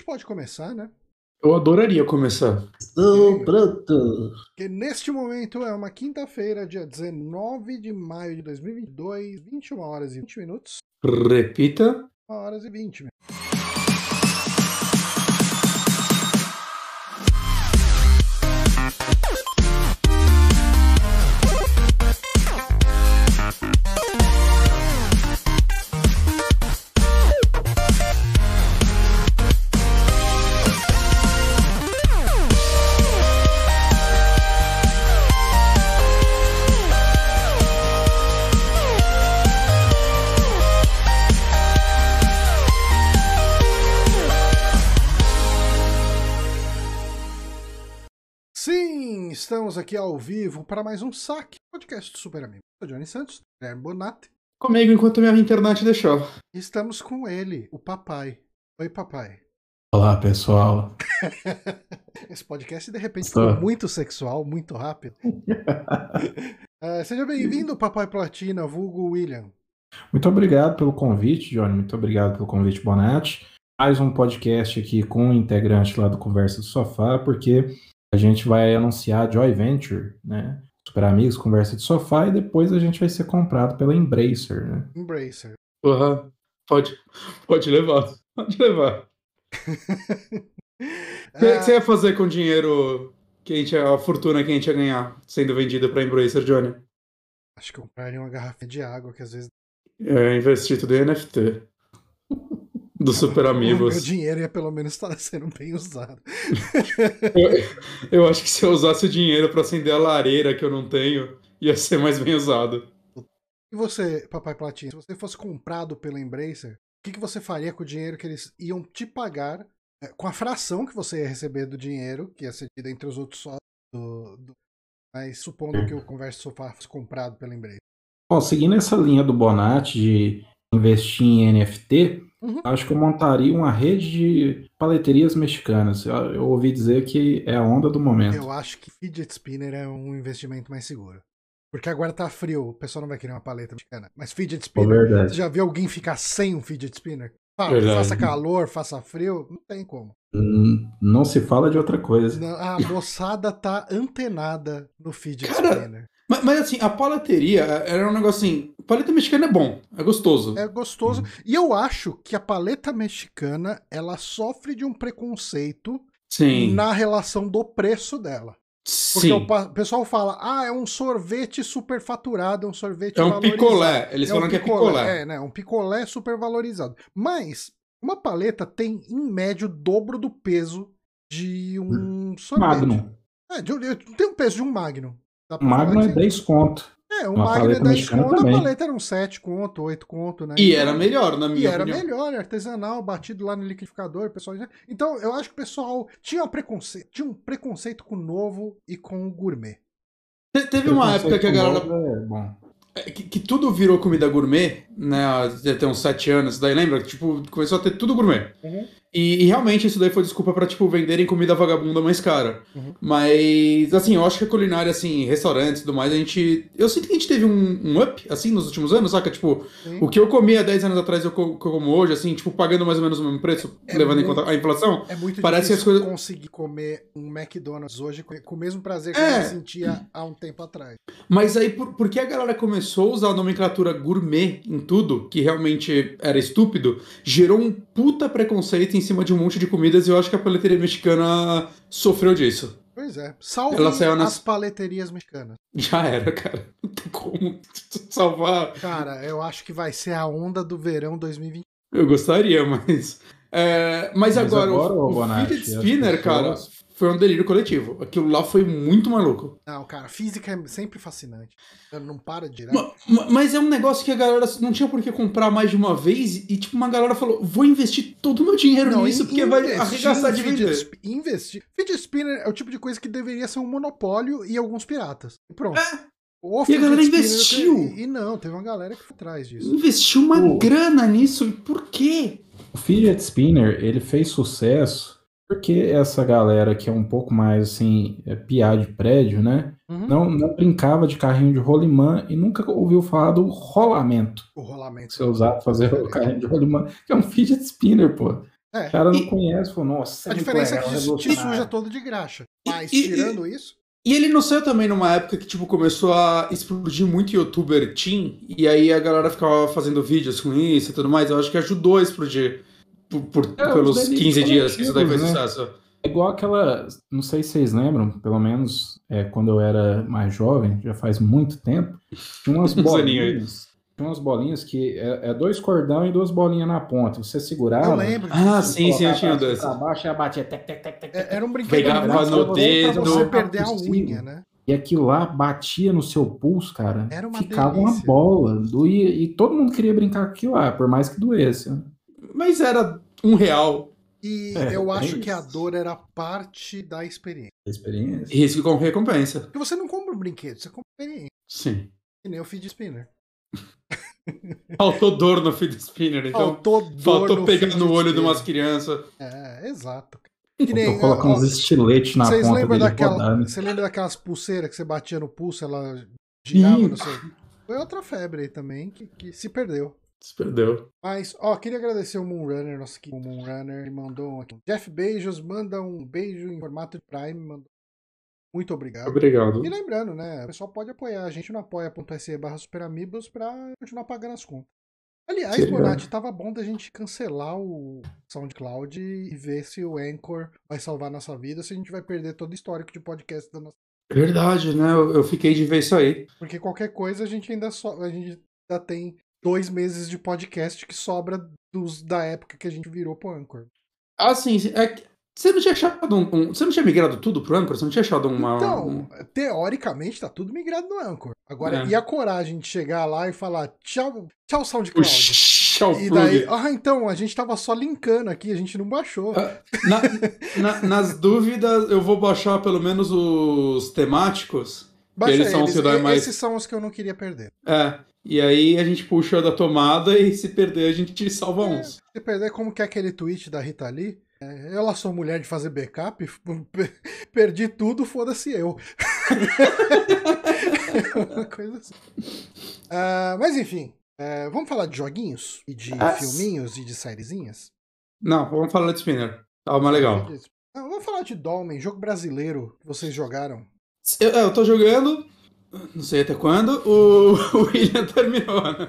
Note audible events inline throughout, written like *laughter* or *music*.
gente pode começar, né? Eu adoraria começar. Estou pronto. Porque neste momento é uma quinta-feira, dia 19 de maio de 2022, 21 horas e 20 minutos. Repita. 1 horas e 20 aqui ao vivo para mais um saque, podcast do Super Amigo. Eu sou Johnny Santos, Guilherme Bonatti, Comigo enquanto minha internet deixou. estamos com ele, o papai. Oi, papai. Olá, pessoal. *laughs* Esse podcast de repente ficou muito sexual, muito rápido. *laughs* Eh, seja bem-vindo, papai Platina, vulgo William. Muito obrigado pelo convite, Johnny. Muito obrigado pelo convite, Bonatti. Mais um podcast aqui com um integrante lá do Conversa do Sofá, porque a gente vai anunciar a Joy Venture, né? Super Amigos, Conversa de Sofá, e depois a gente vai ser comprado pela Embracer, né? Embracer. Uhum. Pode, pode levar. Pode levar. *laughs* O que, que você ia fazer com o dinheiro que a, gente, a fortuna que a gente ia ganhar sendo vendida pra Embracer, Johnny? Acho que eu compraria uma garrafa de água, que às vezes É, investir tudo em NFT. *laughs* Do Super o meu Amigos. dinheiro ia pelo menos estar sendo bem usado. Eu, eu acho que se eu usasse o dinheiro pra acender a lareira que eu não tenho, ia ser mais bem usado. E você, papai Platina, se você fosse comprado pela Embracer, o que, que você faria com o dinheiro que eles iam te pagar, eh, com a fração que você ia receber do dinheiro, que ia ser dividida entre os outros sócios do, do- Mas supondo que o Conversa Sofá fosse comprado pela Embracer. Bom, seguindo essa linha do Bonatti de investir em NFT, Uhum. acho que eu montaria uma rede de paleterias mexicanas. Eu, eu ouvi dizer que é a onda do momento. Eu acho que fidget spinner é um investimento mais seguro. Porque agora tá frio, o pessoal não vai querer uma paleta mexicana. Mas fidget spinner, você já viu alguém ficar sem um fidget spinner? Fala, Verdade. faça calor, faça frio, não tem como. Não se fala de outra coisa. Não, A moçada tá antenada no fidget Cara, spinner. Mas, mas, assim, a paleteria era um negócio assim. Paleta mexicana é bom, é gostoso. É gostoso. E eu acho que a paleta mexicana, ela sofre de um preconceito Sim. na relação do preço dela. Porque Sim. o pessoal fala, ah, é um sorvete superfaturado, é um sorvete É um valorizado. picolé. Eles É falam um que é picolé. É, né? Um picolé super valorizado. Mas uma paleta tem, em média, o dobro do peso de um sorvete. Magnum. É, de, tem o peso de um Magnum. Dá pra falar Magnum é que- 10 conto. É, uma Magnum é paleta 10 mexicana conto, a também. paleta era um 7 conto, 8 conto, né? E Então- era melhor, na E minha era opinião. melhor, artesanal, batido lá no liquidificador, o pessoal já... Então, eu acho que o pessoal tinha um preconceito, tinha um preconceito com o novo e com o gourmet. Te- Teve uma época que a galera. É bom. é, Que, que tudo virou comida gourmet, né? tem uns sete anos, daí lembra? Tipo, começou a ter tudo gourmet. Uhum. E, e realmente isso daí foi desculpa pra, tipo, venderem comida vagabunda mais cara. Uhum. Mas, assim, eu acho que a culinária, assim, restaurantes e tudo mais, a gente. Eu sinto que a gente teve um, um up, assim, nos últimos anos, saca? Tipo, Sim. o que eu comia 10 anos atrás eu co- que eu como hoje, assim, tipo, pagando mais ou menos o mesmo preço, É levando em muito- conta a inflação. É muito Parece que as difícil coisas- conseguir comer um McDonald's hoje com o mesmo prazer que É. eu sentia há um tempo atrás. Mas aí, por, porque a galera começou a usar a nomenclatura gourmet em tudo, que realmente era estúpido, gerou um puta preconceito em cima de um monte de comidas e eu acho que a paleteria mexicana sofreu disso. Pois é. Salve Ela saiu nas- as paleterias mexicanas. Já era, cara. *laughs* Não tem como salvar. Cara, eu acho que vai ser a onda do verão 2020. Eu gostaria, mas. é, mas, Mas agora, agora, o, o Bonatti, fidget spinner, cara, pessoas- foi um delírio coletivo. Aquilo lá foi muito maluco. Não, cara, física é sempre fascinante. Não para de girar. Ma- ma- Mas é um negócio que a galera não tinha por que comprar mais de uma vez e, tipo, uma galera falou: vou investir todo o meu dinheiro Não, nisso porque vai investir arregaçar de vender. Investir. Fidget spinner é o tipo de coisa que deveria ser um monopólio e alguns piratas. E pronto. O É. E a galera investiu. te- E, não, teve uma galera que foi atrás disso. Investiu uma O- grana nisso, e por quê? O fidget spinner, ele fez sucesso porque essa galera que é um pouco mais assim, é, piá de prédio, né? Uhum. Não, não brincava de carrinho de rolimã e nunca ouviu falar do rolamento. O rolamento. Você usar fazer o carrinho de rolimã, que é um fidget spinner, pô. É. O cara não E- conhece, falou, nossa, A muito diferença é legal, que te revolucionário. suja todo de graxa. E- Mas, e- tirando isso, E ele não saiu também numa época que, tipo, começou a explodir muito youtuber teen, e aí a galera ficava fazendo vídeos com isso e tudo mais. Eu acho que ajudou a explodir por, por- É, os pelos delírios 15 dias que isso daí coletivos, né? sucesso. É igual aquela. Não sei se vocês lembram, pelo menos é, quando eu era mais jovem, já faz muito tempo, tinha umas *laughs* bolinhas. Tinha umas bolinhas que é, é dois cordão e duas bolinhas na ponta. Você segurava. eu lembro. Ah, sim, sim, eu tinha um pra- baixo e ela batia. Tec, tec, tec, tec, Era um brinquedo Pegava no dedo. pra você perder a unha, né? E aquilo lá batia no seu pulso, cara. Era uma ficava uma delícia. bola. Doía, e todo mundo queria brincar com aquilo lá, por mais que doesse. né? Mas era um real. E É, eu é acho que a dor era parte da experiência. Experiência. Risco com recompensa. Porque você não compra um brinquedo, você compra experiência. Sim. Que nem o feed spinner. *laughs* Faltou dor no feed spinner, então. Faltou dor Faltou no pegar no olho de spinner. umas crianças. É, exato. Que nem, ó, uns estiletes na Vocês ponta lembram dele daquela, rodando. você lembra daquelas pulseiras que você batia no pulso, ela girava Ih. no seu... Foi outra febre aí também que, que se perdeu. Se perdeu. Mas, ó, queria agradecer o Moonrunner, nosso querido Moonrunner, ele mandou um aqui. Jeff Beijos manda um beijo em formato de Prime, mandou. Muito obrigado. Obrigado. E lembrando, né, o pessoal pode apoiar a gente no apoia.se barra superamigos pra continuar pagando as contas. Aliás, Bonatti, tava bom da gente cancelar o SoundCloud e ver se o Anchor vai salvar a nossa vida, se a gente vai perder todo o histórico de podcast da nossa Verdade, né? Eu, eu fiquei de ver isso aí. Porque qualquer coisa a gente ainda só, a gente ainda tem dois meses de podcast que sobra dos da época que a gente virou pro Anchor. Ah, sim. É você não tinha achado um, um- Você não tinha migrado tudo pro Anchor? Você não tinha achado uma. Então, um- teoricamente tá tudo migrado no Anchor. Agora, É. e a coragem de chegar lá e falar tchau, tchau SoundCloud. O E plug. daí, ah, então, a gente tava só linkando aqui, a gente não baixou. Ah, Na- na- nas *laughs* dúvidas, eu vou baixar pelo menos os temáticos. Baixa eles são os que mais- Esses são os que eu não queria perder. É. E aí a gente puxa da tomada e se perder a gente salva uns. Se perder, como que é aquele tweet da Rita Lee? É, eu lá sou mulher de fazer backup, *laughs* perdi tudo, foda-se eu. *laughs* Uma coisa assim. Ah, mas enfim, é, vamos falar de joguinhos? E de Ah, filminhos e de sériezinhas? Não, vamos falar de Spinner. Tava mais legal. Ah, vamos falar de Dolmen, jogo brasileiro que vocês jogaram. Eu, eu tô jogando, não sei até quando, o, *laughs* o William terminou, né?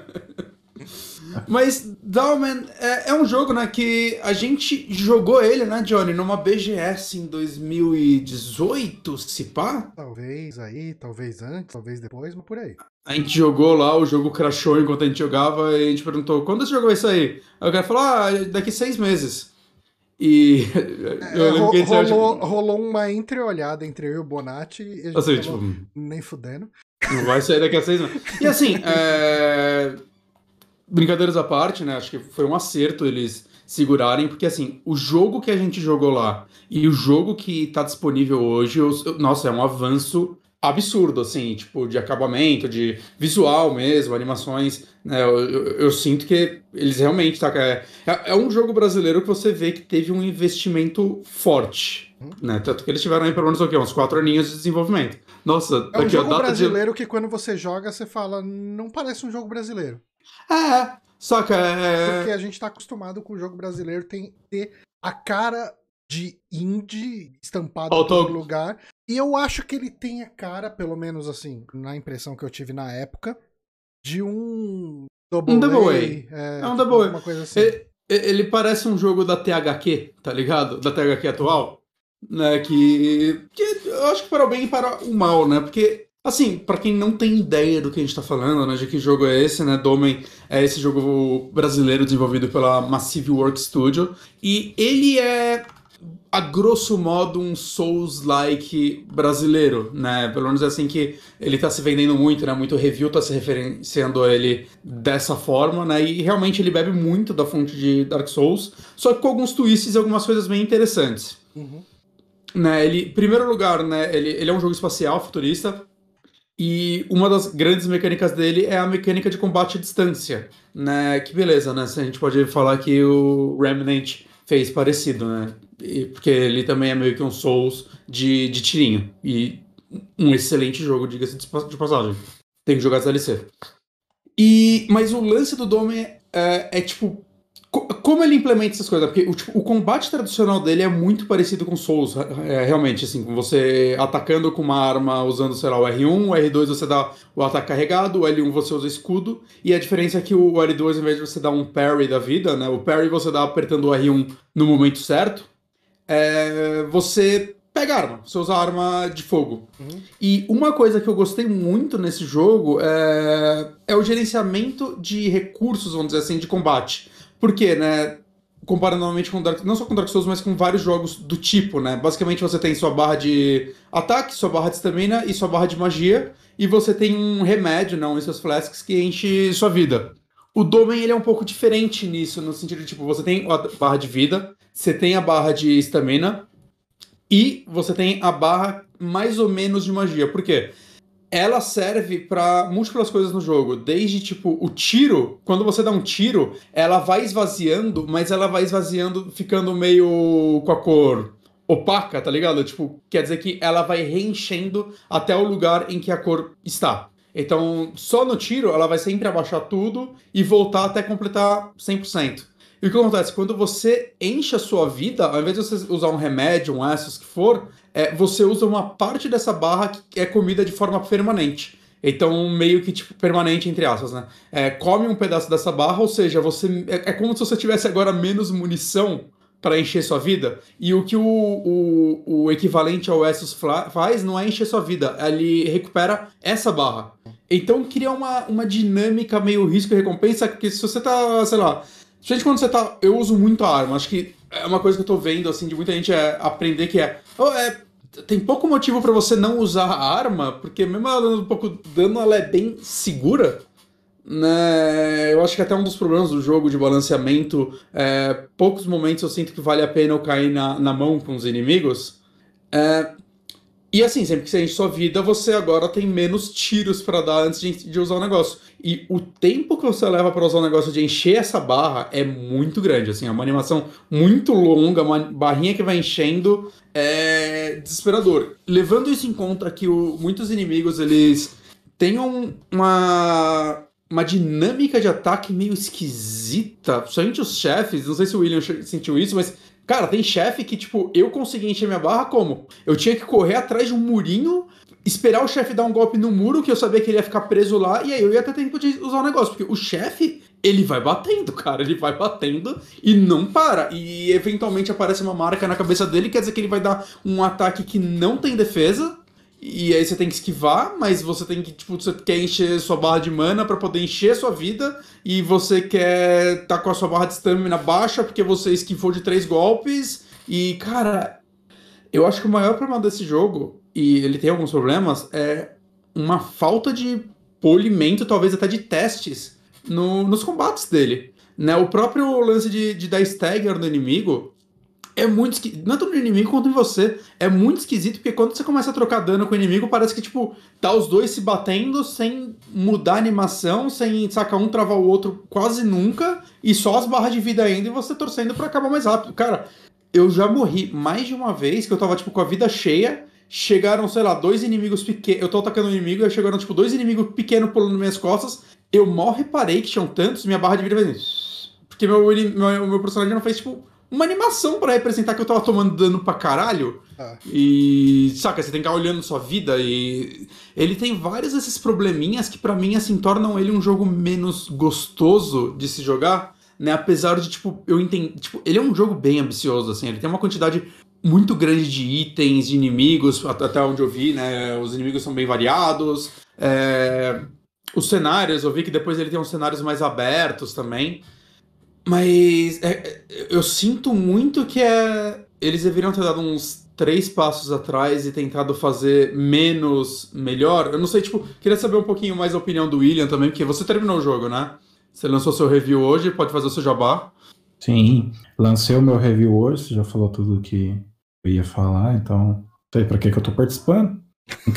Mas Dalman é, é um jogo, né, que a gente jogou ele, né, Johnny, numa BGS em 2018, se pá? Talvez aí, talvez antes, talvez depois, mas por aí. A gente jogou lá, o jogo crashou enquanto a gente jogava e a gente perguntou, quando você jogou isso aí? Aí o cara falou, ah, daqui seis meses. E É, eu lembro ro- que saiu, rolou, tipo, rolou uma entreolhada entre eu e o Bonatti e a gente tipo, nem fudendo. Não vai sair daqui a seis meses. E assim, é... brincadeiras à parte, né? Acho que foi um acerto eles segurarem, porque assim, o jogo que a gente jogou lá e o jogo que tá disponível hoje, eu- nossa, é um avanço absurdo, assim, tipo, de acabamento, de visual mesmo, animações, né? Eu, eu- eu sinto que eles realmente tá. É, é um jogo brasileiro que você vê que teve um investimento forte. Né? Tanto que eles tiveram aí pelo menos o quê? uns quatro aninhos de desenvolvimento. Nossa, É um jogo data de brasileiro que quando você joga, você fala, não parece um jogo brasileiro. É, saca, Porque é... a gente tá acostumado com o jogo brasileiro tem ter a cara de indie estampado em todo lugar. E eu acho que ele tem a cara, pelo menos assim, na impressão que eu tive na época, de um Double Um Double A. A. É, É um Double A. Uma coisa assim. E- Ele parece um jogo da THQ, tá ligado? Da THQ atual. Né, que, que eu acho que para o bem e para o mal, né? Porque, assim, para quem não tem ideia do que a gente tá falando, né? De que jogo é esse, né? Domen é esse jogo brasileiro desenvolvido pela Massive Work Studio. E ele é, a grosso modo, um Souls-like brasileiro, né? Pelo menos é assim que ele tá se vendendo muito, né? Muito review tá se referenciando a ele dessa forma, né? E realmente ele bebe muito da fonte de Dark Souls, só que com alguns twists e algumas coisas bem interessantes. Uhum. Né, ele, em primeiro lugar, né, ele, ele é um jogo espacial, futurista, e uma das grandes mecânicas dele é a mecânica de combate à distância, né, que beleza, né, a gente pode falar que o Remnant fez parecido, né, e- porque ele também é meio que um Souls de, de tirinho, e um excelente jogo, diga-se de pa- de passagem. Tem que jogar DLC. E, mas o lance do Dome é, é, tipo, como ele implementa essas coisas? Porque o, tipo, o, combate tradicional dele é muito parecido com Souls, é, realmente, assim, com você atacando com uma arma usando, sei lá, o R1, o R2 você dá o ataque carregado, o L1 você usa escudo, e a diferença é que o L2, em vez de você dar um parry da vida, né, o parry você dá apertando o R1 no momento certo, é, você pega arma, você usa arma de fogo. Uhum. E uma coisa que eu gostei muito nesse jogo é, é o gerenciamento de recursos, vamos dizer assim, de combate. Porque, né? Comparando normalmente com Dark, não só com Dark Souls, mas com vários jogos do tipo, né? Basicamente você tem sua barra de ataque, sua barra de stamina e sua barra de magia, e você tem um remédio, não, em seus flasks que enche sua vida. O Domen ele é um pouco diferente nisso, no sentido de tipo, você tem a barra de vida, você tem a barra de stamina e você tem a barra mais ou menos de magia. Por quê? Ela serve para múltiplas coisas no jogo. Desde, tipo, o tiro, quando você dá um tiro, ela vai esvaziando, mas ela vai esvaziando, ficando meio com a cor opaca, tá ligado? Tipo, quer dizer que ela vai reenchendo até o lugar em que a cor está. Então, só no tiro, ela vai sempre abaixar tudo e voltar até completar 100%. E o que acontece? Quando você enche a sua vida, ao invés de você usar um remédio, um Essos que for, é, você usa uma parte dessa barra que é comida de forma permanente. Então, meio que, tipo, permanente, entre aspas, né? É, come um pedaço dessa barra, ou seja, você. É, é como se você tivesse agora menos munição para encher sua vida. E o que o, o, o equivalente ao Essos faz não é encher sua vida, ele recupera essa barra. Então cria uma, uma dinâmica meio risco e recompensa, porque se você tá, sei lá, Gente, quando você tá. Eu uso muito a arma. Acho que é uma coisa que eu tô vendo, assim, de muita gente é aprender que é. É tem pouco motivo para você não usar a arma, porque mesmo ela dando um pouco de dano, ela é bem segura. Né? Eu acho que até um dos problemas do jogo de balanceamento é poucos momentos eu sinto que vale a pena eu cair na, na mão com os inimigos. É, e assim, sempre que você enche sua vida, você agora tem menos tiros para dar antes de, de, usar o negócio. E o tempo que você leva para usar o negócio de encher essa barra é muito grande. Assim, é uma animação muito longa, uma barrinha que vai enchendo é desesperador. Levando isso em conta que o, muitos inimigos eles têm uma uma dinâmica de ataque meio esquisita, principalmente os chefes, não sei se o William sentiu isso, mas Cara, tem chefe que, tipo, eu consegui encher minha barra como? Eu tinha que correr atrás de um murinho, esperar o chefe dar um golpe no muro, que eu sabia que ele ia ficar preso lá, e aí eu ia ter tempo de usar o negócio. Porque o chefe, ele vai batendo, *laughs* cara. Ele vai batendo e não para. E eventualmente aparece uma marca na cabeça dele, quer dizer que ele vai dar um ataque que não tem defesa. E aí você tem que esquivar, mas você tem que, tipo, você quer encher sua barra de mana para poder encher sua vida, e você quer tá com a sua barra de stamina baixa porque você esquivou de três golpes. E, cara, eu acho que o maior problema desse jogo, e ele tem alguns problemas, é uma falta de polimento, talvez até de testes, no, nos combates dele. Né? O próprio lance de, de dar stagger no inimigo, é muito esquisito. É tanto no inimigo quanto em você. É muito esquisito, porque quando você começa a trocar dano com o inimigo, parece que, tipo, tá os dois se batendo sem mudar a animação, sem sacar um travar o outro quase nunca, e só as barras de vida ainda e você torcendo para acabar mais rápido. Cara, eu já morri mais de uma vez que eu tava, tipo, com a vida cheia. Chegaram, sei lá, dois inimigos pequenos. Eu tô atacando um inimigo, e chegaram, tipo, dois inimigos pequenos pulando minhas costas. Eu mal reparei que tinham tantos, minha barra de vida fez. Porque meu, meu, meu personagem não fez, tipo, uma animação para representar que eu tava tomando dano pra caralho. Ah. E, saca, você tem que ficar olhando sua vida e ele tem vários desses probleminhas que para mim assim tornam ele um jogo menos gostoso de se jogar, né? Apesar de tipo, eu entendo, tipo, ele é um jogo bem ambicioso assim, ele tem uma quantidade muito grande de itens, de inimigos, até onde eu vi, né? Os inimigos são bem variados. É... Os cenários, eu vi que depois ele tem uns cenários mais abertos também. Mas é, eu sinto muito que é. Eles deveriam ter dado uns três passos atrás e tentado fazer menos melhor. Eu não sei, tipo, queria saber um pouquinho mais a opinião do William também, porque você terminou o jogo, né? Você lançou seu review hoje, pode fazer o seu jabá. Sim, lancei o meu review hoje, você já falou tudo que eu ia falar, então não sei pra que, que eu tô participando. *laughs*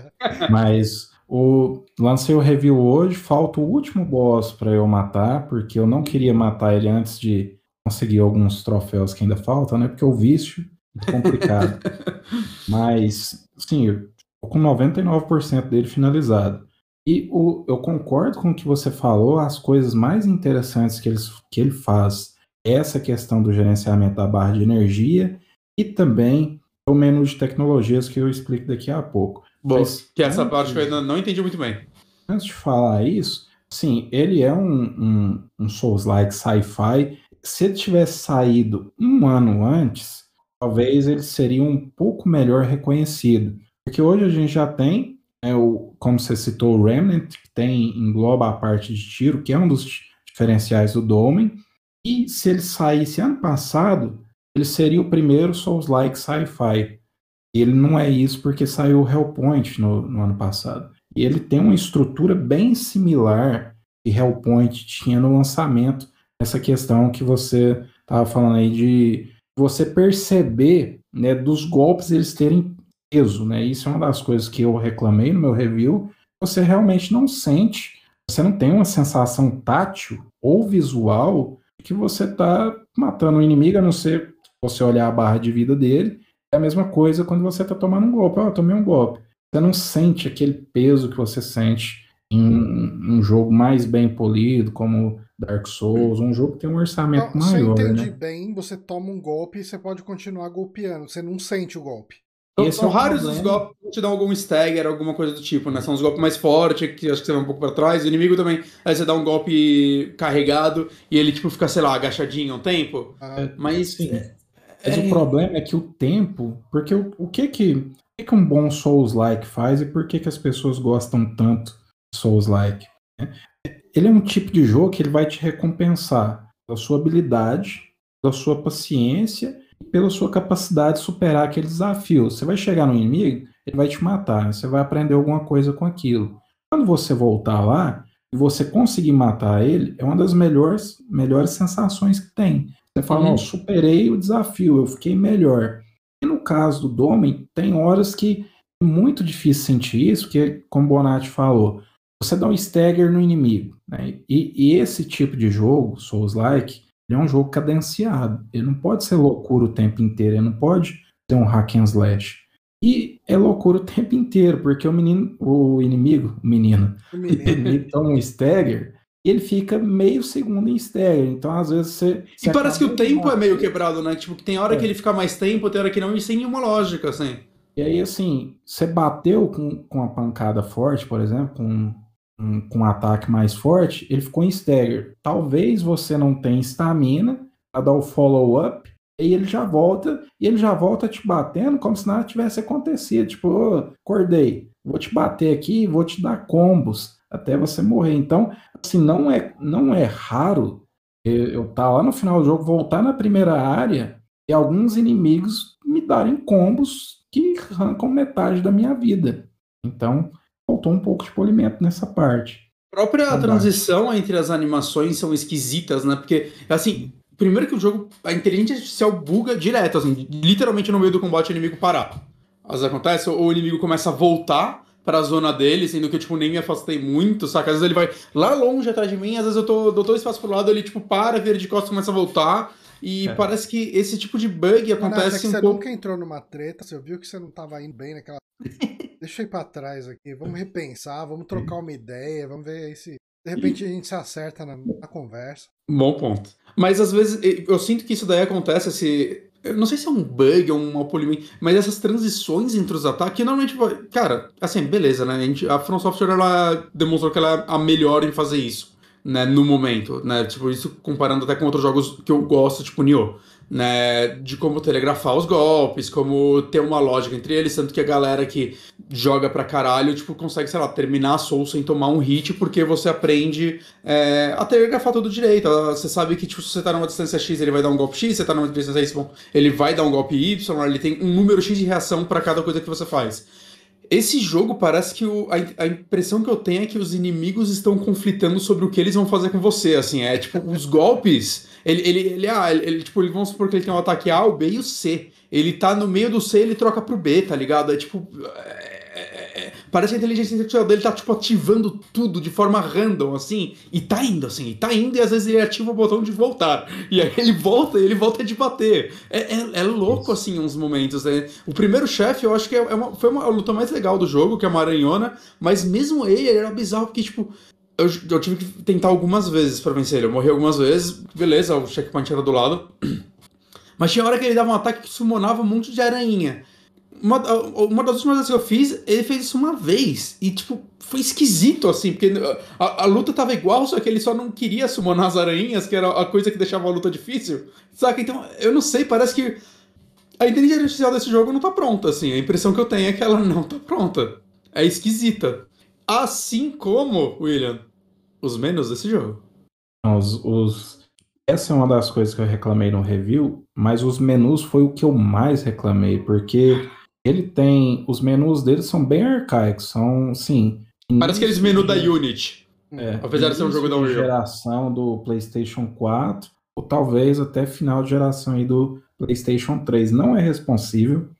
*laughs* Mas o, lancei o review hoje, falta o último boss para eu matar, porque eu não queria matar ele antes de conseguir alguns troféus que ainda faltam, né? Porque o vício é complicado. *laughs* Mas, sim, eu tô com 99% dele finalizado. E o, eu concordo com o que você falou, as coisas mais interessantes que, eles, que ele faz é essa questão do gerenciamento da barra de energia e também o menu de tecnologias que eu explico daqui a pouco. Bom, Mas, que essa parte que eu ainda não entendi muito bem. Antes de falar isso, sim, ele é um, um, um Souls-like sci-fi. Se ele tivesse saído um ano antes, talvez ele seria um pouco melhor reconhecido. Porque hoje a gente já tem, é, o, como você citou, o Remnant, que tem, engloba a parte de tiro, que é um dos diferenciais do Domen. E se ele saísse ano passado, ele seria o primeiro Souls-like sci-fi. Ele não é isso porque saiu o Hellpoint no, no ano passado. E ele tem uma estrutura bem similar que Hellpoint tinha no lançamento. Essa questão que você estava falando aí de você perceber né, dos golpes eles terem peso, né? Isso é uma das coisas que eu reclamei no meu review. Você realmente não sente, você não tem uma sensação tátil ou visual que você está matando o inimigo, a não ser você olhar a barra de vida dele. É a mesma coisa quando você está tomando um golpe. Ó, oh, tomei um golpe. Você não sente aquele peso que você sente em um jogo mais bem polido, como Dark Souls, um jogo que tem um orçamento não, maior. Você entende né? bem, você toma um golpe e você pode continuar golpeando, você não sente o golpe. Então, Esse são é raros problema. os golpes que te dão algum stagger, alguma coisa do tipo, né? São os golpes mais fortes, que acho que você vai um pouco para trás. O inimigo também, aí você dá um golpe carregado e ele, tipo, fica, sei lá, agachadinho um tempo. Ah, Mas. Sim. Mas é... o problema é que o tempo. Porque o, o que que o que, um bom Souls-like faz e por que, que as pessoas gostam tanto de Souls-like? Né? Ele é um tipo de jogo que ele vai te recompensar pela sua habilidade, pela sua paciência e pela sua capacidade de superar aquele desafio. Você vai chegar no inimigo, ele vai te matar, você vai aprender alguma coisa com aquilo. Quando você voltar lá e você conseguir matar ele, é uma das melhores, melhores sensações que tem. Você fala, uhum. não, superei o desafio, eu fiquei melhor. E no caso do Domen, tem horas que é muito difícil sentir isso, porque, como o Bonatti falou, você dá um stagger no inimigo. Né? E, e, esse tipo de jogo, Souls-like, é um jogo cadenciado. Ele não pode ser loucura o tempo inteiro, ele não pode ter um hack and slash. E é loucura o tempo inteiro, porque o menino, o inimigo, o menino, o menino. *laughs* ele toma um stagger e ele fica meio segundo em stagger. Então, às vezes, você. você e parece que o tempo é meio quebrado, né? Tipo, tem hora é. que ele fica mais tempo, tem hora que não, e sem nenhuma lógica, assim. E aí, assim, você bateu com, com uma pancada forte, por exemplo, com um, com um ataque mais forte, ele ficou em stagger. Talvez você não tenha estamina para dar o follow-up, e ele já volta, e ele já volta te batendo como se nada tivesse acontecido. Tipo, oh, acordei, vou te bater aqui, vou te dar combos até você morrer. Então, assim, não é, não é raro eu estar tá lá no final do jogo, voltar na primeira área e alguns inimigos me darem combos que arrancam metade da minha vida. Então, faltou um pouco de polimento nessa parte. A própria transição entre as animações são esquisitas, né? Porque, assim, primeiro que o jogo, a inteligência artificial buga direto, assim, literalmente no meio do combate o inimigo parar. Às vezes acontece, ou o inimigo começa a voltar pra zona dele, sendo que eu, tipo, nem me afastei muito, saca? Às vezes ele vai lá longe atrás de mim, às vezes eu tô, dou todo espaço pro lado, ele, tipo, para, vira de costas, começa a voltar. E é. parece que esse tipo de bug acontece não, não, um pouco... Você nunca entrou numa treta, você viu que você não tava indo bem naquela... *laughs* Deixa eu ir pra trás aqui, vamos repensar, vamos trocar uma ideia, vamos ver se... De repente a gente se acerta na, na conversa. Bom ponto. Mas às vezes eu sinto que isso daí acontece, esse, eu não sei se é um bug ou um polimento, mas essas transições entre os ataques, normalmente, cara, assim, beleza, né? A, gente, a From Software, ela demonstrou que ela é a melhor em fazer isso, né? No momento, né? Tipo, isso comparando até com outros jogos que eu gosto, tipo Nioh né, de como telegrafar os golpes, como ter uma lógica entre eles, tanto que a galera que joga pra caralho, tipo, consegue, sei lá, terminar a soul sem tomar um hit, porque você aprende é, a telegrafar tudo direito. Você sabe que, tipo, se você tá numa distância X, ele vai dar um golpe X, se você tá numa distância Y, ele vai dar um golpe Y, ele tem um número X de reação para cada coisa que você faz. Esse jogo parece que o, a, a, impressão que eu tenho é que os inimigos estão conflitando sobre o que eles vão fazer com você, assim, é tipo, os golpes, ele, ele, ele, ah, ele, ele tipo, vamos supor que ele tem um ataque A, o B e o C. Ele tá no meio do C, ele troca pro B, tá ligado? É tipo, é, é, é parece que a inteligência artificial dele tá, tipo, ativando tudo de forma random, assim, e tá indo, assim, e tá indo, e às vezes ele ativa o botão de voltar. E aí ele volta e ele volta de bater. É, é, é louco, assim, uns momentos, né? O primeiro chefe, eu acho que é, é uma, foi uma, a luta mais legal do jogo, que é uma aranhona, mas mesmo ele, ele era bizarro, porque, tipo, eu, eu, tive que tentar algumas vezes para vencer ele. Eu morri algumas vezes, beleza, o checkpoint era do lado. *clears throat* Mas tinha hora que ele dava um ataque que summonava um monte de aranha. Uma, uma das últimas vezes que eu fiz, ele fez isso uma vez. E, tipo, foi esquisito, assim, porque a, a, luta tava igual, só que ele só não queria summonar as aranhas, que era a coisa que deixava a luta difícil. Saca? Então, eu não sei, parece que a inteligência artificial desse jogo não tá pronta, assim. A impressão que eu tenho é que ela não tá pronta. É esquisita. Assim como, William, os menus desse jogo. Os, os, Essa é uma das coisas que eu reclamei no review, mas os menus foi o que eu mais reclamei, porque ele tem. Os menus dele são bem arcaicos, são, sim. Parece aqueles menus da Unity. É, apesar de ser um jogo da Unreal. geração do PlayStation 4, ou talvez até final de geração aí do PlayStation 3. Não é responsível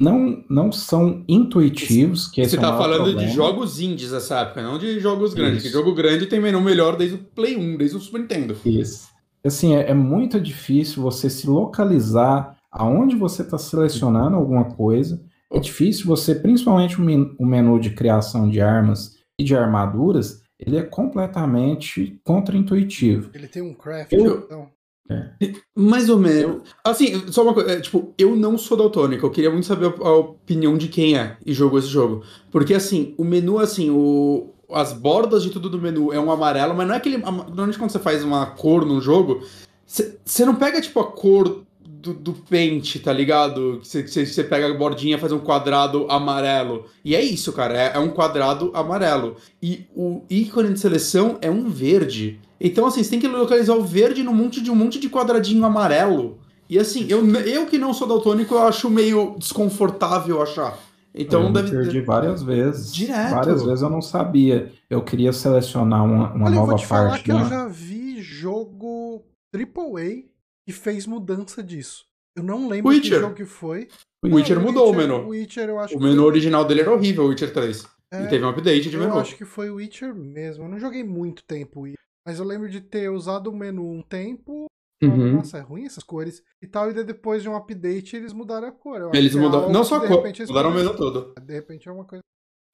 não, não são intuitivos. Que Você está é falando problema. de jogos indies nessa época, não de jogos grandes. Porque jogo grande tem menu melhor desde o Play 1, desde o Super Nintendo. Isso. Assim, é, é muito difícil você se localizar aonde você está selecionando alguma coisa. É difícil você, principalmente o menu de criação de armas e de armaduras, ele é completamente contra-intuitivo. Ele tem um craft, Eu... então. É. Mais ou menos. Assim, só uma coisa, é, tipo, eu não sou daltônico, eu queria muito saber a, a, opinião de quem é e jogou esse jogo. Porque assim, o menu, assim, o, as bordas de tudo do menu é um amarelo, mas não é aquele. Normalmente quando você faz uma cor num jogo, você não pega, tipo, a cor do, do pente, tá ligado? Você pega a bordinha faz um quadrado amarelo. E é isso, cara, é, é um quadrado amarelo. E o ícone de seleção é um verde. Então, assim, você tem que localizar o verde no monte de um monte de quadradinho amarelo. E assim, eu, eu que não sou daltônico, eu acho meio desconfortável achar. Então eu deve perdi várias vezes. Direto. Várias vezes eu não sabia. Eu queria selecionar uma, uma Olha, nova eu vou te parte. falar que né? eu já vi jogo AAA que fez mudança disso. Eu não lembro Witcher. que jogo que foi. O Witcher Não, mudou Witcher, o menu. Witcher, eu acho O que menu foi- original dele era horrível, o Witcher 3. É, E teve um update de Eu menu. acho que foi o Witcher mesmo. Eu não joguei muito tempo, Witcher, mas eu lembro de ter usado o menu um tempo. Uhum. Nossa, é ruim essas cores e tal. E daí depois de um update eles mudaram a cor. Eles é mudaram. Não só a de cor, repente, eles mudaram o menu todo. De repente é uma coisa.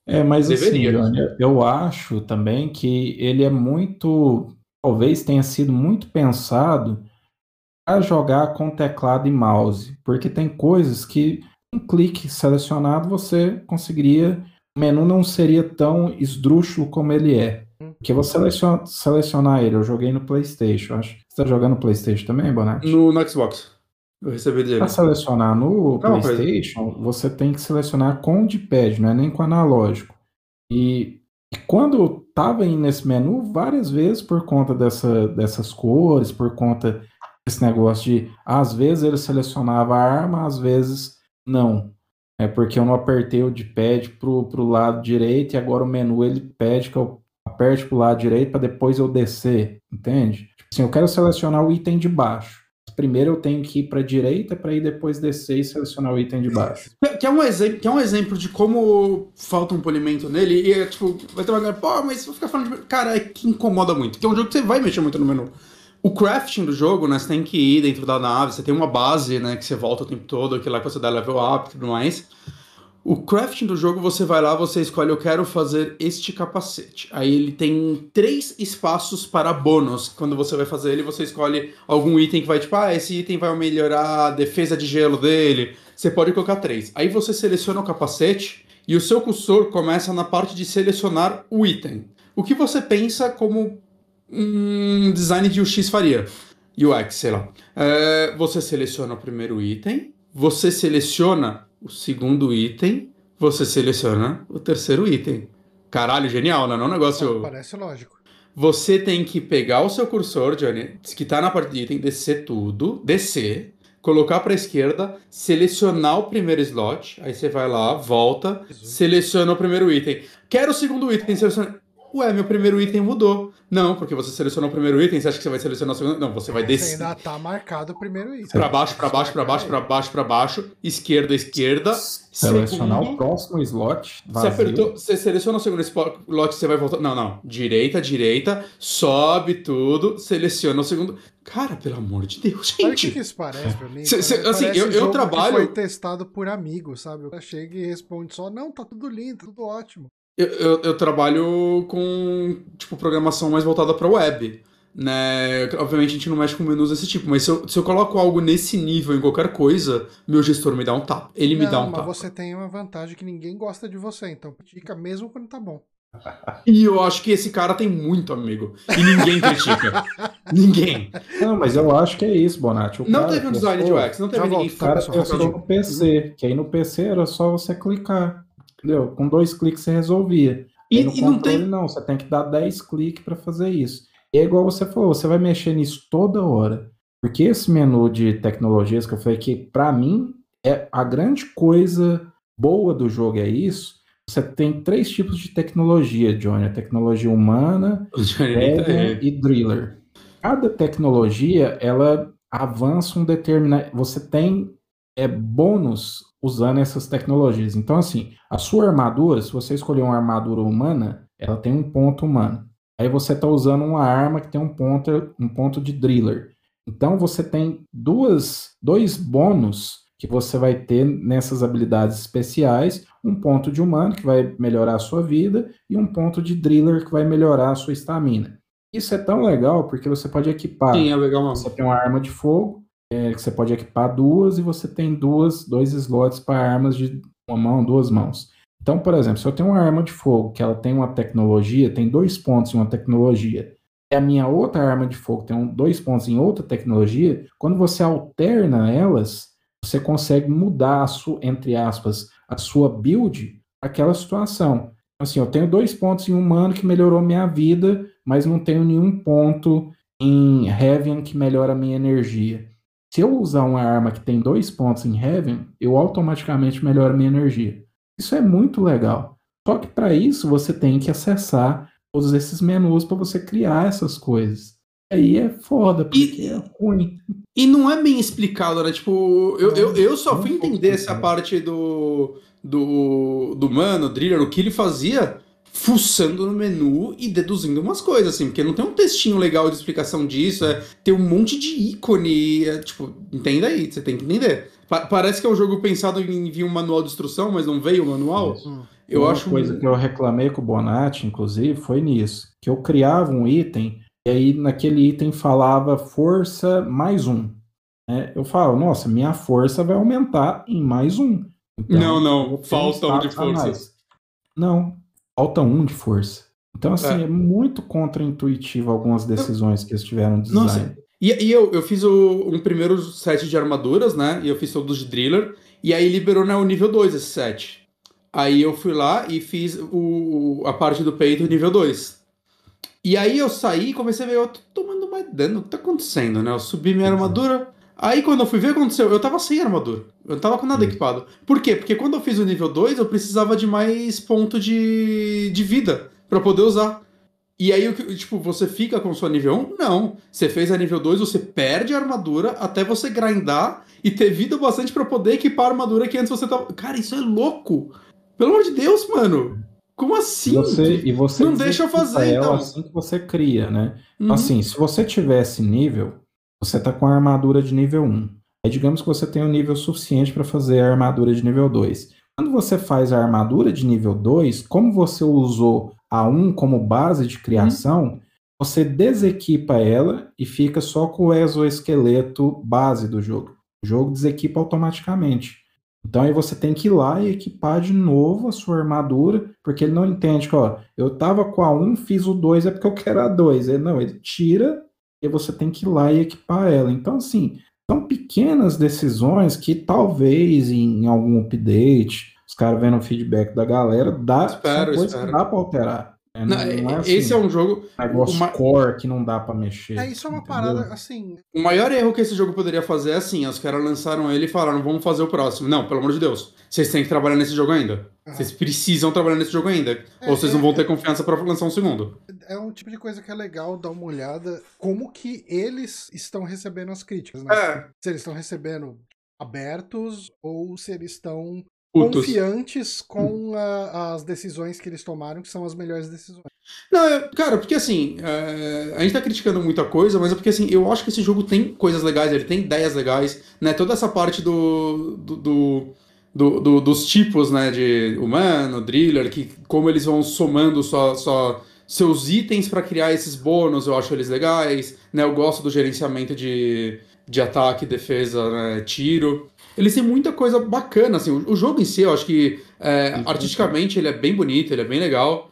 É, mas Deveria. assim, Johnny, eu acho também que ele é muito. Talvez tenha sido muito pensado para jogar com teclado e mouse. Porque tem coisas que um clique selecionado você conseguiria. O menu não seria tão esdrúxulo como ele é. Porque você seleciona, selecionar ele, eu joguei no PlayStation. Acho que você está jogando no PlayStation também, Bonatti? No, no Xbox. Eu recebi dele. Para selecionar no Não, mas- PlayStation, você tem que selecionar com o D-pad, não é nem com o analógico. E, quando eu estava nesse menu, várias vezes por conta dessa, dessas cores, por conta desse negócio de às vezes ele selecionava a arma, às vezes não. É porque eu não apertei o D-pad pro, pro lado direito e agora o menu ele pede que eu aperte pro lado direito para depois eu descer, entende? Tipo assim, eu quero selecionar o item de baixo. Primeiro eu tenho que ir para a direita para ir depois descer e selecionar o item de baixo. Que é, um exemplo, que é um exemplo de como falta um polimento nele. E é tipo, vai ter uma galera, pô, mas vou ficar falando de. Cara, é que incomoda muito. Que é um jogo que você vai mexer muito no menu. O crafting do jogo, né? Você tem que ir dentro da nave, você tem uma base, né? Que você volta o tempo todo, aquilo lá que você dá level up e tudo mais. O crafting do jogo, você vai lá, você escolhe, eu quero fazer este capacete. Aí ele tem três espaços para bônus. Quando você vai fazer ele, você escolhe algum item que vai, tipo, ah, esse item vai melhorar a defesa de gelo dele. Você pode colocar três. Aí você seleciona o capacete e o seu cursor começa na parte de selecionar o item. O que você pensa como um design de UX faria? UX, sei lá. É, você seleciona o primeiro item, você seleciona o segundo item, você seleciona o terceiro item. Caralho, genial, né? Não é um negócio. Parece lógico. Você tem que pegar o seu cursor, Johnny, que tá na parte de item, descer tudo, descer, colocar pra esquerda, selecionar o primeiro slot, aí você vai lá, volta, seleciona o primeiro item. Quero o segundo item, seleciona. Ué, meu primeiro item mudou. Não, porque você selecionou o primeiro item, você acha que você vai selecionar o segundo? Não, você vai Você descer. ainda tá marcado o primeiro item. Pra baixo, pra baixo, pra baixo, pra baixo, pra baixo, esquerda, esquerda. Selecionar segundo. o próximo slot. Você Vazio. apertou, você seleciona o segundo spot, lote, você vai voltar. Não, não. Direita, direita, sobe tudo, seleciona o segundo. Cara, pelo amor de Deus, Sabe o que, gente. que isso parece pra mim? Cê- cê- Parece assim, eu- eu jogo que trabalho- foi testado por amigos, sabe? O cara chega e responde só, não, tá tudo lindo, tudo ótimo. Eu, eu, eu trabalho com, tipo, programação mais voltada pra web. Né? Obviamente a gente não mexe com menus desse tipo, mas se eu, se eu coloco algo nesse nível em qualquer coisa, meu gestor me dá um tapa. Ele me não, dá um mas tapa. você tem uma vantagem que ninguém gosta de você, então fica mesmo quando tá bom. *laughs* E eu acho que esse cara tem muito amigo. E ninguém critica. *laughs* ninguém. Não, mas eu acho que é isso, Bonatti. O Não cara teve um design de UX, não Já teve ninguém volto, O cara Pessoal, testou rapidinho. no PC, que aí no PC era só você clicar. Entendeu? Com dois cliques você resolvia. E, Aí no e não controle, tem. não, você tem que dar 10 cliques para fazer isso. E é igual você falou, você vai mexer nisso toda hora. Porque esse menu de tecnologias que eu falei que, para mim, é a grande coisa boa do jogo é isso. Você tem três tipos de tecnologia, Johnny: a tecnologia humana, tá Dragon aí. e Driller. Cada tecnologia, ela avança um determinado. Você tem é, bônus usando essas tecnologias. Então, assim, a sua armadura, se você escolher uma armadura humana, ela tem um ponto humano. Aí você está usando uma arma que tem um ponto, um ponto de Driller. Então, você tem duas, dois bônus que você vai ter nessas habilidades especiais, um ponto de humano que vai melhorar a sua vida e um ponto de driller que vai melhorar a sua estamina. Isso é tão legal porque você pode equipar. Sim, é legal Você mesmo. tem uma arma de fogo, é, que você pode equipar duas e você tem duas, dois slots para armas de uma mão, duas mãos. Então, por exemplo, se eu tenho uma arma de fogo que ela tem uma tecnologia, tem dois pontos em uma tecnologia, e a minha outra arma de fogo tem um- dois pontos em outra tecnologia, quando você alterna elas, você consegue mudar, a sua, entre aspas, a sua build aquela situação. Assim, eu tenho dois pontos em humano que melhorou minha vida, mas não tenho nenhum ponto em Heaven que melhora a minha energia. Se eu usar uma arma que tem dois pontos em Heaven, eu automaticamente melhoro minha energia. Isso é muito legal. Só que para isso você tem que acessar todos esses menus para você criar essas coisas. Aí é foda, porque E- é ruim. E não é bem explicado, né? Tipo, eu, eu, eu só fui é entender essa parte do, do, do mano, driller, o que ele fazia, fuçando no menu e deduzindo umas coisas, assim, porque não tem um textinho legal de explicação disso, é, tem um monte de ícone, é, tipo, entenda aí, você tem que entender. Pa- parece que é um jogo pensado em vir um manual de instrução, mas não veio o manual. Isso. Hum. Eu Uma acho coisa que eu reclamei com o Bonatti, inclusive, foi nisso. Que eu criava um item, e aí naquele item falava força mais um. né? Eu falo, nossa, minha força vai aumentar em mais um. Então, Não, não, ter falta um de força. mais. Não, falta um de força. Então, assim, É. é, muito contra-intuitivo algumas decisões que eles tiveram no Nossa, design. E, e eu, eu fiz o, um primeiro set de armaduras, né? E eu fiz todos de driller. E aí liberou né, o nível 2 esse set. Aí eu fui lá e fiz o, a parte do peito nível 2. E aí eu saí e comecei a ver, eu tô tomando mais dano, o que tá acontecendo, né? Eu subi minha armadura. Aí quando eu fui ver o que aconteceu, eu tava sem armadura. Eu não tava com nada Hum. equipado. Por quê? Porque quando eu fiz o nível 2, eu precisava de mais ponto de, de vida pra poder usar. E aí, tipo, você fica com sua nível 1? Não. Você fez a nível 2, você perde a armadura até você grindar e ter vida bastante pra poder equipar a armadura que antes você tava. Cara, isso é louco! Pelo amor de Deus, mano! Como assim? você, e você Não deixa eu fazer, ela então. assim que você cria, né? Uhum. Assim, se você tivesse nível, você tá com a armadura de nível 1. Aí digamos que você tem o nível suficiente para fazer a armadura de nível 2. Quando você faz a armadura de nível 2, como você usou a 1 como base de criação, você desequipa ela e fica só com o exoesqueleto base do jogo. O jogo desequipa automaticamente. Então aí você tem que ir lá e equipar de novo a sua armadura, porque ele não entende que, ó, eu tava com a 1, fiz o 2, é porque eu quero a 2. Ele não, ele tira e você tem que ir lá e equipar ela. Então, assim, são pequenas decisões que talvez em algum update, os caras vendo o feedback da galera, dá, Espero, são coisas espero. que dá pra alterar. É, Não, não é- é assim, esse é um jogo. negócio uma- core que não dá pra mexer. É, isso é uma entendeu? parada, assim. O maior erro que esse jogo poderia fazer é assim: os caras lançaram ele e falaram, vamos fazer o próximo. Não, pelo amor de Deus. Vocês têm que trabalhar nesse jogo ainda. Aham. Vocês precisam trabalhar nesse jogo ainda. É, ou vocês é, não vão é. ter confiança pra lançar um segundo. É um tipo de coisa que é legal dar uma olhada como que eles estão recebendo as críticas, né? É. Se eles estão recebendo abertos ou se eles estão Putos. confiantes com a- as decisões que eles tomaram, que são as melhores decisões. Não, é- cara, porque assim, é, a gente tá criticando muita coisa, mas é porque assim, eu acho que esse jogo tem coisas legais, ele tem ideias legais, né? Toda essa parte do. do, do- do- do- dos tipos, né, de humano, driller, que como eles vão somando só, só seus itens pra criar esses bônus, eu acho eles legais, né? Eu gosto do gerenciamento de, de ataque, defesa, né, tiro. Eles têm muita coisa bacana, assim. O, o jogo em si, eu acho que é, artisticamente ele é bem bonito, ele é bem legal.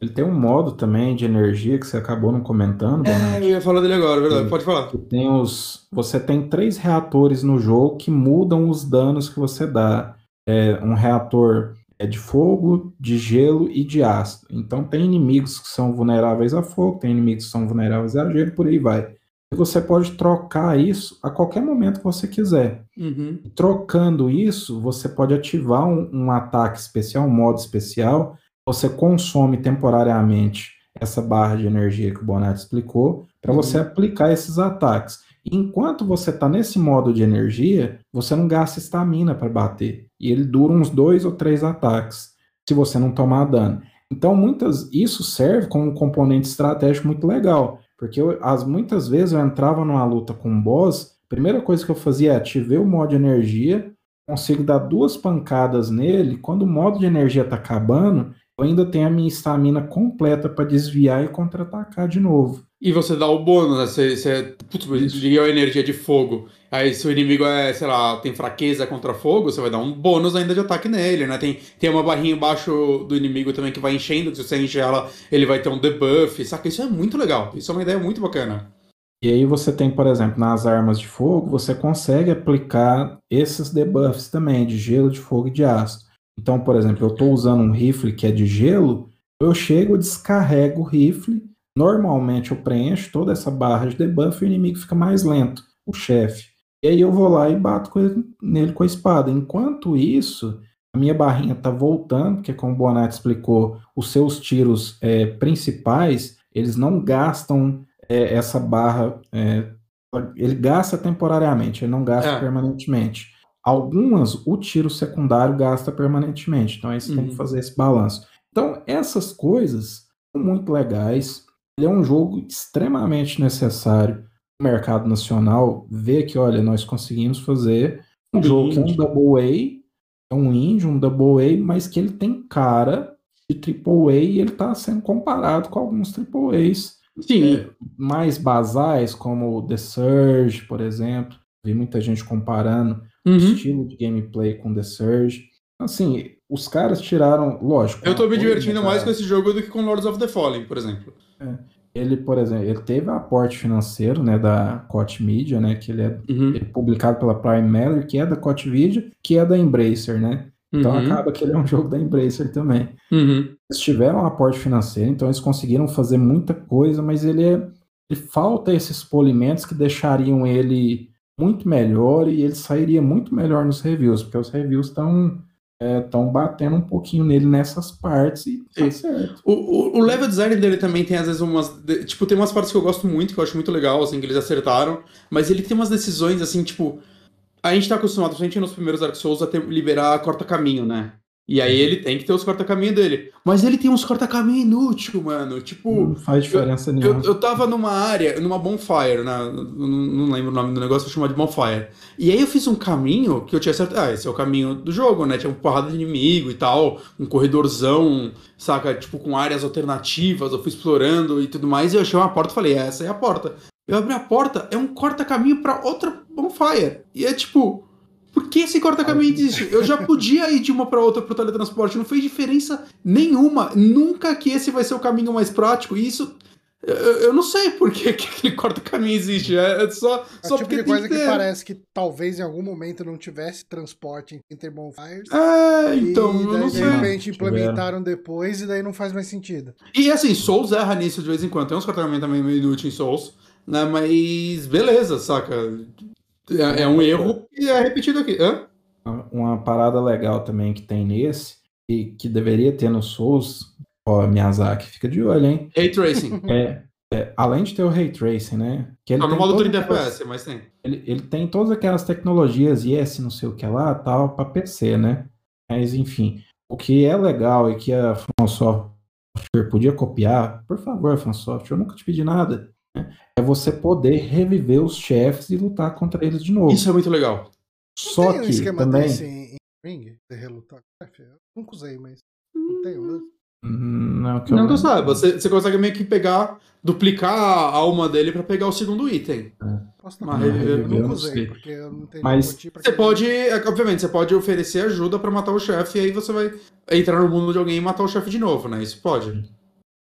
Ele tem um modo também de energia que você acabou não comentando, É, Bonatti. eu ia falar dele agora, é verdade. Sim. Pode falar. Tem os, você tem três reatores no jogo que mudam os danos que você dá. É um reator é de fogo, de gelo e de ácido. Então tem inimigos que são vulneráveis a fogo, tem inimigos que são vulneráveis a gelo, por aí vai. E você pode trocar isso a qualquer momento que você quiser. Uhum. Trocando isso, você pode ativar um, um ataque especial, um modo especial. Você consome temporariamente essa barra de energia que o Bonatti explicou, para Uhum. você aplicar esses ataques. Enquanto você está nesse modo de energia, você não gasta estamina para bater. E ele dura uns dois ou três ataques, se você não tomar dano. Então, muitas, isso serve como um componente estratégico muito legal. Porque eu, as, muitas vezes eu entrava numa luta com um boss, a primeira coisa que eu fazia é ativei o modo de energia, consigo dar duas pancadas nele, quando o modo de energia está acabando, eu ainda tenho a minha estamina completa para desviar e contra-atacar de novo. E você dá o bônus, né? Você, você putz, liga a energia de fogo. Aí se o inimigo é, sei lá, tem fraqueza contra fogo, você vai dar um bônus ainda de ataque nele, né? Tem, tem uma barrinha embaixo do inimigo também que vai enchendo, se você encher ela, ele vai ter um debuff, saca? Isso é muito legal. Isso é uma ideia muito bacana. E aí você tem, por exemplo, nas armas de fogo, você consegue aplicar esses debuffs também, de gelo, de fogo e de ácido. Então, por exemplo, eu estou usando um rifle que é de gelo, eu chego, descarrego o rifle, normalmente eu preencho toda essa barra de debuff e o inimigo fica mais lento, o chefe. E aí eu vou lá e bato nele com a espada. Enquanto isso, a minha barrinha está voltando, porque como o Bonatti explicou, os seus tiros é, principais, eles não gastam é, essa barra, é, ele gasta temporariamente, ele não gasta É. permanentemente. Algumas, o tiro secundário gasta permanentemente, então aí você tem Uhum. que fazer esse balanço. Então, essas coisas são muito legais. Ele é um jogo extremamente necessário mercado nacional. Ver que, olha, nós conseguimos fazer um jogo que é um double A, é um indie, um double A, mas que ele tem cara de triple A e ele está sendo comparado com alguns triple A's Sim, mais basais, como o The Surge, por exemplo. Vi muita gente comparando o uhum. estilo de gameplay com The Surge. Assim, os caras tiraram, lógico. eu tô me divertindo mais com esse jogo do que com Lords of the Fallen, por exemplo. Ele, por exemplo, ele teve aporte financeiro, né, da Koch Media, né, que ele é, Uhum. ele é publicado pela Prime Matter, que é da Koch Media, que é da Embracer, né? Então Uhum. acaba que ele é um *laughs* jogo da Embracer também. Uhum. Eles tiveram um aporte financeiro, então eles conseguiram fazer muita coisa, mas ele é. Ele falta esses polimentos que deixariam ele muito melhor e ele sairia muito melhor nos reviews, porque os reviews estão estão batendo um pouquinho nele nessas partes e tá Sim. certo. O, o, o level design dele também tem às vezes umas. de- Tipo, tem umas partes que eu gosto muito, que eu acho muito legal, assim, que eles acertaram. Mas ele tem umas decisões, assim, tipo. A gente tá acostumado, principalmente nos primeiros Dark Souls, a ter, liberar corta-caminho, né? E aí ele tem que ter os corta-caminho dele. Mas ele tem uns corta-caminho inútil, mano. Tipo. Não faz diferença nenhuma. Eu, eu tava numa área, numa bonfire, né? Eu Não, não lembro o nome do negócio, vou chamar de bonfire. E aí eu fiz um caminho que eu tinha certo. Ah, esse é o caminho do jogo, né? Tinha uma porrada de inimigo e tal, um corredorzão, saca? Tipo, com áreas alternativas, eu fui explorando e tudo mais. E eu achei uma porta e falei, essa é a porta. Eu abri a porta, é um corta-caminho pra outra bonfire. E é tipo. Por que esse corta-caminho existe? Eu já podia ir de uma pra outra pro teletransporte, não fez diferença nenhuma. Nunca que esse vai ser o caminho mais prático. E isso Eu, eu não sei por que, que aquele corta-caminho existe. É, é só, É só tipo porque de tem coisa que, ter. parece que talvez em algum momento não tivesse transporte em Interbonfires. É, então, e eu daí, não de sei. repente Tiveram. implementaram depois e daí não faz mais sentido. E assim, Souls erra nisso de vez em quando. Tem uns corta-caminhos também meio inúteis em Souls, né? Mas beleza, saca? É, é um erro e é repetido aqui. Hã? Uma parada legal também que tem nesse, e que deveria ter no Souls, ó, Miyazaki, fica de olho, hein? Ray Tracing. *laughs* É, é, além de ter o Ray Tracing, né? Que ele Só no tem modo todas 30 aquelas- FPS, mas tem. Ele, ele tem todas aquelas tecnologias, yes, não sei o que lá, tal, para PC, né? Mas, enfim, o que é legal e que a From Software podia copiar, por favor, From Software, eu nunca te pedi nada, né? É você poder reviver os chefes e lutar contra eles de novo. Isso é muito legal. Só tem um que esquema também. desse em, em Ring? De relutar com chefe? Eu nunca usei, mas não tem. um Hum, Não, que eu Não que eu lembro. saiba, você, você consegue meio que pegar, duplicar a alma dele pra pegar o segundo item. Posso estar Mas eu nunca eu não usei, sei. porque eu não tenho Mas Você pode, é, obviamente, você pode oferecer ajuda pra matar o chefe e aí você vai entrar no mundo de alguém e matar o chefe de novo, né? Isso pode.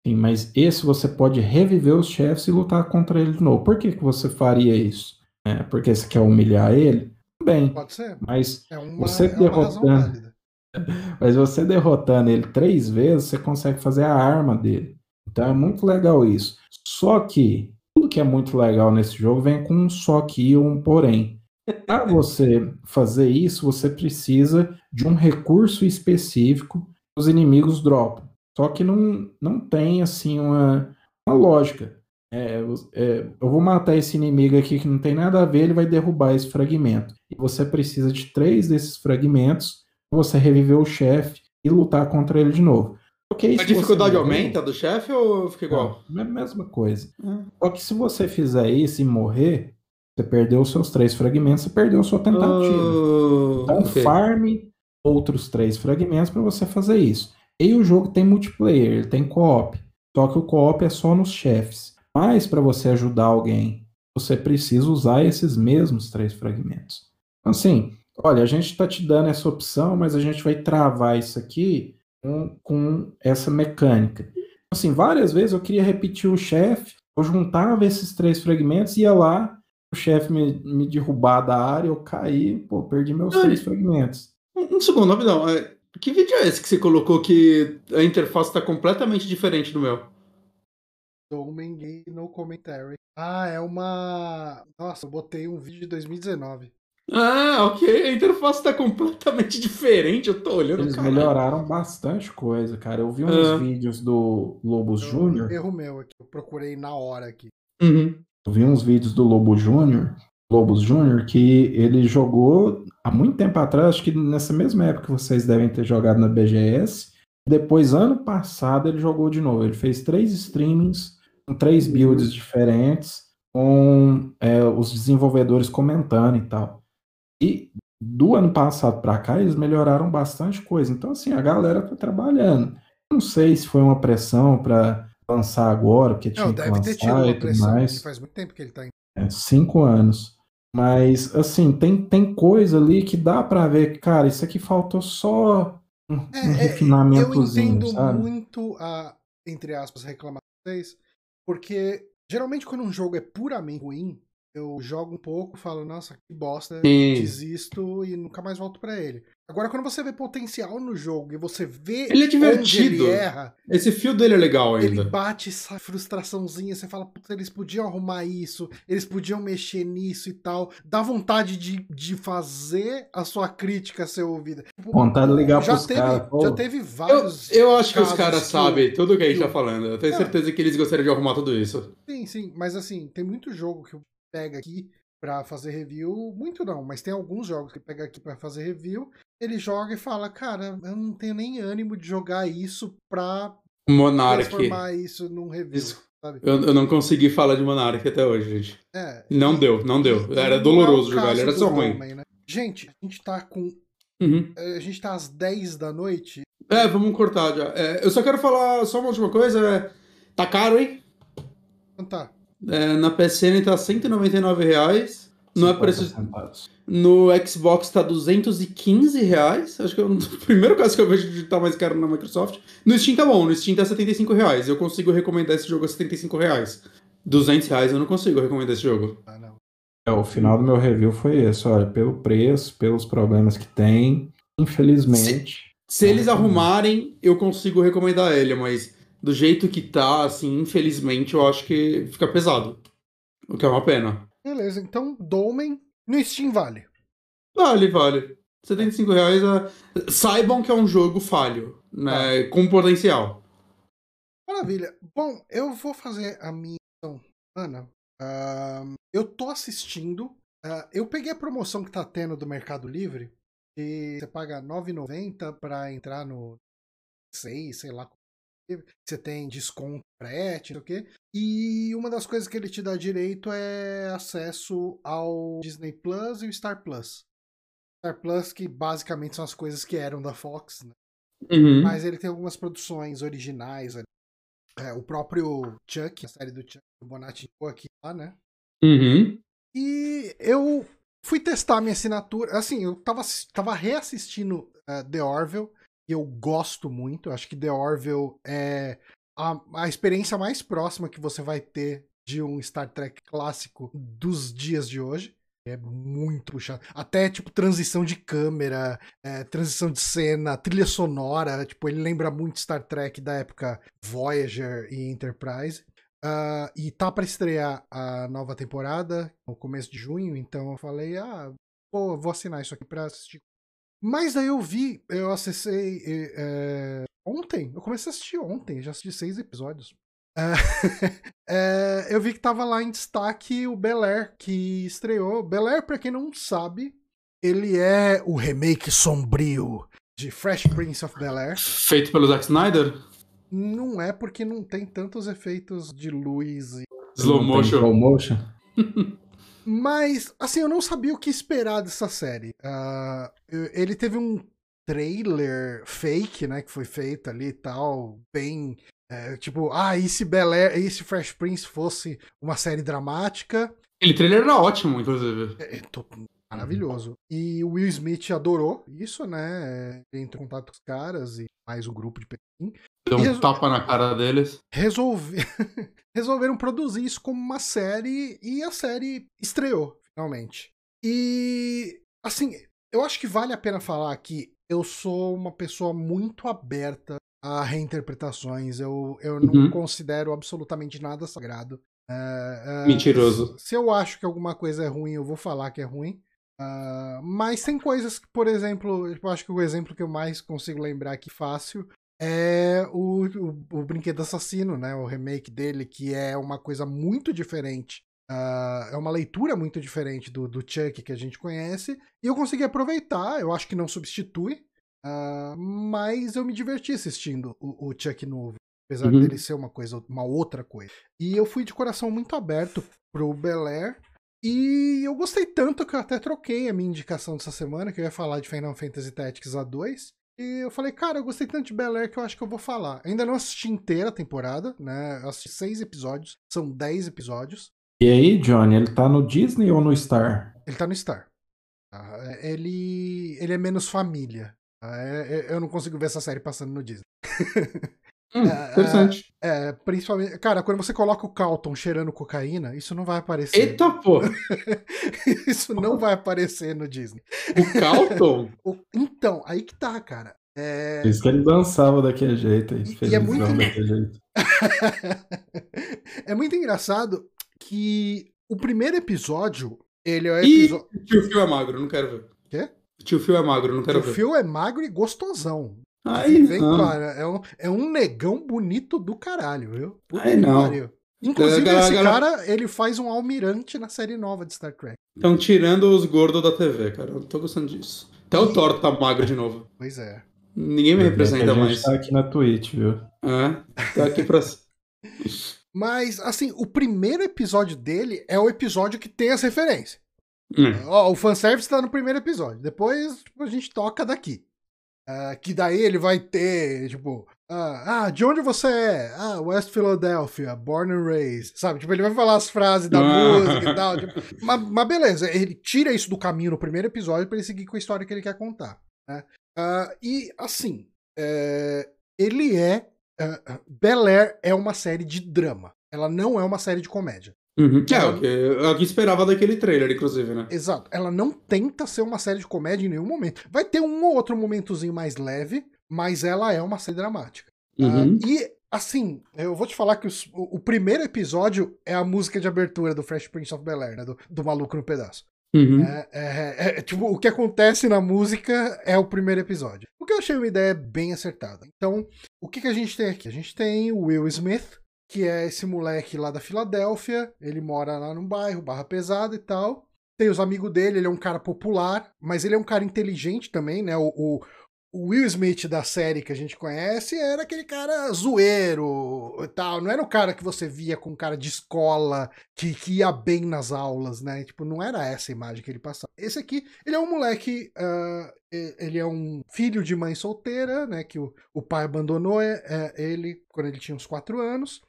Sim, mas esse você pode reviver os chefes e lutar contra ele de novo. Por que, que você faria isso? É, porque você quer humilhar ele? Bem, Pode ser. mas É uma, Você é derrotando. *laughs* Mas você derrotando ele três vezes, você consegue fazer a arma dele. Então é muito legal isso. Só que tudo que é muito legal nesse jogo vem com um só que e um porém. Para você fazer isso, você precisa de um recurso específico que os inimigos dropam. Só que não, não tem assim uma, uma lógica. É, é, eu vou matar esse inimigo aqui que não tem nada a ver, ele vai derrubar esse fragmento. E você precisa de três desses fragmentos você reviver o chefe e lutar contra ele de novo. Ok, A se você dificuldade morrer- aumenta do chefe ou fica igual? É a mesma coisa. Hum. Só que se você fizer isso e morrer, você perdeu os seus três fragmentos, você perdeu a sua tentativa. Oh, Então ok. farme outros três fragmentos para você fazer isso. E o jogo tem multiplayer, ele tem co-op. Só que o co-op é só nos chefes. Mas para você ajudar alguém, você precisa usar esses mesmos três fragmentos. Então, assim, olha, a gente está te dando essa opção, mas a gente vai travar isso aqui com, com essa mecânica. Assim, várias vezes eu queria repetir o chefe, eu juntava esses três fragmentos, ia lá, o chefe me, me derrubar da área, eu caí, pô, perdi meus Olha. três fragmentos. Um, um segundo, rapidão. É, Que vídeo é esse que você colocou que a interface tá completamente diferente do meu? Domain no commentary. Ah, é uma. Nossa, eu botei um vídeo de 2019. Ah, ok. A interface tá completamente *laughs* diferente. Eu tô olhando. Eles caralho. melhoraram bastante coisa, cara. Eu vi uns Ah. vídeos do Lobos Eu- Júnior. Erro meu aqui. Eu procurei na hora aqui. Uhum. Eu vi uns vídeos do Lobo Júnior, Lobos Júnior, que ele jogou há muito tempo atrás, acho que nessa mesma época que vocês devem ter jogado na BGS. Depois, ano passado, ele jogou de novo. Ele fez três streamings com três builds diferentes, com é, os desenvolvedores comentando e tal. E do ano passado para cá, eles melhoraram bastante coisa. Então, assim, a galera tá trabalhando. Não sei se foi uma pressão para lançar agora, porque tinha Não, que deve ter tido lançar uma e tudo pressão, mais. faz muito tempo que ele tá em. É, cinco anos. Mas, assim, tem, tem coisa ali que dá pra ver que, cara, isso aqui faltou só um, um É, é, eu refinamentozinho, entendo sabe? muito a, entre aspas, reclamação vocês, porque geralmente quando um jogo é puramente ruim, eu jogo um pouco, falo, nossa, que bosta, Sim. desisto e nunca mais volto pra ele. Agora, quando você vê potencial no jogo e você vê Ele é onde divertido. ele erra, Esse fio dele é legal ele ainda. bate essa frustraçãozinha, você fala, putz, eles podiam arrumar isso, eles podiam mexer nisso e tal. Dá vontade de, de fazer a sua crítica ser ouvida. Tipo, Vontade de ligar já pros teve. Já teve Eu, vários. eu acho que os caras sabem o- tudo que a gente que tá falando. Eu tenho É. certeza que eles gostariam de arrumar tudo isso. Sim, sim, mas assim, tem muito jogo que eu pego aqui pra fazer review, muito não, mas tem alguns jogos que pega aqui pra fazer review, ele joga e fala, cara, eu não tenho nem ânimo de jogar isso pra Monarch. transformar isso num review, Isso. Eu, eu não consegui falar de Monarch até hoje, gente. É, Não deu, não deu. E- Era e não doloroso é jogar, ele era só ruim. Domain, né? Gente, a gente tá com. Uhum. A gente tá às 10 da noite. É, vamos cortar já. É, eu só quero falar só uma última coisa. é, Tá caro, hein? Então tá. É, na PSN tá 199 reais. Não é 50 preço. centavos. No Xbox tá 215 reais. Acho que é o *laughs* primeiro caso que eu vejo de estar mais caro na Microsoft. No Steam tá bom, no Steam tá 75 reais. Eu consigo recomendar esse jogo a 75 reais. 200 reais eu não consigo recomendar esse jogo. Ah, não. É, o final do meu review foi esse, olha, pelo preço, pelos problemas que tem, infelizmente. Se eles Não recomendo. arrumarem, eu consigo recomendar ele, mas do jeito que tá, assim, infelizmente, eu acho que fica pesado. O que é uma pena. Beleza, então Dolmen no Steam vale. Vale, vale. 75 reais é... Saibam que é um jogo falho, né? Com potencial. Maravilha. Bom, eu vou fazer a minha ação. Ana, ahn, eu tô assistindo. ah, eu peguei a promoção que tá tendo do Mercado Livre. E você paga R$ 9,90 pra entrar no 6, sei lá. Você tem desconto, frete, não sei o quê. E uma das coisas que ele te dá direito é acesso ao Disney Plus e o Star Plus. Star Plus, que basicamente são as coisas que eram da Fox, né? Uhum. Mas ele tem algumas produções originais ali. É, o próprio Chuck, a série do Chuck, o Bonatti aqui lá, né? Uhum. E eu fui testar minha assinatura. Assim, eu tava, tava reassistindo eh, The Orville. Eu gosto muito. Acho que The Orville é a, a experiência mais próxima que você vai ter de um Star Trek clássico dos dias de hoje. É muito puxado. Até, tipo, transição de câmera, eh, transição de cena, trilha sonora. Tipo, ele lembra muito Star Trek da época Voyager e Enterprise. Ah, e tá pra estrear a nova temporada no começo de junho, então eu falei, ah, pô, vou assinar isso aqui pra assistir. Mas aí eu vi, eu acessei eh, ontem, eu comecei a assistir ontem, já assisti seis episódios. Ah, *laughs* eh, eu vi que tava lá em destaque o Bel Air, que estreou. Bel Air, pra quem não sabe, ele é o remake sombrio de Fresh Prince of Bel Air. Feito pelo Zack Snyder? Não é porque não tem tantos efeitos de luz e Slow tem Slow motion. *laughs* Mas, assim, eu não sabia o que esperar dessa série. Ah, eu- ele teve um trailer fake, né, que foi feito ali e tal, bem. é, tipo, ah, e se Bel Air, e se Fresh Prince fosse uma série dramática? Aquele trailer era ótimo, inclusive. É, é, tô- maravilhoso. E o Will Smith adorou isso, né? Ele entrou em contato com os caras e mais o grupo de Pequim. Deu um tapa na cara deles. resolve... *laughs* resolveram produzir isso como uma série e a série estreou, finalmente. E, assim, eu acho que vale a pena falar que eu sou uma pessoa muito aberta a reinterpretações. Eu, eu não Uhum. considero absolutamente nada sagrado. É, é, Mentiroso. Se eu acho que alguma coisa é ruim, eu vou falar que é ruim. Ah, mas tem coisas que, por exemplo, eu acho que o exemplo que eu mais consigo lembrar aqui fácil é o, o, o Brinquedo Assassino, né? O remake dele, que é uma coisa muito diferente. Ah, é uma leitura muito diferente do, do Chuck que a gente conhece. E eu consegui aproveitar, eu acho que não substitui. ah, mas eu me diverti assistindo o, o Chuck novo. Apesar Uhum. dele ser uma coisa, uma outra coisa. E eu fui de coração muito aberto pro Bel Air. E eu gostei tanto que eu até troquei a minha indicação dessa semana, que eu ia falar de Final Fantasy Tactics A2. E eu falei, cara, eu gostei tanto de Bel Air que eu acho que eu vou falar. Ainda não assisti inteira a temporada, né? Eu assisti seis episódios, são dez episódios. E aí, Johnny, ele tá no Disney ou no Star? Ele tá no Star. tá? Ele, ele é menos família. tá? É- é- Eu não consigo ver essa série passando no Disney. *laughs* Hum, É, interessante. É, principalmente. Cara, quando você coloca o Calton cheirando cocaína, isso não vai aparecer. Eita, pô! *laughs* isso não vai aparecer no Disney. O Calton? *laughs* O- Então, aí que tá, cara. É... Isso que ele dançava daquele jeito aí. E é muito- daquele jeito. *laughs* é muito engraçado que o primeiro episódio, ele é o episódio. tio Phil é magro, não quero ver. Quê? Tio Phil é magro, não quero O ver. Phil é magro e gostosão. Aí Vem, não. cara, é um, é um negão bonito do caralho, viu? Puta Aí não. pariu. Inclusive, Galera, esse galera- cara, ele faz um almirante na série nova de Star Trek. Estão tirando os gordos da TV, cara. Eu não tô gostando disso. Até o Thor tá magro de novo. Pois é. Ninguém me a representa gente mais. tá aqui na Twitch, viu? É, tá aqui pra. *laughs* Mas, assim, o primeiro episódio dele é o episódio que tem as referências. Hum. Ó, o fanservice tá no primeiro episódio. Depois a gente toca daqui. Uh, que daí ele vai ter, tipo, uh, ah, de onde você é? Ah, West Philadelphia, born and raised, sabe? Tipo, ele vai falar as frases da ah. música e tal. Tipo, *laughs* mas, mas, beleza, ele tira isso do caminho no primeiro episódio para ele seguir com a história que ele quer contar. Né? Uh, e, assim, é, ele é. Uh, Bel Air é uma série de drama. Ela não é uma série de comédia. Uhum, que é o que eu esperava daquele trailer, inclusive, né? Exato. Ela não tenta ser uma série de comédia em nenhum momento. Vai ter um ou outro momentozinho mais leve, mas ela é uma série dramática. Uhum. Uh, e, assim, eu vou te falar que os, o, o, primeiro episódio é a música de abertura do Fresh Prince of Bel-Air, né? Do, do Maluco no Pedaço. Uhum. É, é, é, tipo, o que acontece na música é o primeiro episódio. O que eu achei uma ideia bem acertada. Então, o que, que a gente tem aqui? A gente tem o Will Smith, que é esse moleque lá da Filadélfia. Ele mora lá num bairro, barra pesada e tal. Tem os amigos dele, ele é um cara popular, mas ele é um cara inteligente também, né? O, o, o Will Smith da série que a gente conhece era aquele cara zoeiro e tal. Não era o cara que você via com cara de escola que, que ia bem nas aulas, né? Tipo, não era essa a imagem que ele passava. Esse aqui, ele é um moleque. Uh, ele é um filho de mãe solteira, né? Que o, o pai abandonou é, é, ele quando ele tinha uns quatro anos.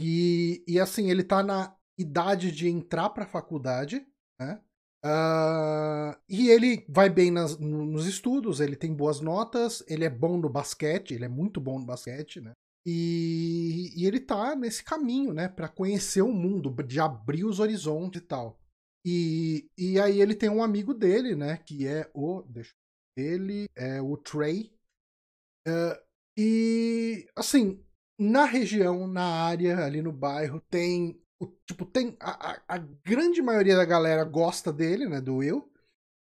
E, e assim, ele tá na idade de entrar pra faculdade, né? Uh, e ele vai bem nas, nos estudos, ele tem boas notas, ele é bom no basquete, ele é muito bom no basquete, né? E, e ele tá nesse caminho, né, para conhecer o mundo, de abrir os horizontes e tal. E, e aí ele tem um amigo dele, né, que é o. Deixa ele é o Trey. Uh, e assim, na região, na área, ali no bairro, tem tipo, tem. A, a, a, grande maioria da galera gosta dele, né? Do Will.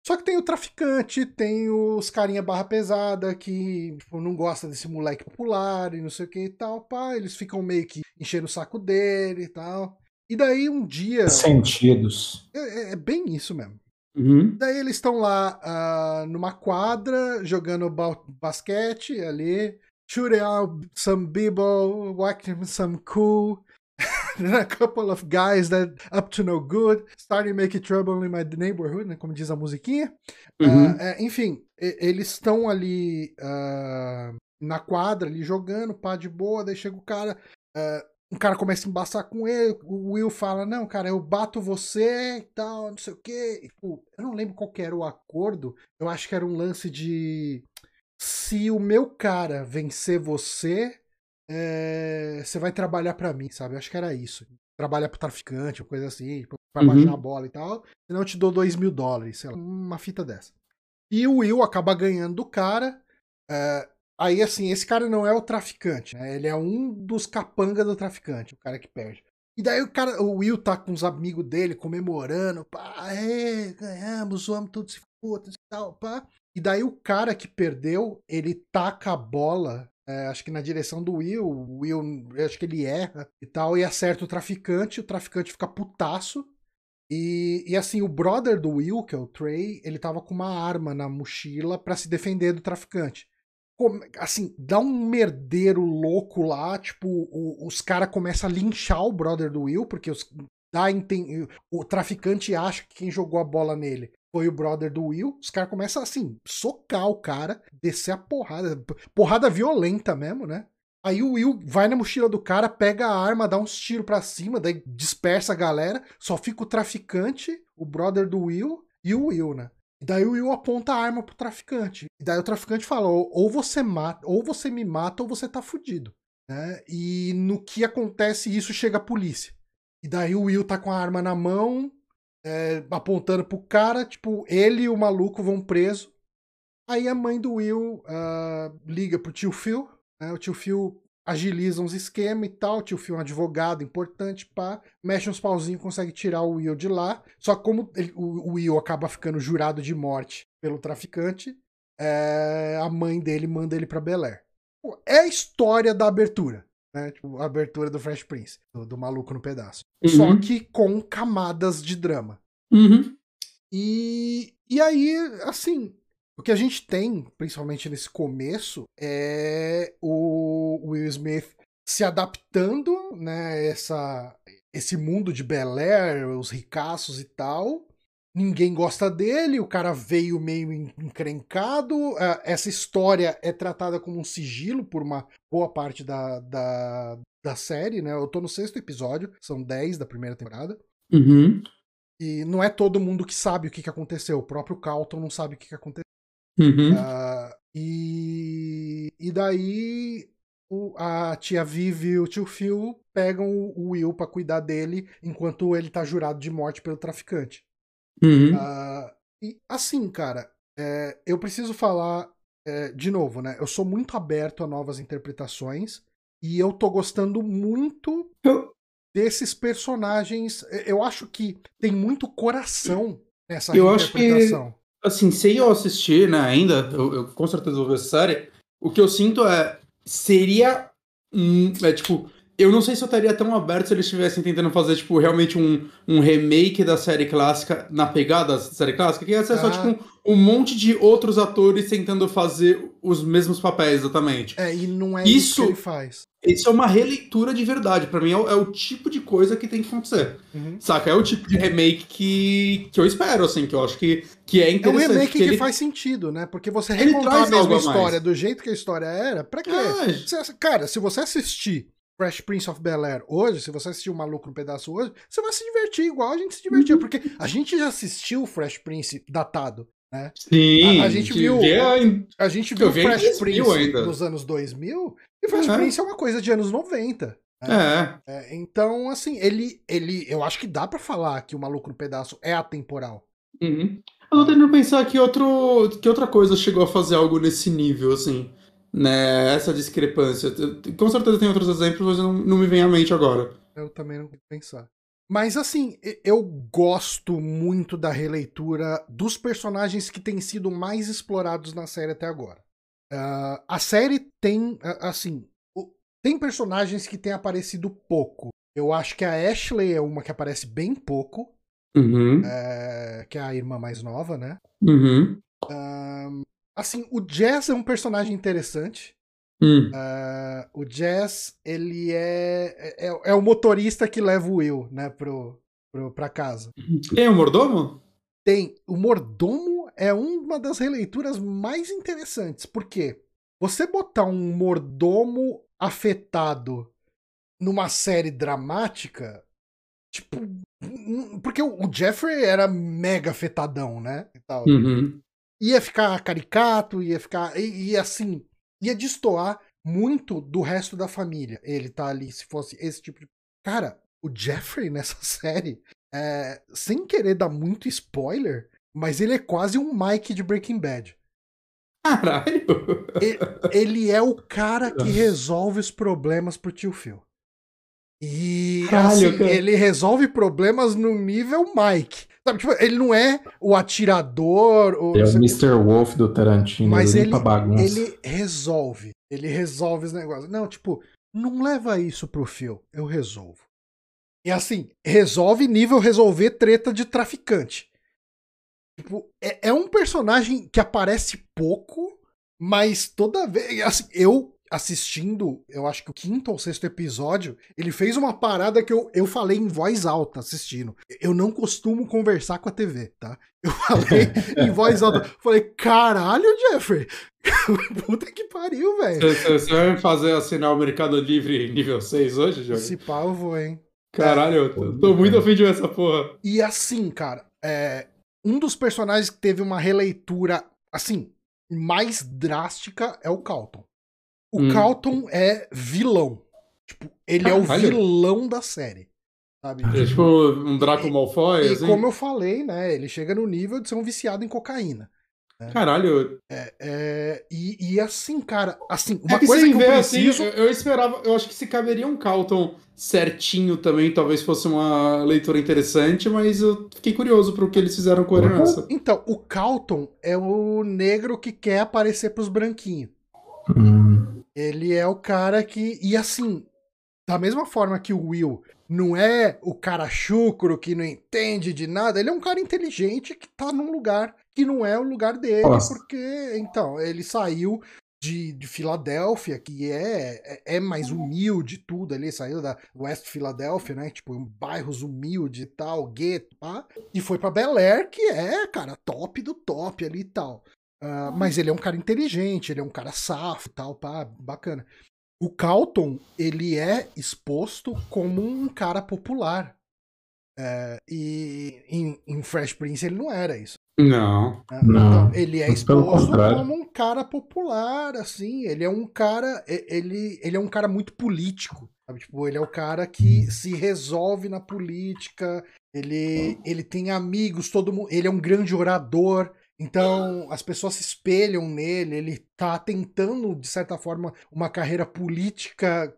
Só que tem o traficante, tem os carinha barra pesada que tipo, não gosta desse moleque popular e não sei o que e tal. Pá, eles ficam meio que enchendo o saco dele e tal. E daí um dia. Sentidos. É, é, é bem isso mesmo. Uhum. Daí eles estão lá uh, numa quadra, jogando basquete ali, shooting out some people, watching some cool. *laughs* a couple of guys that up to no good, starting making trouble in my neighborhood, né, como diz a musiquinha. Uhum. Uh, é, enfim, eles estão ali uh, na quadra, ali jogando, pá de boa, daí chega o cara, uh, um cara começa a embaçar com ele, o Will fala, não, cara, eu bato você e tal, não sei o quê. E, tipo, eu não lembro qual era o acordo, eu acho que era um lance de se o meu cara vencer você, é, você vai trabalhar para mim, sabe? Eu acho que era isso. Trabalhar pro traficante, coisa assim, tipo, pra uhum. baixar a bola e tal. Senão eu te dou dois mil dólares, sei lá, uma fita dessa. E o Will acaba ganhando do cara. É, aí, assim, esse cara não é o traficante, né? Ele é um dos capangas do traficante, o cara que perde. E daí o cara, o Will tá com os amigos dele comemorando, pá, é, ganhamos, zoamos tudo se puta e tal, pá. E daí o cara que perdeu, ele taca a bola é, acho que na direção do Will, o Will, acho que ele erra e tal, e acerta o traficante, o traficante fica putaço. E, e assim, o brother do Will, que é o Trey, ele tava com uma arma na mochila para se defender do traficante. Como, assim, dá um merdeiro louco lá, tipo, o, os caras começam a linchar o brother do Will, porque os, dá, o traficante acha que quem jogou a bola nele foi o brother do Will. Os caras começam assim, socar o cara, descer a porrada. Porrada violenta mesmo, né? Aí o Will vai na mochila do cara, pega a arma, dá uns tiros pra cima, daí dispersa a galera. Só fica o traficante, o brother do Will e o Will, né? E daí o Will aponta a arma pro traficante. E daí o traficante fala: ou você mata, ou você me mata, ou você tá fudido. Né? E no que acontece isso, chega a polícia. E daí o Will tá com a arma na mão, é, apontando pro cara, tipo, ele e o maluco vão preso. Aí a mãe do Will uh, liga pro tio Phil, né? O tio Phil agiliza uns esquemas e tal. O tio Phil é um advogado importante, pá. Mexe uns pauzinhos, consegue tirar o Will de lá. Só como ele, o, Will acaba ficando jurado de morte pelo traficante, é, a mãe dele manda ele pra Bel Air. É a história da abertura né? Tipo, a abertura do Fresh Prince, do, do maluco no pedaço. Uhum. Só que com camadas de drama. Uhum. E, e aí, assim, o que a gente tem, principalmente nesse começo, é o Will Smith se adaptando, né, essa, esse mundo de Bel Air, os ricaços e tal, ninguém gosta dele, o cara veio meio encrencado. Uh, essa história é tratada como um sigilo por uma boa parte da, da, da série, né? Eu tô no sexto episódio, são dez da primeira temporada. Uhum. E não é todo mundo que sabe o que, que aconteceu. O próprio Calton não sabe o que, que aconteceu. Uhum. Uh, e, e daí o, a tia Vivi e o tio Phil pegam o Will para cuidar dele enquanto ele tá jurado de morte pelo traficante. Uhum. Uh, e assim, cara, é, eu preciso falar é, de novo, né? Eu sou muito aberto a novas interpretações e eu tô gostando muito desses personagens. Eu acho que tem muito coração nessa eu acho que, assim, sem eu assistir, né, ainda, eu, eu com certeza vou ver essa série, o que eu sinto é, seria, hum, é tipo, eu não sei se eu estaria tão aberto se eles estivessem tentando fazer, tipo, realmente um, um remake da série clássica, na pegada da série clássica, que ia ser ah. só, tipo, um, um, monte de outros atores tentando fazer os mesmos papéis, exatamente. É, e não é isso, isso que ele faz. Isso é uma releitura de verdade. para mim é o, é o, tipo de coisa que tem que acontecer. Uhum. Saca? É o tipo de remake que, que eu espero, assim, que eu acho que, que é interessante. É um remake que, ele... faz sentido, né? Porque você recontar a mesma história do jeito que a história era, pra quê? É. Cara, se você assistir Fresh Prince of Bel Air hoje, se você assistiu Maluco no Pedaço hoje, você vai se divertir igual a gente se divertia, uhum. porque a gente já assistiu o Fresh Prince datado, né? Sim. A, a gente viu a, a gente viu o Fresh Prince ainda. nos anos 2000 e Fresh uhum. Prince é uma coisa de anos 90. Né? É. é. Então, assim, ele, ele, eu acho que dá para falar que o Maluco no Pedaço é atemporal. Uhum. Eu tô tentando pensar que, outro, que outra coisa chegou a fazer algo nesse nível, assim né, essa discrepância. Com certeza tem outros exemplos, mas não, não me vem à mente agora. Eu também não pensar. Mas assim, eu gosto muito da releitura dos personagens que têm sido mais explorados na série até agora. Uh, a série tem, assim, tem personagens que têm aparecido pouco. Eu acho que a Ashley é uma que aparece bem pouco. Uhum. É, que é a irmã mais nova, né? Uhum. Uh, Assim, o Jazz é um personagem interessante. Hum. Uh, o Jazz, ele é, é, é, o motorista que leva o Will, né, pro, pro, pra casa. Tem o mordomo? Tem. O mordomo é uma das releituras mais interessantes. Por quê? Você botar um mordomo afetado numa série dramática, tipo. Porque o Jeffrey era mega afetadão, né? E tal. Uhum ia ficar caricato, ia ficar. E, e, assim, ia destoar muito do resto da família. Ele tá ali, se fosse esse tipo de. Cara, o Jeffrey *laughs* nessa série, é, sem querer dar muito spoiler, mas ele é quase um Mike de Breaking Bad. Caralho! Ele, ele é o cara que resolve os problemas pro tio Phil. E Caralho, assim, ele resolve problemas no nível Mike. Sabe, tipo, ele não é o atirador. O, é o Mr. Wolf do Tarantino. Mas ele, ele resolve. Ele resolve os negócios. Não, tipo, não leva isso pro Phil. Eu resolvo. E assim, resolve nível resolver treta de traficante. Tipo, é, é um personagem que aparece pouco, mas toda vez. Assim, eu assistindo, eu acho que o quinto ou sexto episódio, ele fez uma parada que eu, eu falei em voz alta assistindo. Eu não costumo conversar com a TV, tá? Eu *laughs* falei em voz alta. Falei, caralho, Jeffrey! *laughs* Puta que pariu, velho. Você vai fazer assinar o Mercado Livre nível 6 hoje, Jorge? Se pá, eu vou, hein? Caralho, eu tô, tô muito afim de ver essa porra. E assim, cara, é, um dos personagens que teve uma releitura, assim, mais drástica é o Calton. O hum. Calton é vilão. Tipo, ele é o vilão da série. Sabe? É tipo um Draco Malfoy, e, assim? E como eu falei, né? Ele chega no nível de ser um viciado em cocaína. Né? Caralho. É, é, e, e, assim, cara, assim, uma é que coisa que eu vê, preciso... Assim, eu, eu, esperava, eu acho que se caberia um Calton certinho também, talvez fosse uma leitura interessante, mas eu fiquei curioso pro que eles fizeram com a herança. Então, o Calton é o negro que quer aparecer pros branquinhos. Hum. Ele é o cara que. E assim, da mesma forma que o Will não é o cara chucro que não entende de nada, ele é um cara inteligente que tá num lugar que não é o lugar dele, Nossa. porque, então, ele saiu de, de Filadélfia, que é, é, é mais humilde tudo ali, saiu da West Philadelphia, né? Tipo, um bairros humildes e tal, gueto, pá. E foi pra Bel Air, que é, cara, top do top ali e tal. Uh, mas ele é um cara inteligente, ele é um cara safo e tal, pá, bacana. O Calton, ele é exposto como um cara popular. É, e em, em, Fresh Prince ele não era isso. Não. Né? Então, ele é exposto como um cara popular, assim. Ele é um cara. Ele, ele é um cara muito político. Sabe? Tipo, ele é o cara que se resolve na política. Ele, ele tem amigos, todo mundo. Ele é um grande orador. Então, as pessoas se espelham nele, ele tá tentando, de certa forma, uma carreira política,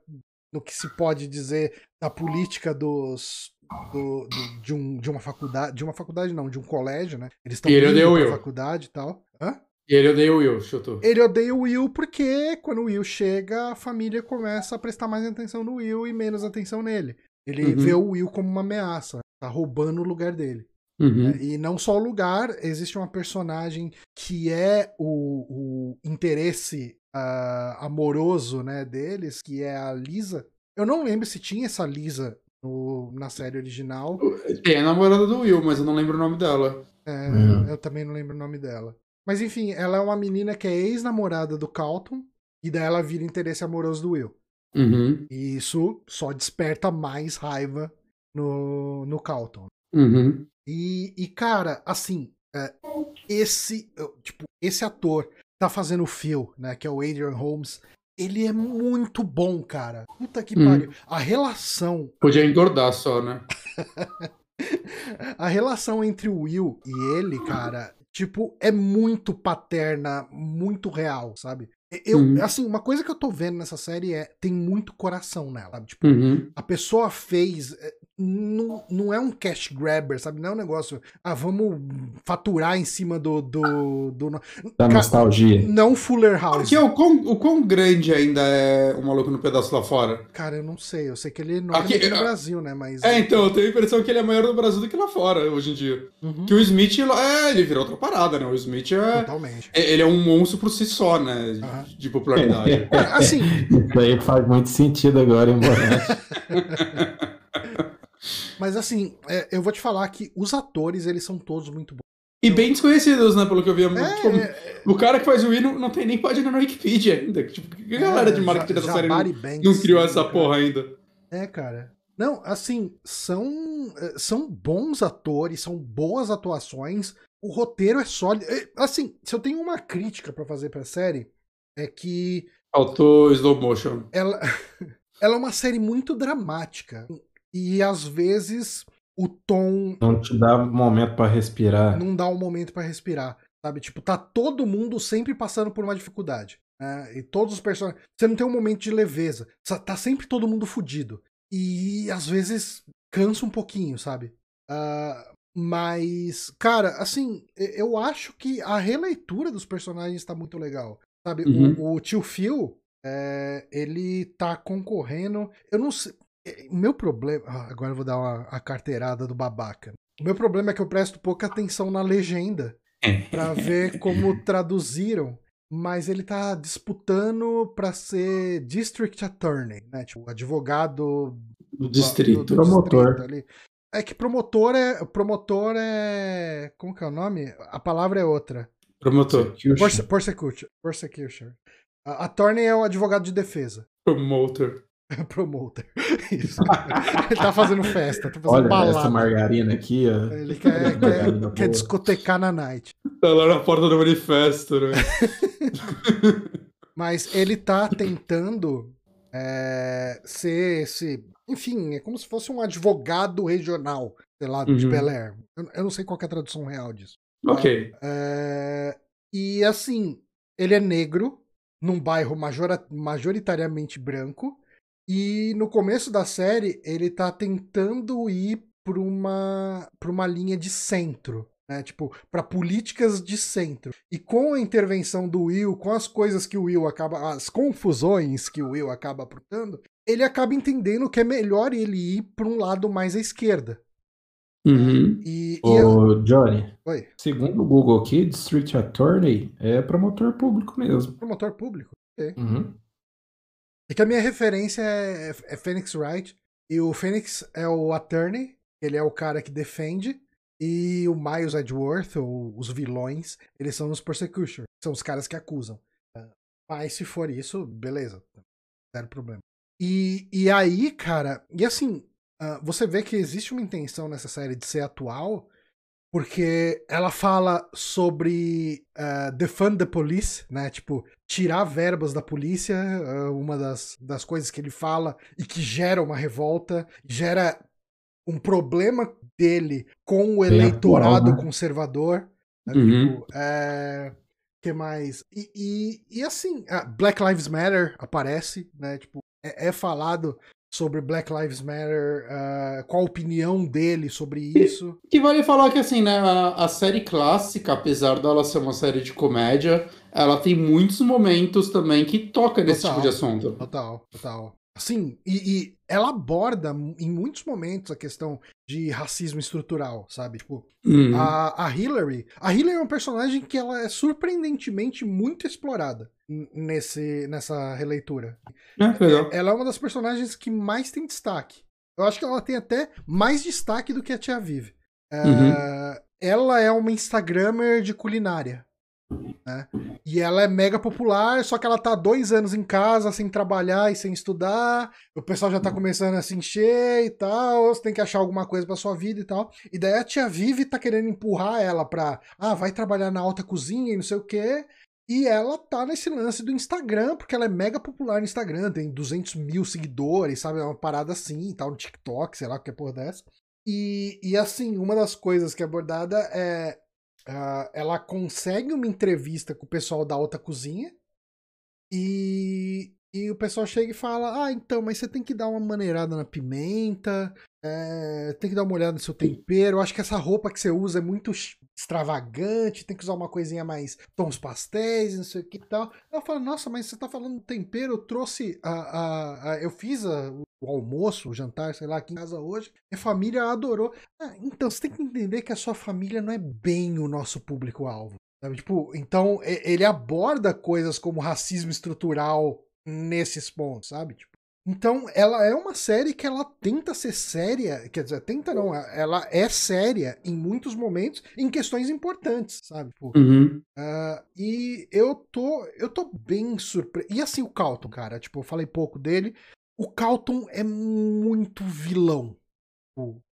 no que se pode dizer, da política dos. Do, do, de, um, de uma faculdade. De uma faculdade, não, de um colégio, né? Eles estão indo pra faculdade e tal. Hã? E ele odeia o Will, chutou. Ele odeia o Will porque quando o Will chega, a família começa a prestar mais atenção no Will e menos atenção nele. Ele uhum. vê o Will como uma ameaça, tá roubando o lugar dele. Uhum. É, e não só o lugar, existe uma personagem que é o, o interesse uh, amoroso né, deles, que é a Lisa. Eu não lembro se tinha essa Lisa no, na série original. Tem a namorada do Will, mas eu não lembro o nome dela. É, uhum. Eu também não lembro o nome dela. Mas enfim, ela é uma menina que é ex-namorada do Calton, e daí ela vira interesse amoroso do Will. Uhum. E isso só desperta mais raiva no, no Calton. Uhum. E, e cara, assim, é, esse, tipo, esse ator tá fazendo o Phil, né, que é o Adrian Holmes, ele é muito bom, cara. Puta que hum. pariu. A relação. Podia engordar só, né? *laughs* a relação entre o Will e ele, cara, tipo, é muito paterna, muito real, sabe? Eu, uhum. assim, uma coisa que eu tô vendo nessa série é tem muito coração nela, sabe? Tipo, uhum. a pessoa fez é, não, não é um cash grabber, sabe? Não é um negócio, ah, vamos faturar em cima do. do, do... Da nostalgia. Não Fuller House. Porque o quão, o quão grande ainda é o maluco no pedaço lá fora? Cara, eu não sei. Eu sei que ele não é aqui, é no Brasil, né? Mas. É, então, eu tenho a impressão que ele é maior no Brasil do que lá fora hoje em dia. Uhum. Que o Smith, é, ele virou outra parada, né? O Smith é. Totalmente. É, ele é um monstro por si só, né? Uhum. De popularidade. É, assim. *laughs* Isso aí faz muito sentido agora, embora. *laughs* Mas assim, é, eu vou te falar que os atores, eles são todos muito bons. E bem desconhecidos, né? Pelo que eu vi. É, tipo, é, o cara que faz o hino não tem nem página na Wikipedia ainda. Tipo, que galera de marketing dessa série não, não criou essa porra ainda? É, cara. Não, assim, são, é, são bons atores, são boas atuações. O roteiro é sólido. É, assim, se eu tenho uma crítica para fazer pra série, é que. Faltou slow motion. Ela, *laughs* ela é uma série muito dramática e às vezes o tom não te dá um momento para respirar. Não dá um momento para respirar, sabe? Tipo, tá todo mundo sempre passando por uma dificuldade, né? E todos os personagens, você não tem um momento de leveza. Tá sempre todo mundo fudido. E às vezes cansa um pouquinho, sabe? Uh, mas, cara, assim, eu acho que a releitura dos personagens tá muito legal. Sabe, uhum. o, o, tio Phil, é, ele tá concorrendo. Eu não sei. É, o meu problema. Ah, agora eu vou dar uma, a carteirada do babaca. O meu problema é que eu presto pouca atenção na legenda para ver *laughs* como traduziram. Mas ele tá disputando para ser District Attorney, né? Tipo, advogado do distrito. Do, do promotor. Distrito ali. É que promotor é. Promotor é. Como que é o nome? A palavra é outra. Promotor. Persecution. Persecution. Attorney é o advogado de defesa. Promoter. *laughs* Promoter. Isso. Ele tá fazendo festa, tá fazendo Olha balada. essa margarina aqui, ó. Ele quer, quer, quer discotecar na night. Tá lá na porta do manifesto, né? *laughs* Mas ele tá tentando é, ser esse. Enfim, é como se fosse um advogado regional, sei lá, de uhum. Bel Air. Eu, eu, não sei qual é a tradução real disso. Ok. É, e assim, ele é negro, num bairro majora, majoritariamente branco. E no começo da série, ele tá tentando ir para uma, pra uma linha de centro. Né, tipo, para políticas de centro. E com a intervenção do Will, com as coisas que o Will acaba. as confusões que o Will acaba aprontando, ele acaba entendendo que é melhor ele ir para um lado mais à esquerda. Uhum. E, Ô, eu... Johnny. Oi. Segundo o Google aqui, District Attorney é promotor público mesmo. Promotor público? Uhum. É que a minha referência é, é Phoenix Wright. E o Phoenix é o attorney, ele é o cara que defende. E o Miles Edgeworth, ou os vilões, eles são os Persecution. São os caras que acusam. Mas se for isso, beleza. Zero problema. E, e aí, cara, e assim, uh, você vê que existe uma intenção nessa série de ser atual, porque ela fala sobre uh, defund the police, né? Tipo, tirar verbas da polícia, uh, uma das, das coisas que ele fala e que gera uma revolta, gera um problema dele com o eleitorado né? conservador. Né? Uhum. Tipo, é, que mais? E, e, e assim, Black Lives Matter aparece, né? Tipo, é, é falado sobre Black Lives Matter, uh, qual a opinião dele sobre isso. Que vale falar que, assim, né, a, a, série clássica, apesar dela ser uma série de comédia, ela tem muitos momentos também que toca nesse total, tipo de assunto. Total, total. Sim, e, e, ela aborda em muitos momentos a questão de racismo estrutural, sabe? Tipo, uhum. a, a Hillary. A Hillary é um personagem que ela é surpreendentemente muito explorada nesse, nessa releitura. É, ela é uma das personagens que mais tem destaque. Eu acho que ela tem até mais destaque do que a Tia Vive. Uhum. Uh, ela é uma Instagrammer de culinária. Né? E ela é mega popular, só que ela tá dois anos em casa sem trabalhar e sem estudar. O pessoal já tá começando a se encher e tal. Você tem que achar alguma coisa pra sua vida e tal. E daí a tia Vivi tá querendo empurrar ela pra. Ah, vai trabalhar na alta cozinha e não sei o quê. E ela tá nesse lance do Instagram, porque ela é mega popular no Instagram, tem 200 mil seguidores, sabe? É uma parada assim e tal, no TikTok, sei lá, que é porra dessa. E, e assim, uma das coisas que é abordada é Uh, ela consegue uma entrevista com o pessoal da alta cozinha e, e o pessoal chega e fala: Ah, então, mas você tem que dar uma maneirada na pimenta, é, tem que dar uma olhada no seu tempero. Acho que essa roupa que você usa é muito extravagante, tem que usar uma coisinha mais tons pastéis, não sei o que e tal. Eu falo, nossa, mas você tá falando tempero, eu trouxe a. a, a eu fiz a, o almoço, o jantar, sei lá, aqui em casa hoje, minha família adorou. Ah, então, você tem que entender que a sua família não é bem o nosso público-alvo. Tipo, então ele aborda coisas como racismo estrutural nesses pontos, sabe? Tipo, então, ela é uma série que ela tenta ser séria, quer dizer, tenta não, ela é séria em muitos momentos, em questões importantes, sabe? Tipo, uhum. uh, e eu tô, eu tô bem surpreso. E assim, o Calton, cara, tipo, eu falei pouco dele, o Calton é muito vilão.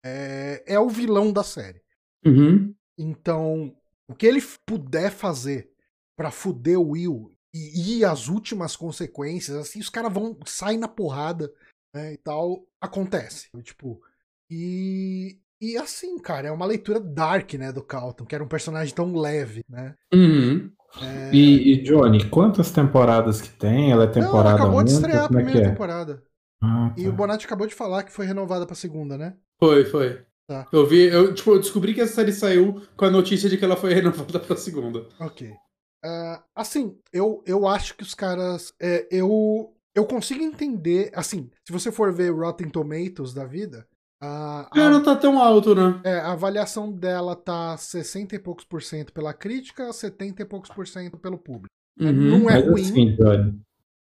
É, é o vilão da série. Uhum. Então, o que ele puder fazer para fuder o Will e, e, as últimas consequências, assim, os caras vão sair na porrada, né, e tal, acontece. Tipo, e e assim, cara, é uma leitura dark, né, do Calton, que era um personagem tão leve, né? Uhum. É... E, e, Johnny, quantas temporadas que tem? Ela é temporada Não, acabou de estrear a é primeira é temporada. Ah, tá. E o Bonatti acabou de falar que foi renovada pra segunda, né? Foi, foi. Tá. Eu vi, eu, tipo, eu descobri que essa série saiu com a notícia de que ela foi *laughs* renovada pra segunda. Ok. Uh, assim, eu, eu acho que os caras. É, eu, eu consigo entender. Assim, se você for ver Rotten Tomatoes da vida. Uh, a, não tá tão alto, né? É, a avaliação dela tá 60 e poucos por cento pela crítica, 70 e poucos por cento pelo público. Uhum. Não é Mas ruim. Assim, Johnny,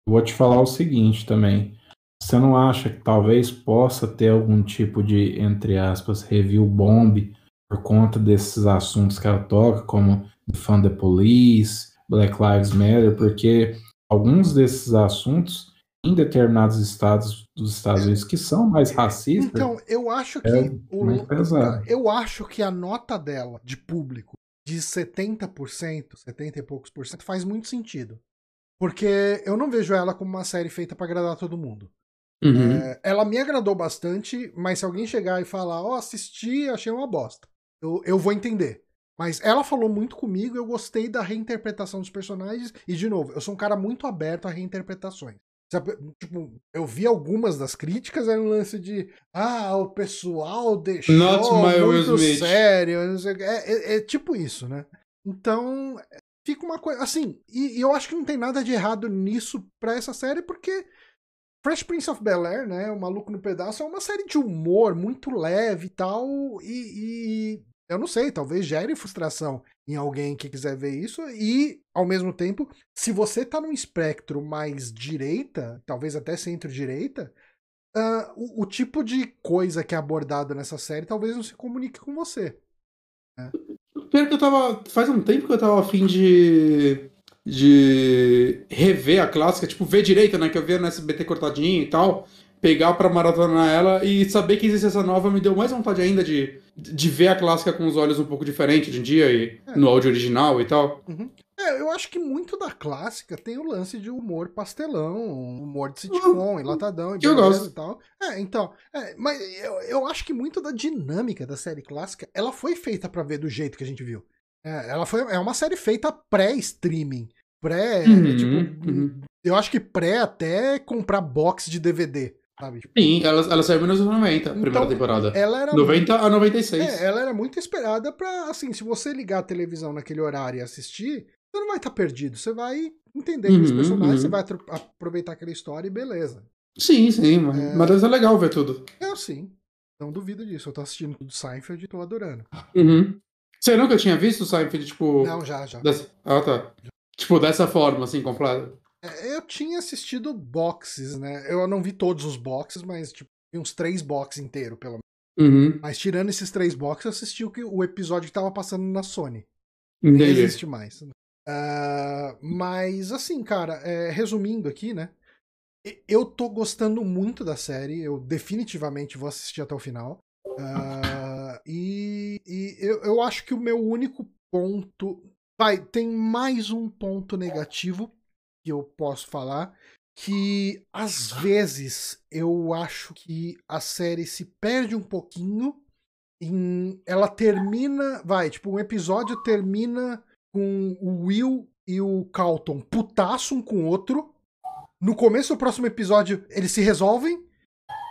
vou te falar o seguinte também. Você não acha que talvez possa ter algum tipo de, entre aspas, review bomb por conta desses assuntos que ela toca, como Fund the Police, Black Lives Matter, porque alguns desses assuntos em determinados estados dos Estados Unidos que são mais racistas. Então, eu acho que é o, eu acho que a nota dela de público de 70%, 70 e poucos por cento faz muito sentido. Porque eu não vejo ela como uma série feita para agradar todo mundo. Uhum. É, ela me agradou bastante, mas se alguém chegar e falar, ó, oh, assisti, achei uma bosta, eu, eu vou entender. Mas ela falou muito comigo, eu gostei da reinterpretação dos personagens, e de novo, eu sou um cara muito aberto a reinterpretações. Tipo, eu vi algumas das críticas, era um lance de ah, o pessoal deixou Not muito sério. É, é, é, tipo isso, né? Então, fica uma coisa. Assim, e, e, eu acho que não tem nada de errado nisso pra essa série, porque Fresh Prince of Bel Air, né? O Maluco no Pedaço, é uma série de humor muito leve e tal. E, eu não sei, talvez gere frustração em alguém que quiser ver isso. E, ao mesmo tempo, se você tá num espectro mais direita, talvez até centro-direita, uh, o, o, tipo de coisa que é abordada nessa série talvez não se comunique com você. Né? Pior que eu tava. Faz um tempo que eu tava afim de. De rever a clássica, tipo, ver direita, né? Que eu via no SBT cortadinho e tal pegar para maratonar ela e saber que existe essa nova me deu mais vontade ainda de, de ver a clássica com os olhos um pouco diferentes hoje em dia e é. no áudio original e tal. Uhum. É, eu acho que muito da clássica tem o lance de humor pastelão, humor de sitcom, uhum. enlatadão e, eu gosto. e tal. É, então, é, mas eu, eu acho que muito da dinâmica da série clássica, ela foi feita para ver do jeito que a gente viu. É, ela foi, é uma série feita pré-streaming. Pré, uhum, tipo, uhum. eu acho que pré até comprar box de DVD. Sabe? Tipo, Sim, ela, ela saiu nos anos 90, a então, primeira temporada. Ela era 90 muito, a 96. É, ela era muito esperada pra, assim, se você ligar a televisão naquele horário e assistir, você não vai estar tá perdido. Você vai entender uhum, os personagens, uhum. você vai aproveitar aquela história e beleza. Sim, sim, mas, é... mas é legal ver tudo. É, sim. Não duvido disso. Eu tô assistindo tudo Seinfeld e tô adorando. Uhum. Você nunca tinha visto o Seinfeld, tipo. Não, já, já. Dessa... Ah, tá. Tipo, dessa forma, assim, completa. É, eu tinha assistido boxes, né? Eu não vi todos os boxes, mas tipo, vi uns três boxes inteiro, pelo menos. Uhum. Mas tirando esses três boxes, eu assisti o, que, o episódio que tava passando na Sony. Entendi. Nem existe mais. Uh, mas assim, cara, é, resumindo aqui, né? Eu tô gostando muito da série, eu definitivamente vou assistir até o final. Uh, e, e eu, eu acho que o meu único ponto. Vai, tem mais um ponto negativo que eu posso falar, que às vezes eu acho que a série se perde um pouquinho em ela termina, vai, tipo, um episódio termina com o Will e o Calton putaço um com o outro. No começo do próximo episódio, eles se resolvem.